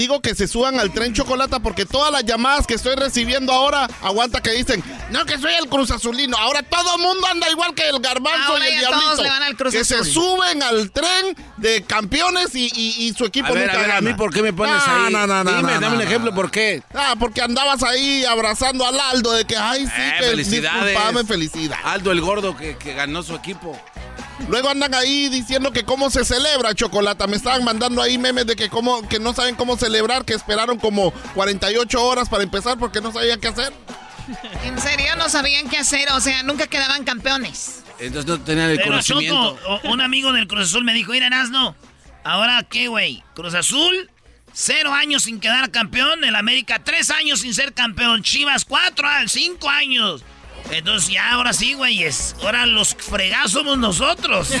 digo que se suban al tren chocolate porque todas las llamadas que estoy recibiendo ahora, aguanta que dicen, no que soy el Cruz Azulino. Ahora todo el mundo anda igual que el garbanzo Ahora y el ya todos diablito. le van al Cruz que Azul. se suben al tren de campeones y, y- y su equipo A ver, nunca a ver, a gana. mí, ¿por qué me pones No, ahí? No, no, no, Dime, no, dame un ejemplo. ¿por qué? Ah, porque andabas ahí abrazando al Aldo de que, ay, sí, Eh, que felicidades. disculpame, felicidad. Aldo el gordo que, que ganó su equipo. Luego andan ahí diciendo que cómo se celebra chocolate. Me estaban mandando ahí memes de que cómo, que no saben cómo celebrar, que esperaron como 48 horas para empezar porque no sabían qué hacer. ¿En serio no sabían qué hacer? O sea, nunca quedaban campeones. Entonces no tenían el Pero conocimiento. Choco, un amigo del Cruz Azul me dijo, mira, Nazno, ¿ahora qué, güey? Cruz Azul, cero años sin quedar campeón. El América, tres años sin ser campeón. Chivas, cuatro, cinco años. Entonces ya, ahora sí, güey, es, ahora los fregazos somos nosotros. [LAUGHS] [LAUGHS]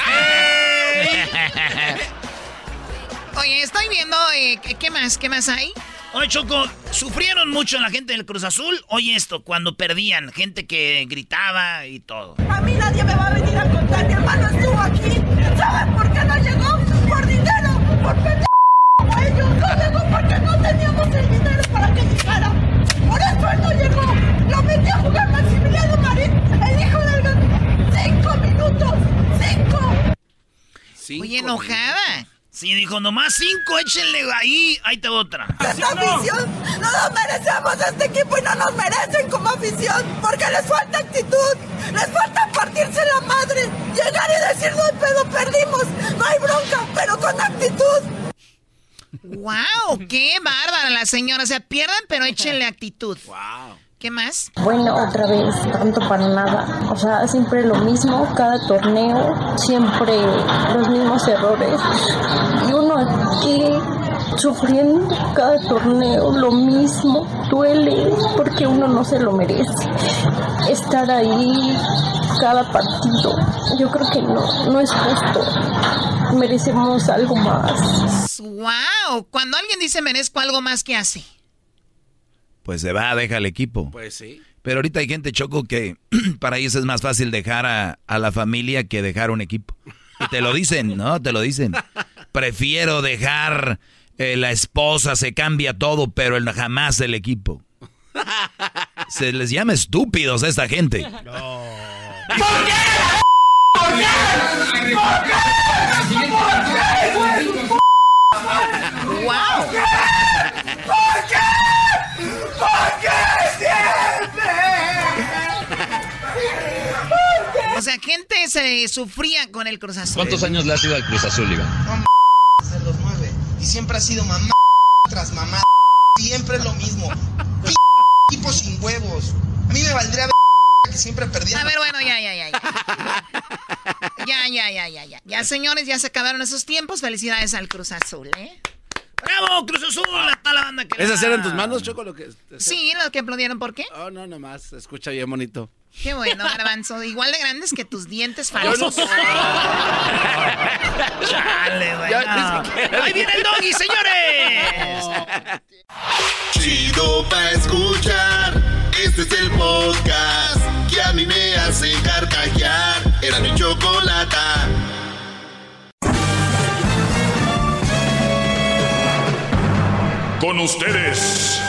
Oye, estoy viendo, eh, ¿qué- ¿qué más? ¿Qué más hay? Oye, Choco, sufrieron mucho la gente del Cruz Azul. Oye esto, cuando perdían, gente que gritaba y todo. A mí nadie me va a venir a contar, mi hermano cinco. Oye, enojada. Sí, dijo, nomás cinco, échenle ahí. Ahí te otra. Esta [LAUGHS] afición, no nos merecemos este equipo y no nos merecen como afición, porque les falta actitud, les falta partirse la madre, llegar y decir no hay pedo, perdimos, no hay bronca, pero con actitud. ¡Wow! ¡Qué bárbara la señora! O sea, pierdan, pero échenle actitud. ¡Wow! ¿Qué más? Bueno, otra vez, tanto para nada. O sea, siempre lo mismo, cada torneo, siempre los mismos errores. Y uno aquí sufriendo cada torneo lo mismo, duele porque uno no se lo merece. Estar ahí cada partido, yo creo que no, no es justo. Merecemos algo más. ¡Wow! Cuando alguien dice merezco algo más, ¿qué hace? Pues se va, deja el equipo. Pues sí. Pero ahorita hay gente, Choco, que para ellos es más fácil dejar a, a la familia que dejar un equipo. Y te lo dicen, ¿no? Te lo dicen. Prefiero dejar eh, la esposa, se cambia todo, pero el, jamás el equipo. Se les llama estúpidos a esta gente. ¡Wow! ¿Por qué? ¿Por qué O sea, gente se sufría con el Cruz Azul. ¿Cuántos años le has ido al Cruz Azul, Iván? Se los mueve. Y siempre ha sido mamá tras mamá. Siempre lo mismo. P equipo sin huevos. A mí me valdría Siempre perdía. A ver, bueno, ya, ya, ya. Ya, ya, ya, ya, ya. Ya, señores, ya se acabaron esos tiempos. Felicidades al Cruz Azul, ¿eh? ¡Bravo, Cruz Azul! Está la banda que ¿Esas eran tus manos, Choco? Lo que... Sí, los que aplodieron, ¿por qué? Oh, no, nomás. Se escucha bien bonito. Qué bueno, garbanzo. Igual de grandes que tus dientes no falsos. Chale, güey. Ya, no. ni siquiera- ¡Ahí viene el doggy, señores! Chido pa' escuchar. Este es el podcast que a mí me hace carcajear. Era mi chocolata. Con ustedes.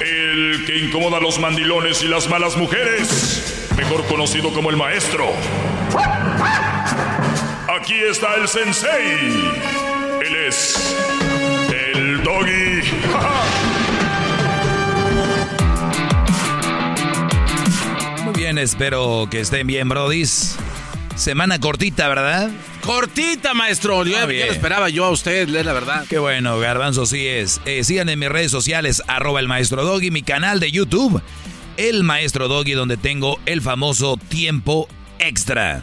El que incomoda a los mandilones y las malas mujeres. Mejor conocido como el maestro. Aquí está el sensei. Él es el doggy. Muy bien, espero que estén bien, brodis. Semana cortita, ¿verdad? Cortita, maestro. Yo Ah, ya lo esperaba yo a usted, la verdad. Qué bueno, Garbanzo, sí es. Eh, sigan en mis redes sociales, arroba el maestro Doggy, mi canal de YouTube, el maestro Doggy, donde tengo el famoso tiempo extra.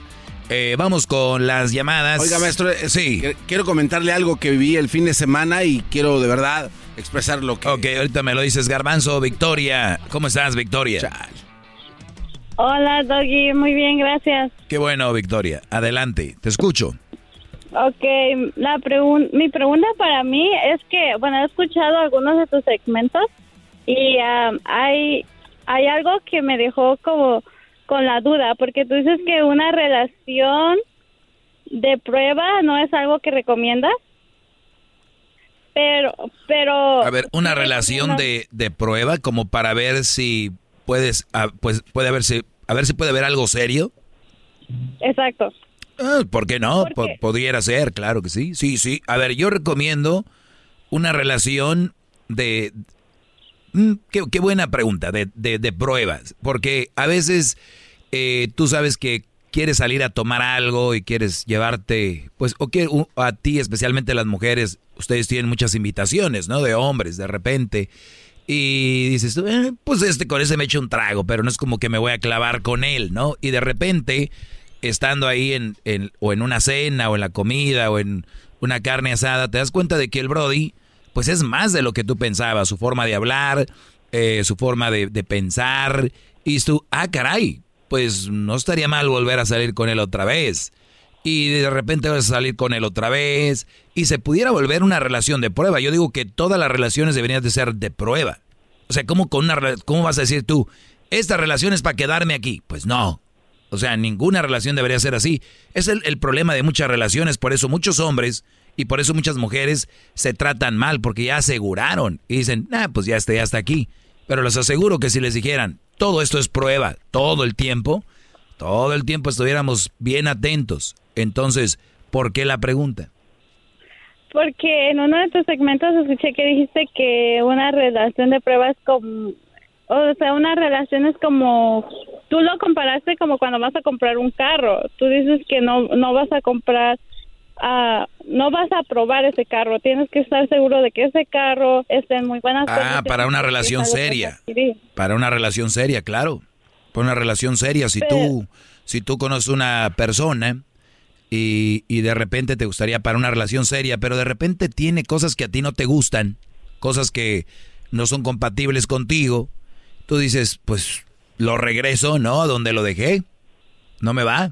Eh, vamos con las llamadas. Oiga, maestro, eh, qu- quiero comentarle algo que viví el fin de semana y quiero de verdad expresar lo que... Ok, ahorita me lo dices, Garbanzo, Victoria. ¿Cómo estás, Victoria? Hola, Doggy. Muy bien, gracias. Qué bueno, Victoria. Adelante, te escucho. Ok, la pregun- mi pregunta para mí es que, bueno, he escuchado algunos de tus segmentos y um, hay, hay algo que me dejó como con la duda, porque tú dices que una relación de prueba no es algo que recomiendas, pero, pero... A ver, una relación de, de prueba como para ver si puedes, ah, pues puede haberse, a ver si puede haber algo serio. Exacto. Ah, ¿Por qué no? ¿Por Po- qué? Podría ser, claro que sí. Sí, sí. A ver, yo recomiendo una relación de... Mm, qué, qué buena pregunta, de, de- de pruebas. Porque a veces eh, tú sabes que quieres salir a tomar algo y quieres llevarte, pues, o que a ti, especialmente las mujeres, ustedes tienen muchas invitaciones, ¿no? De hombres, de repente. Y dices, "Eh, pues este con ese me echo un trago, pero no es como que me voy a clavar con él, ¿no? Y de repente, estando ahí en, en- o en una cena, o en la comida, o en una carne asada, te das cuenta de que el Brody, pues es más de lo que tú pensabas, su forma de hablar, eh, su forma de, de pensar, y tú, ah, caray, pues no estaría mal volver a salir con él otra vez. Y de repente vas a salir con él otra vez. Y se pudiera volver una relación de prueba. Yo digo que todas las relaciones deberían de ser de prueba. O sea, ¿cómo, con una, ¿cómo vas a decir tú, esta relación es para quedarme aquí? Pues no. O sea, ninguna relación debería ser así. Es el, el problema de muchas relaciones. Por eso muchos hombres y por eso muchas mujeres se tratan mal. Porque ya aseguraron. Y dicen, ah, pues ya está, ya está aquí. Pero les aseguro que si les dijeran, todo esto es prueba, todo el tiempo, todo el tiempo estuviéramos bien atentos. Entonces, ¿por qué la pregunta? Porque en uno de tus segmentos escuché que dijiste que una relación de prueba es como, o sea, una relación es como, tú lo comparaste como cuando vas a comprar un carro. Tú dices que no, no vas a comprar, ah, no vas a probar ese carro. Tienes que estar seguro de que ese carro esté en muy buenas Ah, para una relación seria. Para una relación seria, claro. Para una relación seria, si tú, si tú conoces una persona y, y de repente te gustaría para una relación seria, pero de repente tiene cosas que a ti no te gustan, cosas que no son compatibles contigo, tú dices, pues lo regreso, ¿no? A donde lo dejé. No me va.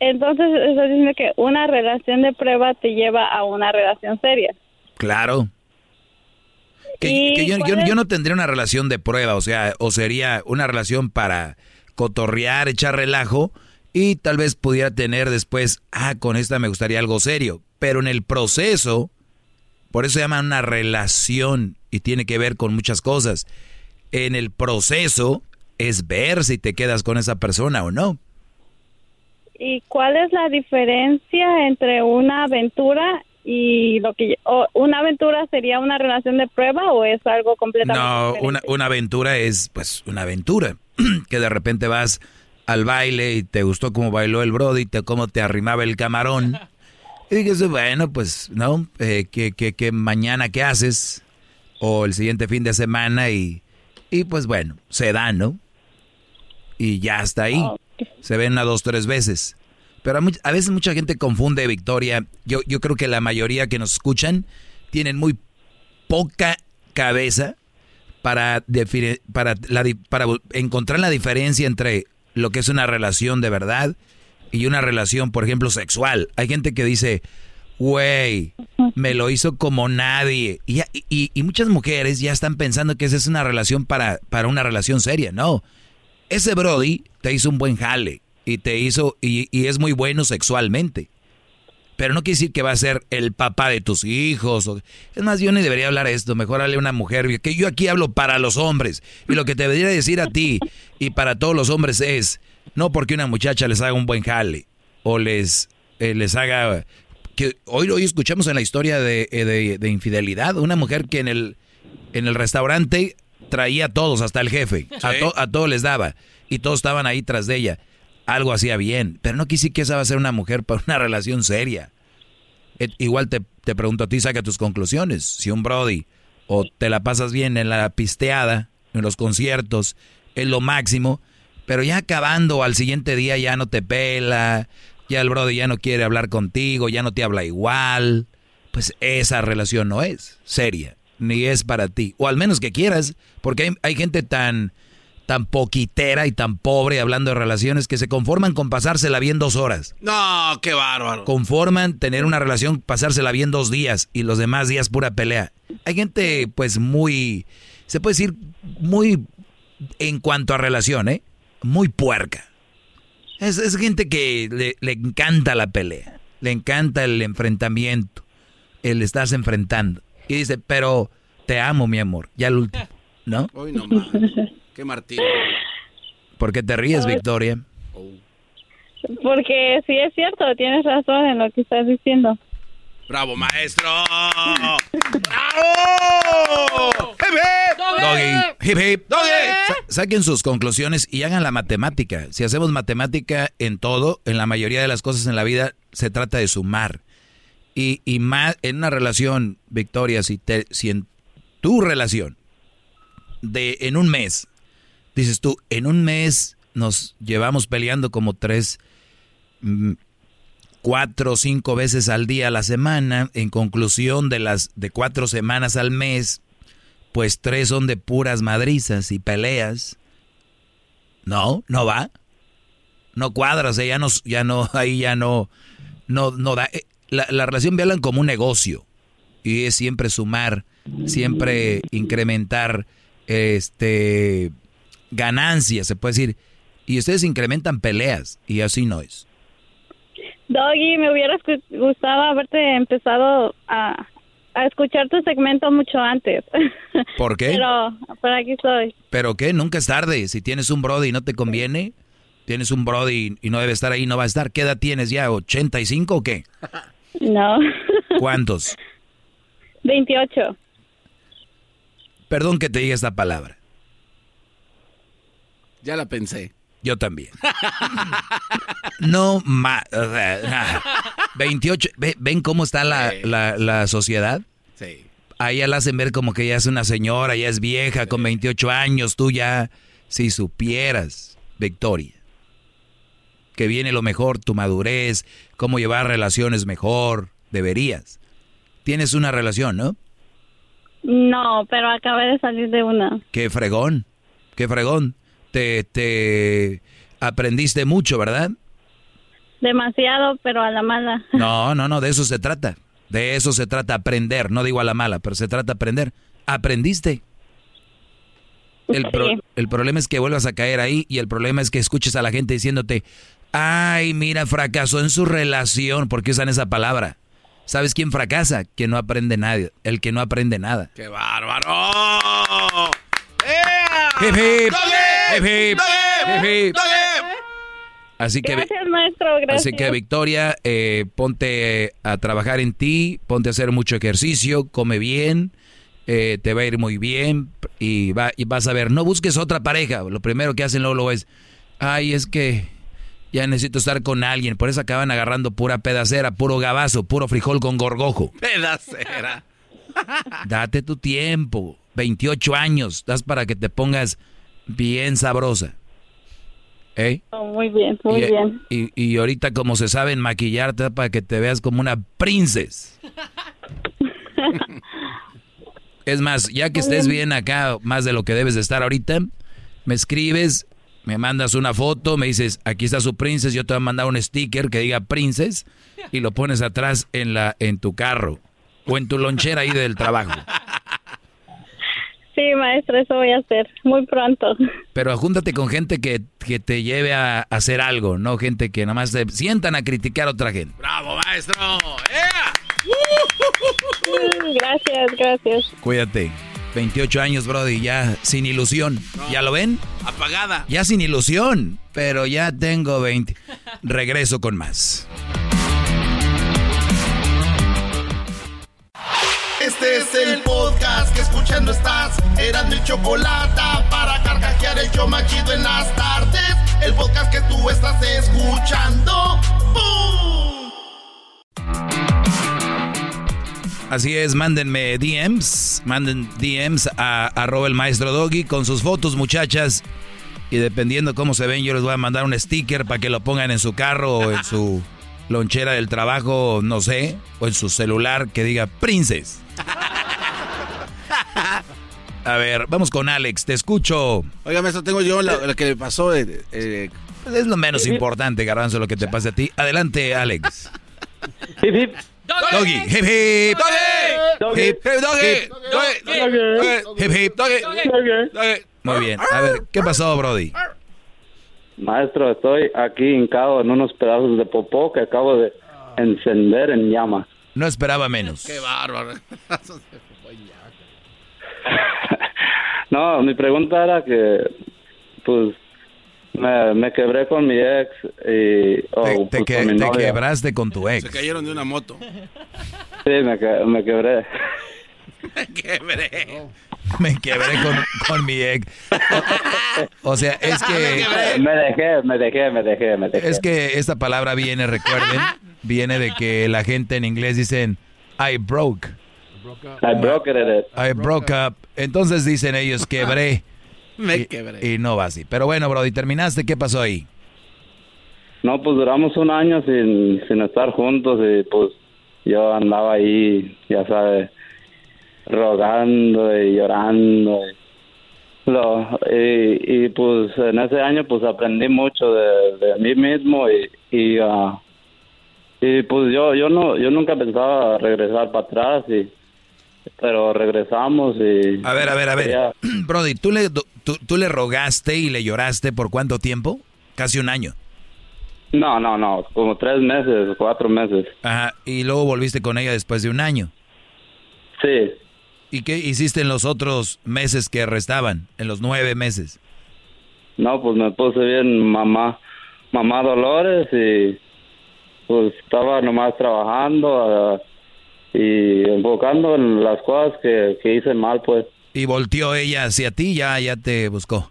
Entonces, estás diciendo que una relación de prueba te lleva a una relación seria. Claro. Que, ¿Y que yo, yo- yo no tendría una relación de prueba, o sea, o sería una relación para cotorrear, echar relajo y tal vez pudiera tener después, ah, con esta me gustaría algo serio, pero en el proceso, por eso se llama una relación y tiene que ver con muchas cosas. En el proceso es ver si te quedas con esa persona o no. ¿Y cuál es la diferencia entre una aventura y lo que una aventura sería una relación de prueba o es algo completamente No, diferente? una, una aventura es pues una aventura. [CLEARS THROAT] que de repente vas al baile y te gustó cómo bailó el Brody, te, cómo te arrimaba el camarón. [LAUGHS] Y dices, bueno, pues, ¿no? Eh, que, que, que mañana, ¿qué haces? o el siguiente fin de semana y, y pues bueno, se da, ¿no? Y ya está ahí. Se ven una, dos, tres veces. Pero a, a veces mucha gente confunde, Victoria. Yo, yo creo que la mayoría que nos escuchan tienen muy poca cabeza para, para, la para encontrar la diferencia entre lo que es una relación de verdad y una relación, por ejemplo, sexual. Hay gente que dice, güey, me lo hizo como nadie. Y, muchas mujeres ya están pensando que esa es una relación para, para una relación seria. No, ese Brody te hizo un buen jale y te hizo, y es muy bueno sexualmente. Pero no quiere decir que va a ser el papá de tus hijos. o- es más, yo ni debería hablar esto. Mejor hable a una mujer. Que yo aquí hablo para los hombres. Y lo que te debería decir a ti y para todos los hombres es, no porque una muchacha les haga un buen jale o les, eh, les haga... Que hoy, hoy escuchamos en la historia de, eh, de- de infidelidad. Una mujer que en el, en el restaurante traía a todos, hasta el jefe. A, to- a todos les daba. Y todos estaban ahí tras de ella. Algo hacía bien. Pero no quise que esa va a ser una mujer para una [LAUGHS] relación seria. Igual te, te pregunto a ti, saca tus conclusiones. Si un Brody o te la pasas bien en la pisteada, en los conciertos, es lo máximo, pero ya acabando al siguiente día ya no te pela, ya el Brody ya no quiere hablar contigo, ya no te habla igual, pues esa relación no es seria, ni es para ti. O al menos que quieras, porque hay gente tan, tan poquitera y tan pobre hablando de relaciones que se conforman con pasársela bien dos horas No, qué bárbaro. conforman tener una relación, pasársela bien dos días y los demás días pura pelea. Hay gente, pues, muy, se puede decir, muy, en cuanto a relación, ¿eh? Muy puerca. Es, es gente que le, le encanta la pelea, le encanta el enfrentamiento, el estarse enfrentando. Y dice, pero te amo, mi amor, ya el último, ¿no? Hoy no. Qué martillo. ¿Por qué te ríes, Victoria? Porque sí es cierto, tienes razón en lo que estás diciendo. ¡Bravo, maestro! [LAUGHS] ¡Bravo! Doggy, hip hip. Sa- Saquen sus conclusiones y hagan la matemática. Si hacemos matemática en todo, en la mayoría de las cosas en la vida, se trata de sumar. Y, y más en una relación, Victoria, si, te, si en tu relación, de en un mes, dices tú, en un mes nos llevamos peleando como tres, mm, cuatro o cinco veces al día a la semana, en conclusión de las de cuatro semanas al mes, pues tres son de puras madrizas y peleas. No, no va. No cuadra, o sea, ya no, ya no, [LAUGHS] ahí ya no, no, no da. Eh, La, la relación vean como un negocio. Y es siempre sumar, siempre incrementar, este, ganancias, se puede decir. Y ustedes incrementan peleas, y así no es. Doggy, me hubiera gustado haberte empezado a, a escuchar tu segmento mucho antes. [LAUGHS] ¿Por qué? Pero, pero aquí estoy. ¿Pero qué? Nunca es tarde. Si tienes un Brody y no te conviene, tienes un Brody y no debe estar ahí, no va a estar. ¿Qué edad tienes ya? ¿85 o qué? [LAUGHS] No. [LAUGHS] ¿Cuántos? 28. Perdón que te diga esta palabra. Ya la pensé. Yo también. No más. 28. ve- ¿Ven cómo está la, la, la sociedad? Sí. Ahí ya la hacen ver como que ya es una señora, ya es vieja, con 28 años. Tú ya, si supieras, Victoria, que viene lo mejor, tu madurez, cómo llevar relaciones mejor, deberías. Tienes una relación, ¿no? No, pero acabé de salir de una. Qué fregón, qué fregón. Te, te aprendiste mucho, ¿verdad? Demasiado, pero a la mala. [LAUGHS] No, no, no, de eso se trata. De eso se trata, aprender. No digo a la mala, pero se trata aprender. Aprendiste. El, pro- el problema es que vuelvas a caer ahí y el problema es que escuches a la gente diciéndote, ay, mira, fracasó en su relación. ¿Por qué usan esa palabra? ¿Sabes quién fracasa? Quien no aprende nada. El que no aprende nada. ¡Qué bárbaro! Hip, hip. Hip, hip. Hip, hip. Así que, Gracias, maestro, gracias. así que Victoria, eh, ponte a trabajar en ti, ponte a hacer mucho ejercicio, come bien, eh, te va a ir muy bien y, va, y vas a ver, no busques otra pareja. Lo primero que hacen luego, luego es, ay, es que ya necesito estar con alguien. Por eso acaban agarrando pura pedacera, puro gabazo, puro frijol con gorgojo. [LAUGHS] Pedacera. Date tu tiempo. 28 años. Das para que te pongas bien sabrosa. ¿Eh? Oh, muy bien, muy y, bien. Y, y ahorita como se sabe en maquillarte para que te veas como una princesa. [LAUGHS] es más, ya que estés bien acá, más de lo que debes de estar ahorita, me escribes, me mandas una foto, me dices, aquí está su princesa, yo te voy a mandar un sticker que diga princess y lo pones atrás en la en tu carro o en tu lonchera ahí del trabajo. [LAUGHS] Sí, maestro, eso voy a hacer muy pronto. Pero júntate con gente que, que te lleve a, hacer algo, no gente que nada más se sientan a criticar a otra gente. ¡Bravo, maestro! Mm, Gracias, gracias. Cuídate. 28 años, Brody, ya sin ilusión. ¿Ya lo ven? Apagada. Ya sin ilusión, pero ya tengo 20. Regreso con más. Este es el podcast que escuchando estás. Eran mi chocolate para carcajear el yo machido en las tardes. El podcast que tú estás escuchando. ¡Bum! Así es, mándenme DMs, manden DMs a arroba el maestro Doggy con sus fotos, muchachas. Y dependiendo cómo se ven, yo les voy a mandar un sticker para que lo pongan en su carro o en su [LAUGHS] lonchera del trabajo, no sé, o en su celular que diga Princess. A ver, vamos con Alex, te escucho. Oiga, maestro, tengo yo la- lo que le pasó. eh, eh, Es lo menos importante, Garbanzo, lo que te pase a ti. Adelante, Alex. [LAUGHS] Hip, hip. Doggy, hip hip. Doggy. Hip, Doggy. Doggy. Hip hip. Muy bien. A ver, ¿qué pasó, Brody? Maestro, estoy aquí hincado en unos pedazos de popó que acabo de encender en llamas. No esperaba menos. ¡Qué bárbaro! [LAUGHS] No, mi pregunta era que, pues, me, me quebré con mi ex y... oh, Te, pues, que- con mi te quebraste con tu Se ex. cayeron de una moto. Sí, me, que- me quebré. [LAUGHS] ¡Quebré! Me quebré con, con mi ex. O sea, es que... Me dejé, me dejé, me dejé, me dejé. Es que esta palabra viene, recuerden, viene de que la gente en inglés dicen I broke. I broke it. I broke up. Entonces dicen ellos quebré. Me Y- quebré. Y no va así. Pero bueno, Brody, terminaste. ¿Qué pasó ahí? No, pues duramos un año sin, sin estar juntos y pues yo andaba ahí, ya sabes, rogando y llorando. Y, lo, y, y, pues en ese año pues aprendí mucho de, de mí mismo y, y, ah, y pues yo yo no yo nunca pensaba regresar para atrás y pero regresamos y A ver, a ver, a ver. [CLEARS THROAT] Brody, ¿tú le, tú, tú le rogaste y le lloraste por cuánto tiempo? Casi un año. no no no como tres meses cuatro meses Ajá. Y luego volviste con ella después de un año. sí ¿Y qué hiciste en los otros meses que restaban? En los nueve meses. No, pues me puse bien mamá, mamá Dolores y pues estaba nomás trabajando ah, y enfocando en las cosas que, que hice mal, pues Y volteó ella hacia ti, ya, ya te buscó.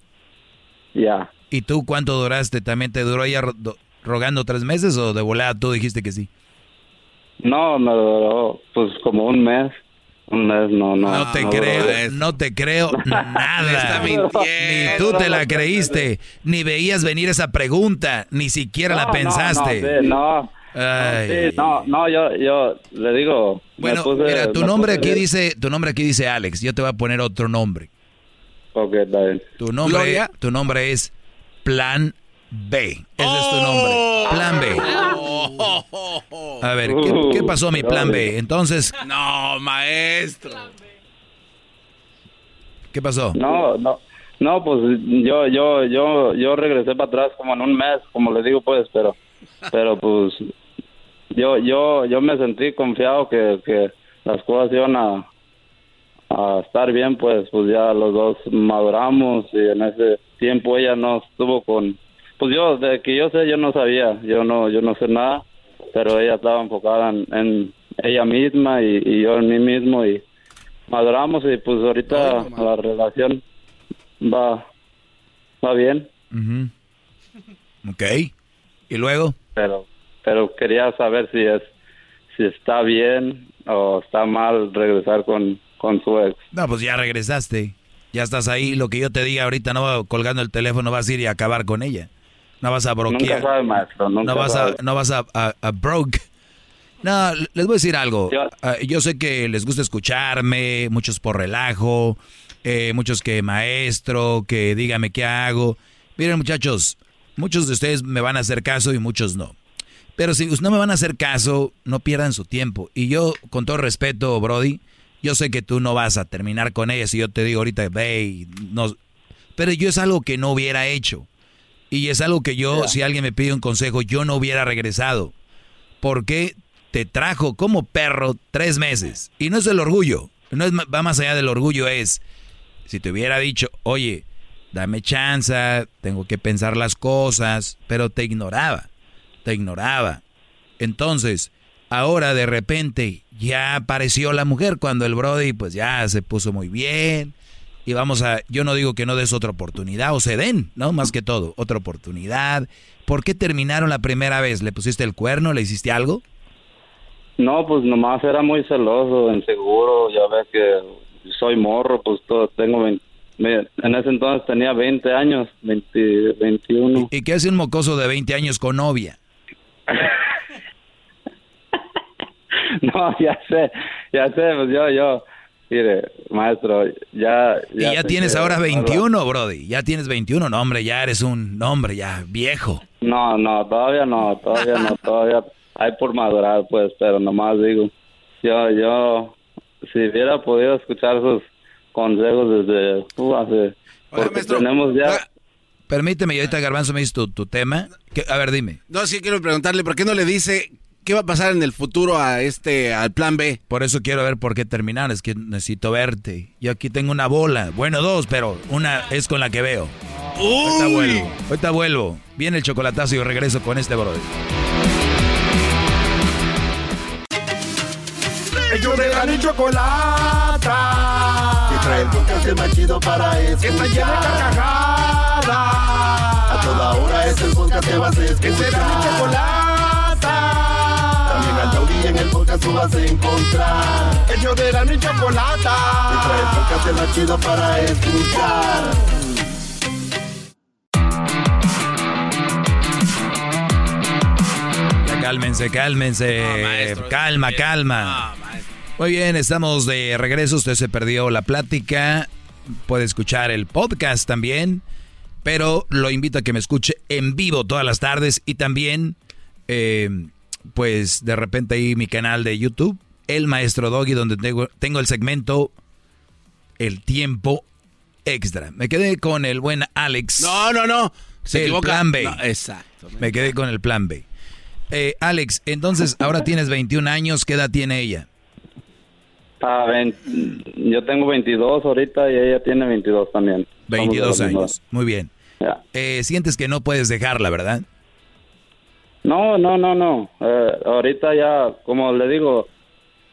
ya. ¿Y tú cuánto duraste? ¿También te duró ella ro- do- rogando tres meses o de volada tú dijiste que sí? No, me duró pues como un mes, un mes, no, no. No te no creo, duró. no te creo [LAUGHS] nada. Ni tú te la creíste, ni veías venir esa pregunta, ni siquiera la No, no, pensaste. No, sí, no, no, no, yo, yo le digo. Bueno, puse- mira, tu nombre aquí bien. dice, tu nombre aquí dice Alex. Yo te voy a poner otro nombre. Ok, está bien. Tu nombre, Gloria. tu nombre es Plan B. Ese es tu nombre. Plan B. A ver, ¿qué, qué pasó mi Plan B? Entonces, No, maestro. ¿qué pasó? No, no, no, pues yo, yo, yo, yo regresé para atrás como en un mes, como le digo, pues, pero, pero pues, yo, yo, yo me sentí confiado que, que las cosas iban a, a estar bien, pues, pues ya los dos maduramos y en ese tiempo ella no estuvo con, pues yo, de que yo sé, yo no sabía, yo no, yo no sé nada, pero ella estaba enfocada en, en ella misma y, y yo en mí mismo y maduramos y pues ahorita la relación va va bien Ujú. Ok. ¿Y luego? pero pero quería saber si es si está bien o está mal regresar con, con su ex. No, pues ya regresaste. Ya estás ahí. Lo que yo te diga ahorita, no colgando el teléfono, vas a ir y acabar con ella. No vas a broquear. Nunca sabe, maestro, nunca no vas sabe. a, no vas a, a- a broke. No, les voy a decir algo. Ah, Yo, sé que les gusta escucharme, muchos por relajo, eh, muchos que maestro, que dígame qué hago. Miren muchachos, muchos de ustedes me van a hacer caso y muchos no. Pero si no me van a hacer caso, no pierdan su tiempo. Y yo, con todo respeto, Brody, yo sé que tú no vas a terminar con ella si yo te digo ahorita, ve, no. Pero yo es algo que no hubiera hecho. Y es algo que yo, si alguien me pide un consejo, yo no hubiera regresado. Porque te trajo como perro tres meses. Y no es el orgullo. No es, va más allá del orgullo. Es, si te hubiera dicho, oye, dame chance, tengo que pensar las cosas. Pero te ignoraba. Te ignoraba. Entonces, ahora de repente ya apareció la mujer cuando el Brody pues ya se puso muy bien. Y vamos a, yo no digo que no des otra oportunidad o se den, ¿no? Más que todo, otra oportunidad. ¿Por qué terminaron la primera vez? ¿Le pusiste el cuerno? ¿Le hiciste algo? No, pues nomás era muy celoso, inseguro, ya ves que soy morro, pues todo, tengo 20 me- en ese entonces tenía 20 años, 20, 21. ¿Y qué hace un mocoso de 20 años con novia? [LAUGHS] No, ya sé, ya sé, pues yo, yo, mire, maestro, ya... Y ya tienes que- ahora 21, Brody. Ya tienes 21. No, hombre, ya eres un hombre ya viejo. No, no, todavía no, todavía no, [LAUGHS] todavía hay por madurar, pues, pero nomás digo, yo, yo, si hubiera podido escuchar sus consejos desde, uh, hace, porque tenemos ya... Permíteme, y ahorita Garbanzo me dice tu, tu tema. ¿Qué? A ver, dime. No, sí quiero preguntarle, ¿por qué no le dice qué va a pasar en el futuro a este, al plan B? Por eso quiero ver por qué terminar. Es que necesito verte. Yo aquí tengo una bola. Bueno, dos, pero una es con la que veo. Ahorita vuelvo. Ahorita vuelvo. Viene el chocolatazo y regreso con este brother. Ellos de la y chocolata. Que trae el podcast más chido para escuchar. Que está llena de carcajadas. A toda hora es el podcast que vas a escuchar. Que será mi chocolata. En el podcast tú vas a encontrar. Ellos de la y chocolata. Que trae el podcast más chido para escuchar. Cálmense, cálmense. calma, calma. Muy bien, estamos de regreso. Usted se perdió la plática. Puede escuchar el podcast también. Pero lo invito a que me escuche en vivo todas las tardes. Y también, eh, pues de repente ahí mi canal de YouTube, El Maestro Doggy, donde tengo, tengo el segmento El Tiempo Extra. Me quedé con el buen Alex. No, no, no. Se el equivoca. plan B. No, exacto. Me quedé con el plan B. Eh, Alex, entonces ahora tienes 21 años. ¿Qué edad tiene ella? Ah, ven- yo tengo 22 ahorita y ella tiene 22 también. Somos de 22 la misma años. Muy bien. Eh, sientes que no puedes dejarla, ¿verdad? No, no, no, no. Eh, ahorita ya, como le digo,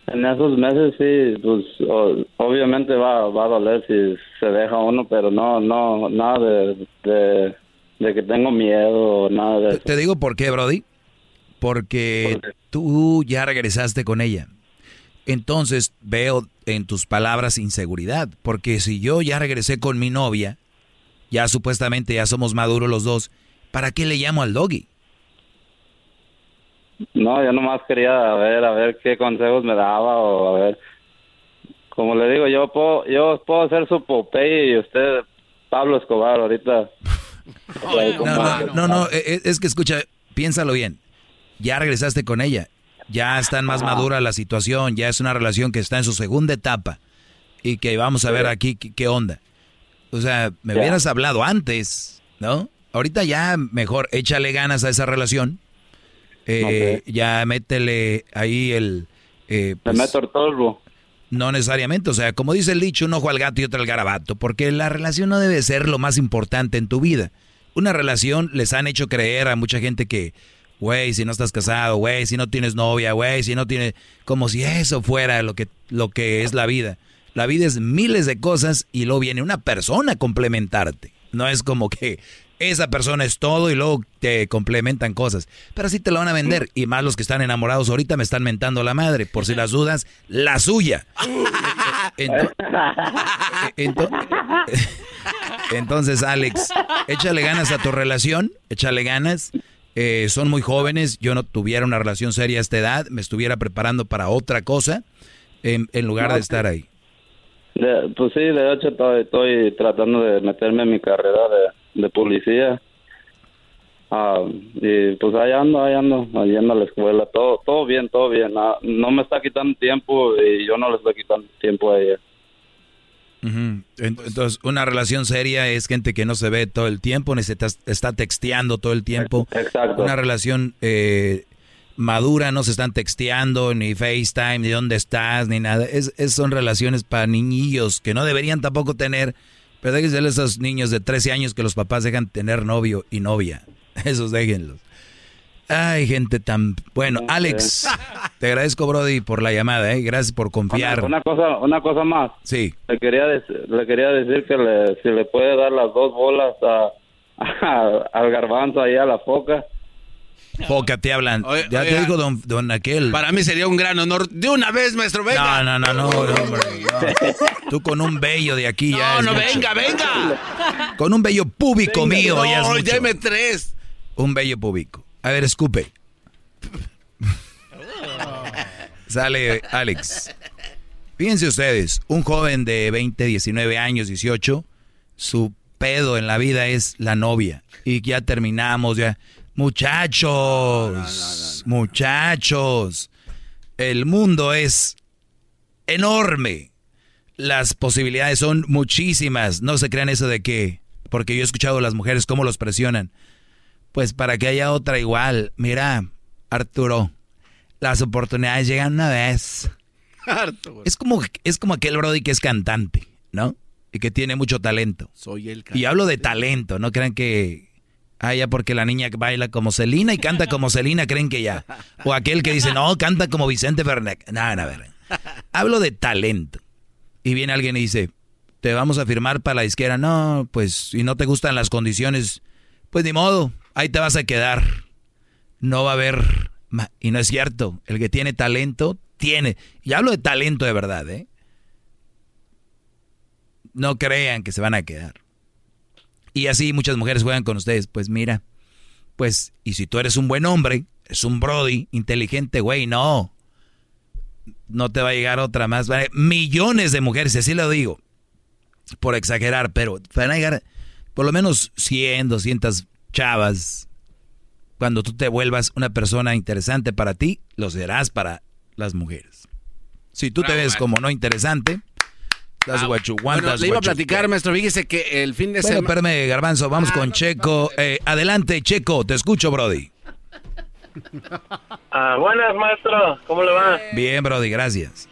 en esos meses sí, pues o- obviamente va, va a doler si se deja uno, pero no, no, nada de, de, de que tengo miedo o nada de eso. Te digo por qué, Brody. Porque tú ya regresaste con ella. Entonces veo en tus palabras inseguridad. Porque si yo ya regresé con mi novia, ya supuestamente ya somos maduros los dos, ¿para qué le llamo al doggy? No, yo nomás quería a ver, a ver qué consejos me daba o a ver. Como le digo, yo puedo, yo puedo ser su Popeye y usted Pablo Escobar ahorita. [LAUGHS] No, no, no, no, e- e- es que escucha, piénsalo bien. Ya regresaste con ella. Ya está más madura la situación, ya es una relación que está en su segunda etapa y que vamos a ver aquí qué, qué onda. O sea, me hubieras hablado antes, ¿no? Ahorita ya mejor échale ganas a esa relación. Eh, Ya métele ahí el... eh, pues, meto el polvo. no necesariamente, o sea, como dice el dicho, un ojo al gato y otro al garabato, porque la relación no debe ser lo más importante en tu vida. Una relación les han hecho creer a mucha gente que, güey, si no estás casado, güey, si no tienes novia, güey, si no tienes, como si eso fuera lo que, lo que es la vida. La vida es miles de cosas y luego viene una persona a complementarte. No es como que esa persona es todo y luego te complementan cosas. Pero así te lo van a vender. Y más los que están enamorados ahorita me están mentando la madre. Por si las dudas, la suya. [LAUGHS] Ento- ento- [LAUGHS] entonces, Alex, échale ganas a tu relación, échale ganas. Eh, son muy jóvenes, yo no tuviera una relación seria a esta edad, me estuviera preparando para otra cosa en, en lugar de estar ahí. Pues sí, de hecho estoy, estoy tratando de meterme en mi carrera de, de policía. Ah, y pues ahí ando, ahí ando, ahí ando a la escuela. Todo, todo bien, todo bien. Ah, no me está quitando tiempo y yo no le estoy quitando tiempo a ella. En- Entonces, una relación seria es gente que no se ve todo el tiempo, ni se está texteando todo el tiempo. Exacto. Una relación eh, madura, no se están texteando, ni FaceTime, ni dónde estás, ni nada. Es, es- son relaciones para niñillos que no deberían tampoco tener. Pero déjense a esos niños de 13 años que los papás dejan tener novio y novia. [LAUGHS] Esos déjenlos. Ay, gente tan... Bueno, Alex, te agradezco, Brody, por la llamada, ¿eh? Gracias por confiar. Una, una cosa, una cosa más. Sí. Le quería, dec- le quería decir que le, si le puede dar las dos bolas a, [LAUGHS] a- al garbanzo ahí a la foca. [LAUGHS] Foca, te hablan. ya te digo, don, don aquel. Para mí sería un gran honor. De una vez, maestro, venga. No, no, no, no, no, hombre, no. [LAUGHS] Tú con un vello de aquí ya No, no, venga, venga. [LAUGHS] Con un vello púbico Venga, mío ya es no, mucho. deme tres. Un vello púbico. A ver, escupe. Sale Alex. Fíjense ustedes, un joven de 20, 19 años, 18, su pedo en la vida es la novia. Y ya terminamos, ya. Muchachos, muchachos, el mundo es enorme. Las posibilidades son muchísimas. No se crean eso de que, porque yo he escuchado a las mujeres cómo los presionan. Pues para que haya otra igual. Mira, Arturo, las oportunidades llegan una vez. [LAUGHS] Es como, es como aquel Brody que es cantante, ¿no? Y que tiene mucho talento. Soy el Y hablo de talento, no crean que. Ah, ya porque la niña baila como Celina y canta como Celina, creen que ya. O aquel que dice, no, canta como Vicente Fernández. No, no, a ver. Hablo de talento. Y viene alguien y dice, te vamos a firmar para la disquera. No, pues si no te gustan las condiciones, pues ni modo, ahí te vas a quedar. No va a haber... Y no es cierto, el que tiene talento, tiene. Y hablo de talento de verdad, ¿eh? No crean que se van a quedar. Y así muchas mujeres juegan con ustedes. Pues mira, pues, y si tú eres un buen hombre, es un Brody, inteligente, güey, no. No te va a llegar otra más. Van a- Millones de mujeres, así lo digo. Por exagerar, pero van a llegar por lo menos 100, 200 chavas. Cuando tú te vuelvas una persona interesante para ti, lo serás para las mujeres. Si tú te ves como no interesante, that's what you want, Bueno, that's le iba a platicar, maestro. Fíjese que el fin de Bueno, semana. espérame, Garbanzo, vamos con Checo. Eh, adelante, Checo, te escucho, Brody. Ah, buenas, maestro. ¿Cómo le va? Bien, Brody, gracias.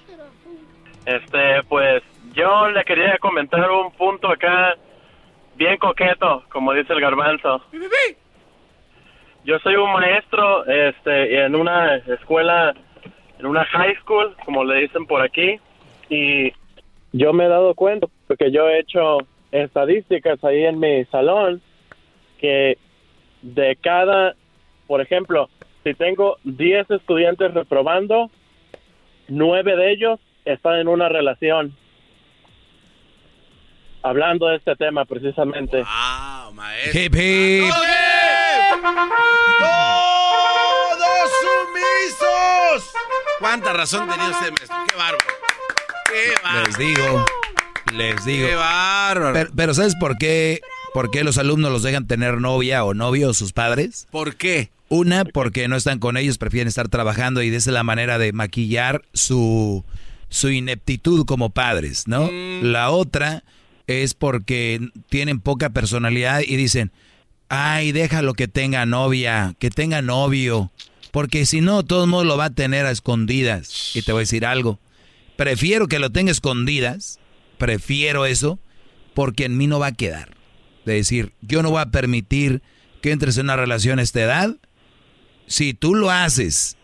Este, pues yo le quería comentar un punto acá bien coqueto, como dice el garbanzo. Yo soy un maestro este, en una escuela, en una high school, como le dicen por aquí, y yo me he dado cuenta, porque yo he hecho estadísticas ahí en mi salón, que de cada, por ejemplo, si tengo 10 estudiantes reprobando, 9 de ellos están en una relación. Hablando de este tema precisamente. Hip hip. ¡Todos sumisos! ¿Cuánta razón tenía usted, maestro? ¡Qué bárbaro! Les digo, les digo. ¡Qué bárbaro! Pero, pero ¿sabes por qué, por qué los alumnos los dejan tener novia o novio sus padres? ¿Por qué? Una, porque no están con ellos, prefieren estar trabajando y esa es la manera de maquillar su, su ineptitud como padres, ¿no? La otra es porque tienen poca personalidad y dicen, ay, déjalo que tenga novia, que tenga novio, porque si no, todo el mundo lo va a tener a escondidas. Y te voy a decir algo, prefiero que lo tenga escondidas, prefiero eso, porque en mí no va a quedar. De decir, yo no voy a permitir que entres en una relación a esta edad. Si tú lo haces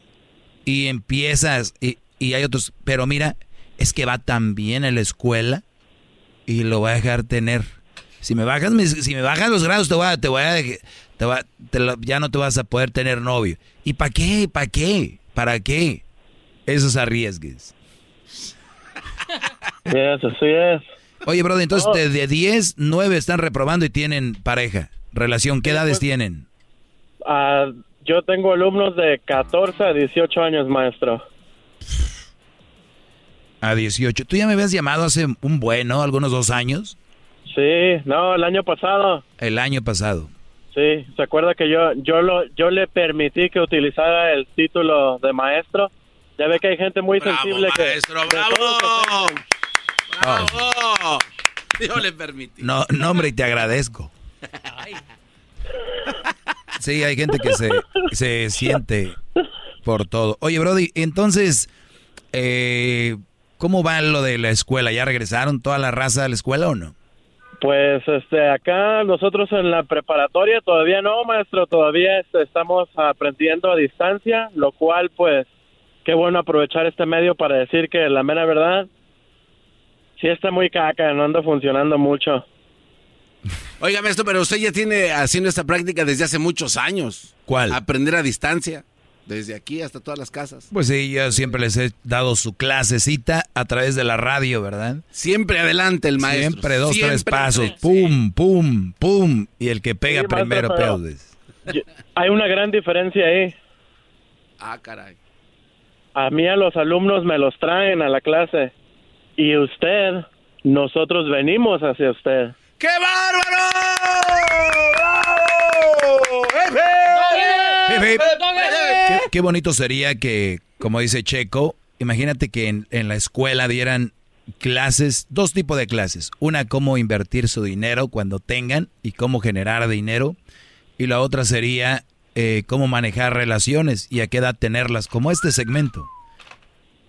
y empiezas, y, y hay otros, pero mira, es que va tan bien en la escuela y lo va a dejar tener. Si me bajas, si me bajas los grados, te voy a, te voy a, te va- ya no te vas a poder tener novio. ¿Y para qué? ¿Para qué? ¿Para qué? Esos arriesgues. Yes, así es. Oye, brother, entonces No. de, de 10, 9 están reprobando y tienen pareja, relación. ¿Qué edades tienen? Ah, yo tengo alumnos de 14 a 18 años, maestro. A 18. ¿Tú ya me habías llamado hace un buen, ¿no? Algunos dos años. Sí, no, el año pasado. El año pasado. Sí, se acuerda que yo yo lo yo le permití que utilizara el título de maestro. Ya ve que hay gente muy sensible que maestro, de bravo. ofenden. ¡Bravo! Yo le permití. No, no, hombre, y te agradezco. Sí, hay gente que se, se siente por todo. Oye, Brody, entonces, eh, ¿cómo va lo de la escuela? ¿Ya regresaron toda la raza a la escuela o no? Pues este acá nosotros en la preparatoria todavía no, maestro, todavía este, estamos aprendiendo a distancia, lo cual pues qué bueno aprovechar este medio para decir que la mera verdad sí está muy caca, no anda funcionando mucho. Oiga, maestro, pero usted ya tiene haciendo esta práctica desde hace muchos años. ¿Cuál? Aprender a distancia. Desde aquí hasta todas las casas. Pues sí, yo siempre les he dado su clasecita a través de la radio, ¿verdad? Siempre adelante el maestro. Siempre dos, Siempre tres pasos. Pum, pum, pum. Y el que pega Sí, maestro, primero pero-. Yo- Hay una gran diferencia ahí. Ah, caray. A mí a los alumnos me los traen a la clase y usted, nosotros venimos hacia usted. ¡Qué bárbaro! Hip, hip. Qué, qué bonito sería que, como dice Checo, imagínate que en, en la escuela dieran clases, dos tipos de clases. Una, cómo invertir su dinero cuando tengan y cómo generar dinero. Y la otra sería eh, cómo manejar relaciones y a qué edad tenerlas, como este segmento.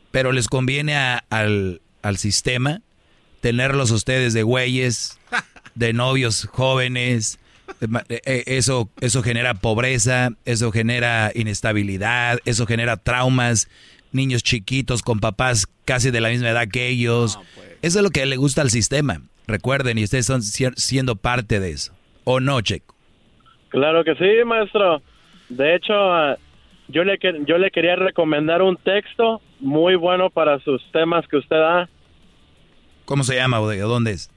Pero les conviene a- al, al sistema tenerlos ustedes de güeyes, de novios jóvenes. eh, eh, Eso, eso genera pobreza, eso genera inestabilidad, eso genera traumas, niños chiquitos con papás casi de la misma edad que ellos. Eso es lo que le gusta al sistema. Recuerden, y ustedes están si- siendo parte de eso. ¿O no, Checo? Claro que sí, maestro. De hecho, ah, yo le que- yo le quería recomendar un texto muy bueno para sus temas que usted da. ¿Cómo se llama o de dónde es?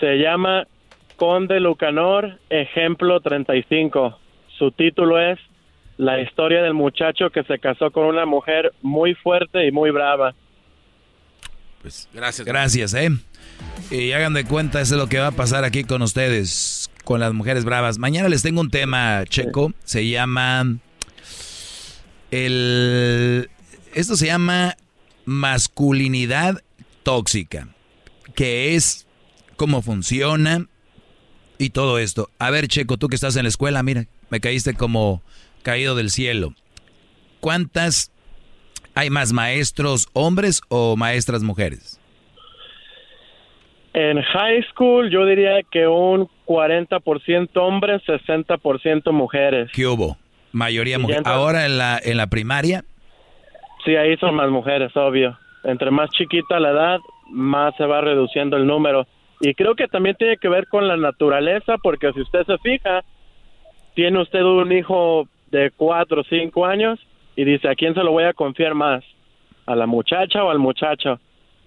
Se llama Conde Lucanor, ejemplo 35. Su título es La historia del muchacho que se casó con una mujer muy fuerte y muy brava. Pues gracias. Gracias, ¿eh? Y hagan de cuenta, eso es lo que va a pasar aquí con ustedes, con las mujeres bravas. Mañana les tengo un tema, Checo. Se llama. El. Esto se llama masculinidad tóxica. Que es cómo funciona y todo esto. A ver, Checo, tú que estás en la escuela, mira, me caíste como caído del cielo. ¿Cuántas hay más maestros hombres o maestras mujeres? En high school yo diría que un 40% hombres, 60% mujeres. ¿Qué hubo? Mayoría Y ya mujer. entra- Ahora en la, en la primaria, Sí, ahí son más mujeres, obvio. Entre más chiquita la edad, más se va reduciendo el número. Y creo que también tiene que ver con la naturaleza, porque si usted se fija, tiene usted un hijo de cuatro o cinco años y dice, ¿a quién se lo voy a confiar más? ¿A la muchacha o al muchacho?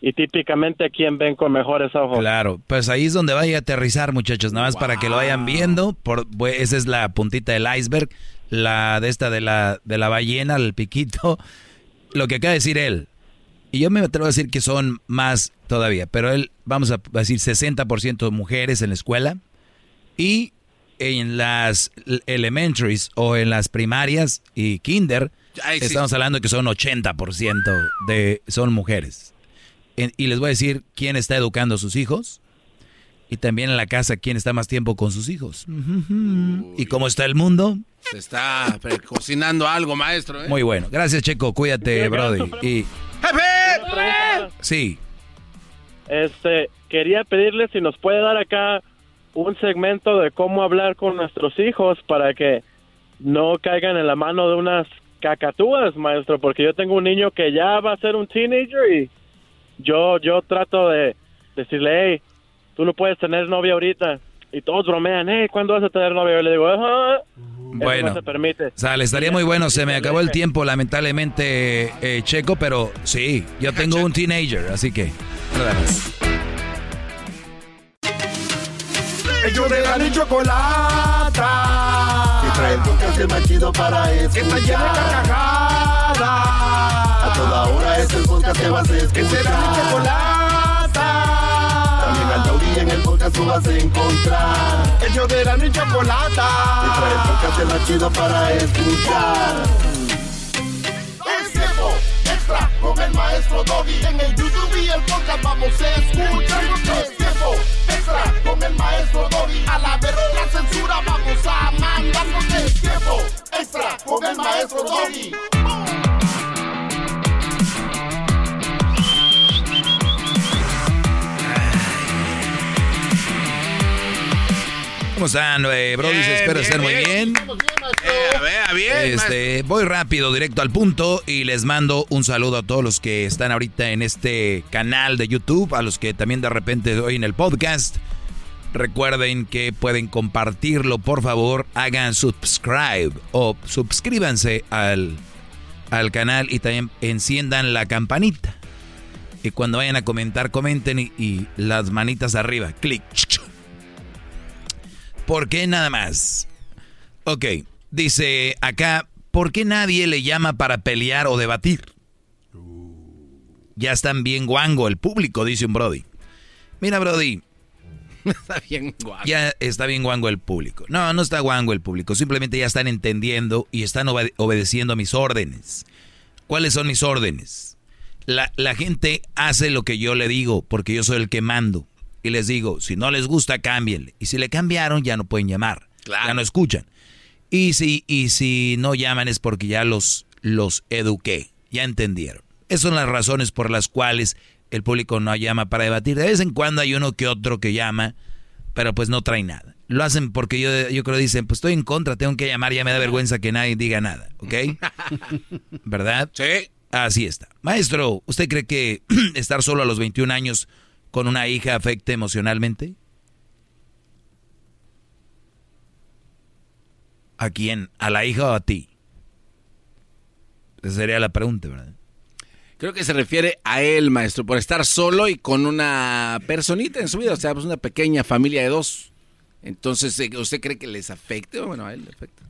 Y típicamente, ¿a quién ven con mejores ojos? claro, pues ahí es donde vaya a aterrizar, muchachos, nada más para que lo vayan viendo. Por, pues, esa es la puntita del iceberg, la de esta de la, de la ballena, el piquito. [LAUGHS] Lo que acaba de decir él. Y yo me atrevo a decir que son más todavía, pero él, vamos a decir 60% mujeres en la escuela y en las elementaries o en las primarias y kinder, Ay, sí. estamos hablando que son 80% de son mujeres. En- y les voy a decir quién está educando a sus hijos y también en la casa quién está más tiempo con sus hijos. ¿Y cómo está el mundo? Se está cocinando algo, maestro. ¿eh? Muy bueno. Gracias, Checo. Cuídate, Brody. Y sí, Este, quería pedirle si nos puede dar acá un segmento de cómo hablar con nuestros hijos para que no caigan en la mano de unas cacatúas, maestro, porque yo tengo un niño que ya va a ser un teenager y yo yo trato de decirle, hey, tú no puedes tener novia ahorita, y todos bromean, eh, ¿cuándo vas a tener novio? Yo le digo, ajá. Bueno. no se permite. Sale, estaría muy bueno. Se me acabó el tiempo, lamentablemente, eh, Checo, pero sí, yo [LAUGHS] tengo un teenager, así que. nada más. Ellos de la ni chocolata. Que trae el podcast más chido para escuchar. Que está llena de carcajadas. A toda hora es el podcast que vas a escuchar. Será mi chocolata. También al taurí en el podcast tú vas a encontrar. Ellos de la ni chocolata. Que trae el podcast más chido para escuchar. Es tiempo extra con el maestro Doggy. En el YouTube y el podcast vamos a escuchar. Es tiempo extra con el maestro Doggy. A la verga la censura vamos a mandar. Es tiempo extra con el maestro Doggy. ¿Cómo están, eh, Brody? Espero bien, estén muy bien. bien. Eh, a ver, a bien. Este, voy rápido, directo al punto y les mando un saludo a todos los que están ahorita en este canal de YouTube, a los que también de repente oyen el podcast. Recuerden que pueden compartirlo, por favor, hagan subscribe o suscríbanse al, al canal y también enciendan la campanita. Y cuando vayan a comentar, comenten y, y las manitas arriba, clic. ¿Por qué nada más? Ok, dice acá, ¿por qué nadie le llama para pelear o debatir? Ya están bien guango el público, dice un Brody. Mira, Brody, [LAUGHS] Está bien guapo. ya está bien guango el público. No, no está guango el público, simplemente ya están entendiendo y están obede- obedeciendo a mis órdenes. ¿Cuáles son mis órdenes? La, la gente hace lo que yo le digo, porque yo soy el que mando. Y les digo, si no les gusta, cámbienle. Y si le cambiaron, ya no pueden llamar. Ya no escuchan. Y si, y si no llaman es porque ya los, los eduqué. Ya entendieron. Esas son las razones por las cuales el público no llama para debatir. De vez en cuando hay uno que otro que llama, pero pues no trae nada. Lo hacen porque yo, yo creo dicen, pues estoy en contra, tengo que llamar, ya me da vergüenza que nadie diga nada, ¿ok? [LAUGHS] ¿Verdad? Sí. Así está. Maestro, ¿usted cree que [CLEARS THROAT] estar solo a los 21 años con una hija afecte emocionalmente? ¿A quién? ¿A la hija o a ti? Esa sería la pregunta, ¿verdad? Creo que se refiere a él, maestro, por estar solo y con una personita en su vida, o sea, pues una pequeña familia de dos. Entonces, eh, ¿usted cree que les afecte? Bueno, a él le afecta.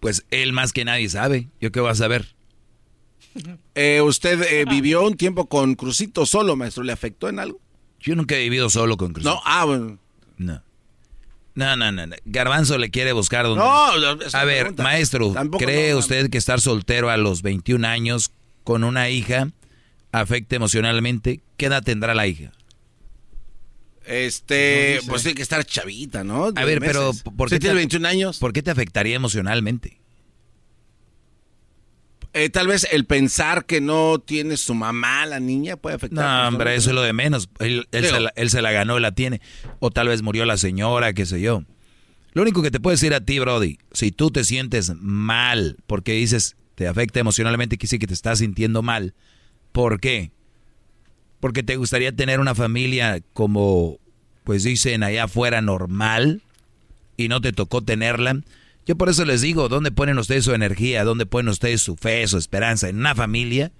Pues él más que nadie sabe. ¿Yo qué voy a saber? Eh, ¿Usted eh, vivió un tiempo con Crucito solo, maestro? ¿Le afectó en algo? Yo nunca he vivido solo con Crucito. No, ah, bueno. No. No, no, no. Garbanzo le quiere buscar donde. No, a ver, pregunta. maestro, Tampoco ¿cree no, usted que estar soltero a los 21 años con una hija afecta emocionalmente? ¿Qué edad tendrá la hija? Este, No pues tiene que estar chavita, ¿no? A ver, pero. ¿por qué tiene te- 21 años? ¿Por qué te afectaría emocionalmente? Eh, tal vez el pensar que no tiene su mamá, la niña, puede afectar. No, hombre, eso es lo de menos. Él, él se la, él se la ganó, la tiene. O tal vez murió la señora, qué sé yo. Lo único que te puedo decir a ti, Brody, si tú te sientes mal porque dices te afecta emocionalmente, que sí que te estás sintiendo mal. ¿Por qué? Porque te gustaría tener una familia como, pues dicen allá afuera, normal y no te tocó tenerla. Yo por eso les digo, ¿dónde ponen ustedes su energía? ¿Dónde ponen ustedes su fe, su esperanza? ¿En una familia?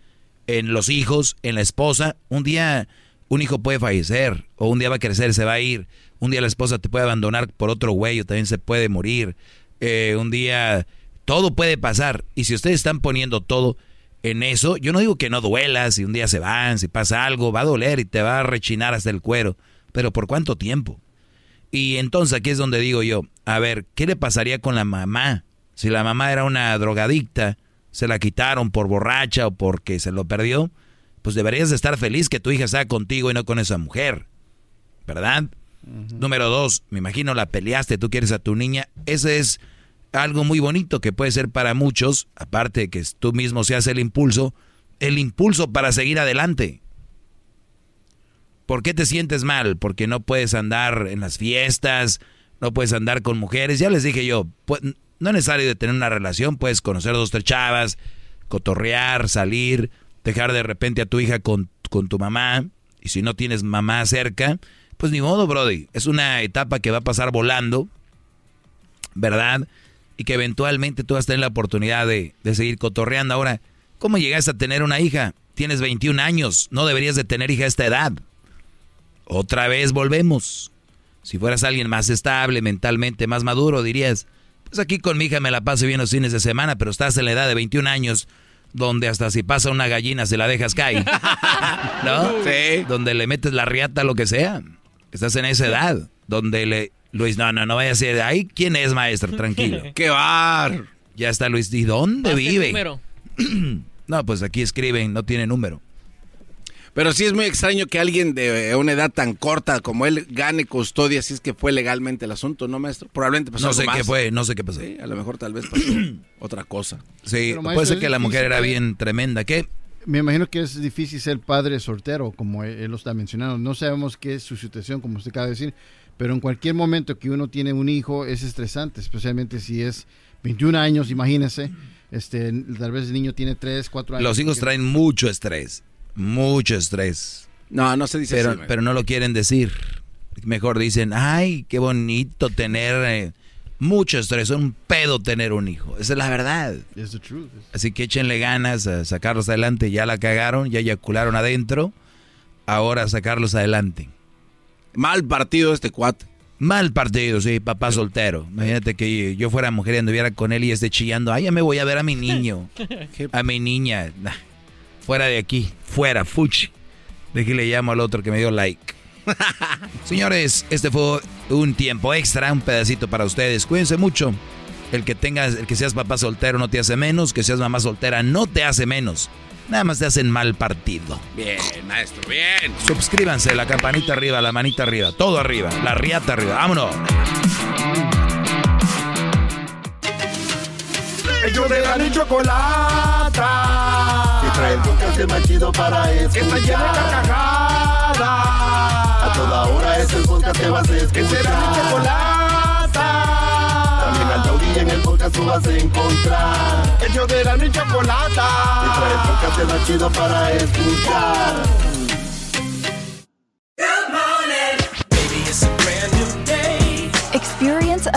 ¿En los hijos? ¿En la esposa? Un día un hijo puede fallecer, o un día va a crecer, se va a ir. Un día la esposa te puede abandonar por otro güey, o también se puede morir. Eh, un día todo puede pasar. Y si ustedes están poniendo todo en eso, yo no digo que no duela, si un día se van, si pasa algo, va a doler y te va a rechinar hasta el cuero. Pero ¿por cuánto tiempo? Y entonces aquí es donde digo yo, a ver, ¿qué le pasaría con la mamá? Si la mamá era una drogadicta, se la quitaron por borracha o porque se lo perdió, pues deberías de estar feliz que tu hija está contigo y no con esa mujer, ¿verdad? Número dos, me imagino la peleaste, tú quieres a tu niña, ese es algo muy bonito que puede ser para muchos, aparte de que tú mismo seas el impulso, el impulso para seguir adelante. ¿Por qué te sientes mal? Porque no puedes andar en las fiestas, no puedes andar con mujeres. Ya les dije yo, pu- no es necesario tener una relación, puedes conocer dos, tres chavas, cotorrear, salir, dejar de repente a tu hija con, con tu mamá. Y si no tienes mamá cerca, pues ni modo, Brody. Es una etapa que va a pasar volando, ¿verdad? Y que eventualmente tú vas a tener la oportunidad de, de seguir cotorreando. Ahora, ¿cómo llegaste a tener una hija? Tienes 21 años, no deberías de tener hija a esta edad. Otra vez volvemos. Si fueras alguien más estable, mentalmente más maduro, dirías, pues aquí con mi hija me la paso bien los fines de semana, pero estás en la edad de 21 años, donde hasta si pasa una gallina se la dejas caer. [LAUGHS] ¿No? Sí. Donde le metes la riata, lo que sea. Estás en esa edad, donde le... Luis, no, no, no vaya a ser... Ahí, ¿quién es maestro? Tranquilo. [LAUGHS] ¡Qué bar! Ya está Luis. ¿Y dónde vive? [CLEARS THROAT] no, pues aquí escriben, no tiene número. Pero sí es muy extraño que alguien de una edad tan corta como él gane custodia si es que fue legalmente el asunto, ¿no, maestro? Probablemente pasó No algo sé más. qué fue, no sé qué pasó. Sí, a lo mejor tal vez pasó [CLEARS THROAT] otra cosa. Sí, Pero, puede maestro, ser que la mujer era ¿eh? bien tremenda. ¿Qué? Me imagino que es difícil ser padre soltero, como él, él lo está mencionando. No sabemos qué es su situación, como usted acaba de decir, pero en cualquier momento que uno tiene un hijo es estresante, especialmente si es 21 años, imagínese. Este, tal vez el niño tiene 3, 4 años. Los hijos traen mucho estrés, mucho estrés. No, no se dice pero, así, Pero no lo quieren decir. Mejor dicen, ay, qué bonito tener eh, mucho estrés, un pedo tener un hijo. Esa es la verdad. It's the truth. Así que échenle ganas a sacarlos adelante. Ya la cagaron, ya eyacularon adentro. Ahora a sacarlos adelante. Mal partido este cuate. Mal partido, sí, papá soltero. Imagínate que yo fuera mujer y anduviera con él y esté chillando. Ay, ya me voy a ver a mi niño. [LAUGHS] a mi niña. Fuera de aquí. Fuera, fuchi. De que le llamo al otro que me dio like. [LAUGHS] Señores, este fue un tiempo extra, un pedacito para ustedes. Cuídense mucho. El que tengas, el que seas papá soltero no te hace menos, que seas mamá soltera no te hace menos. Nada más te hacen mal partido. Bien, maestro, bien. Suscríbanse, la campanita arriba, la manita arriba, todo arriba, la riata arriba. Vámonos. Ellos de la chocolata. Trae el podcast más chido para escuchar. Que está llena de carcajadas. A toda hora es el podcast que vas a escuchar. Que será mi chocolata. También al taurí en el podcast tú vas a encontrar. Ellos de la ni chocolata. Que trae el podcast más chido para escuchar.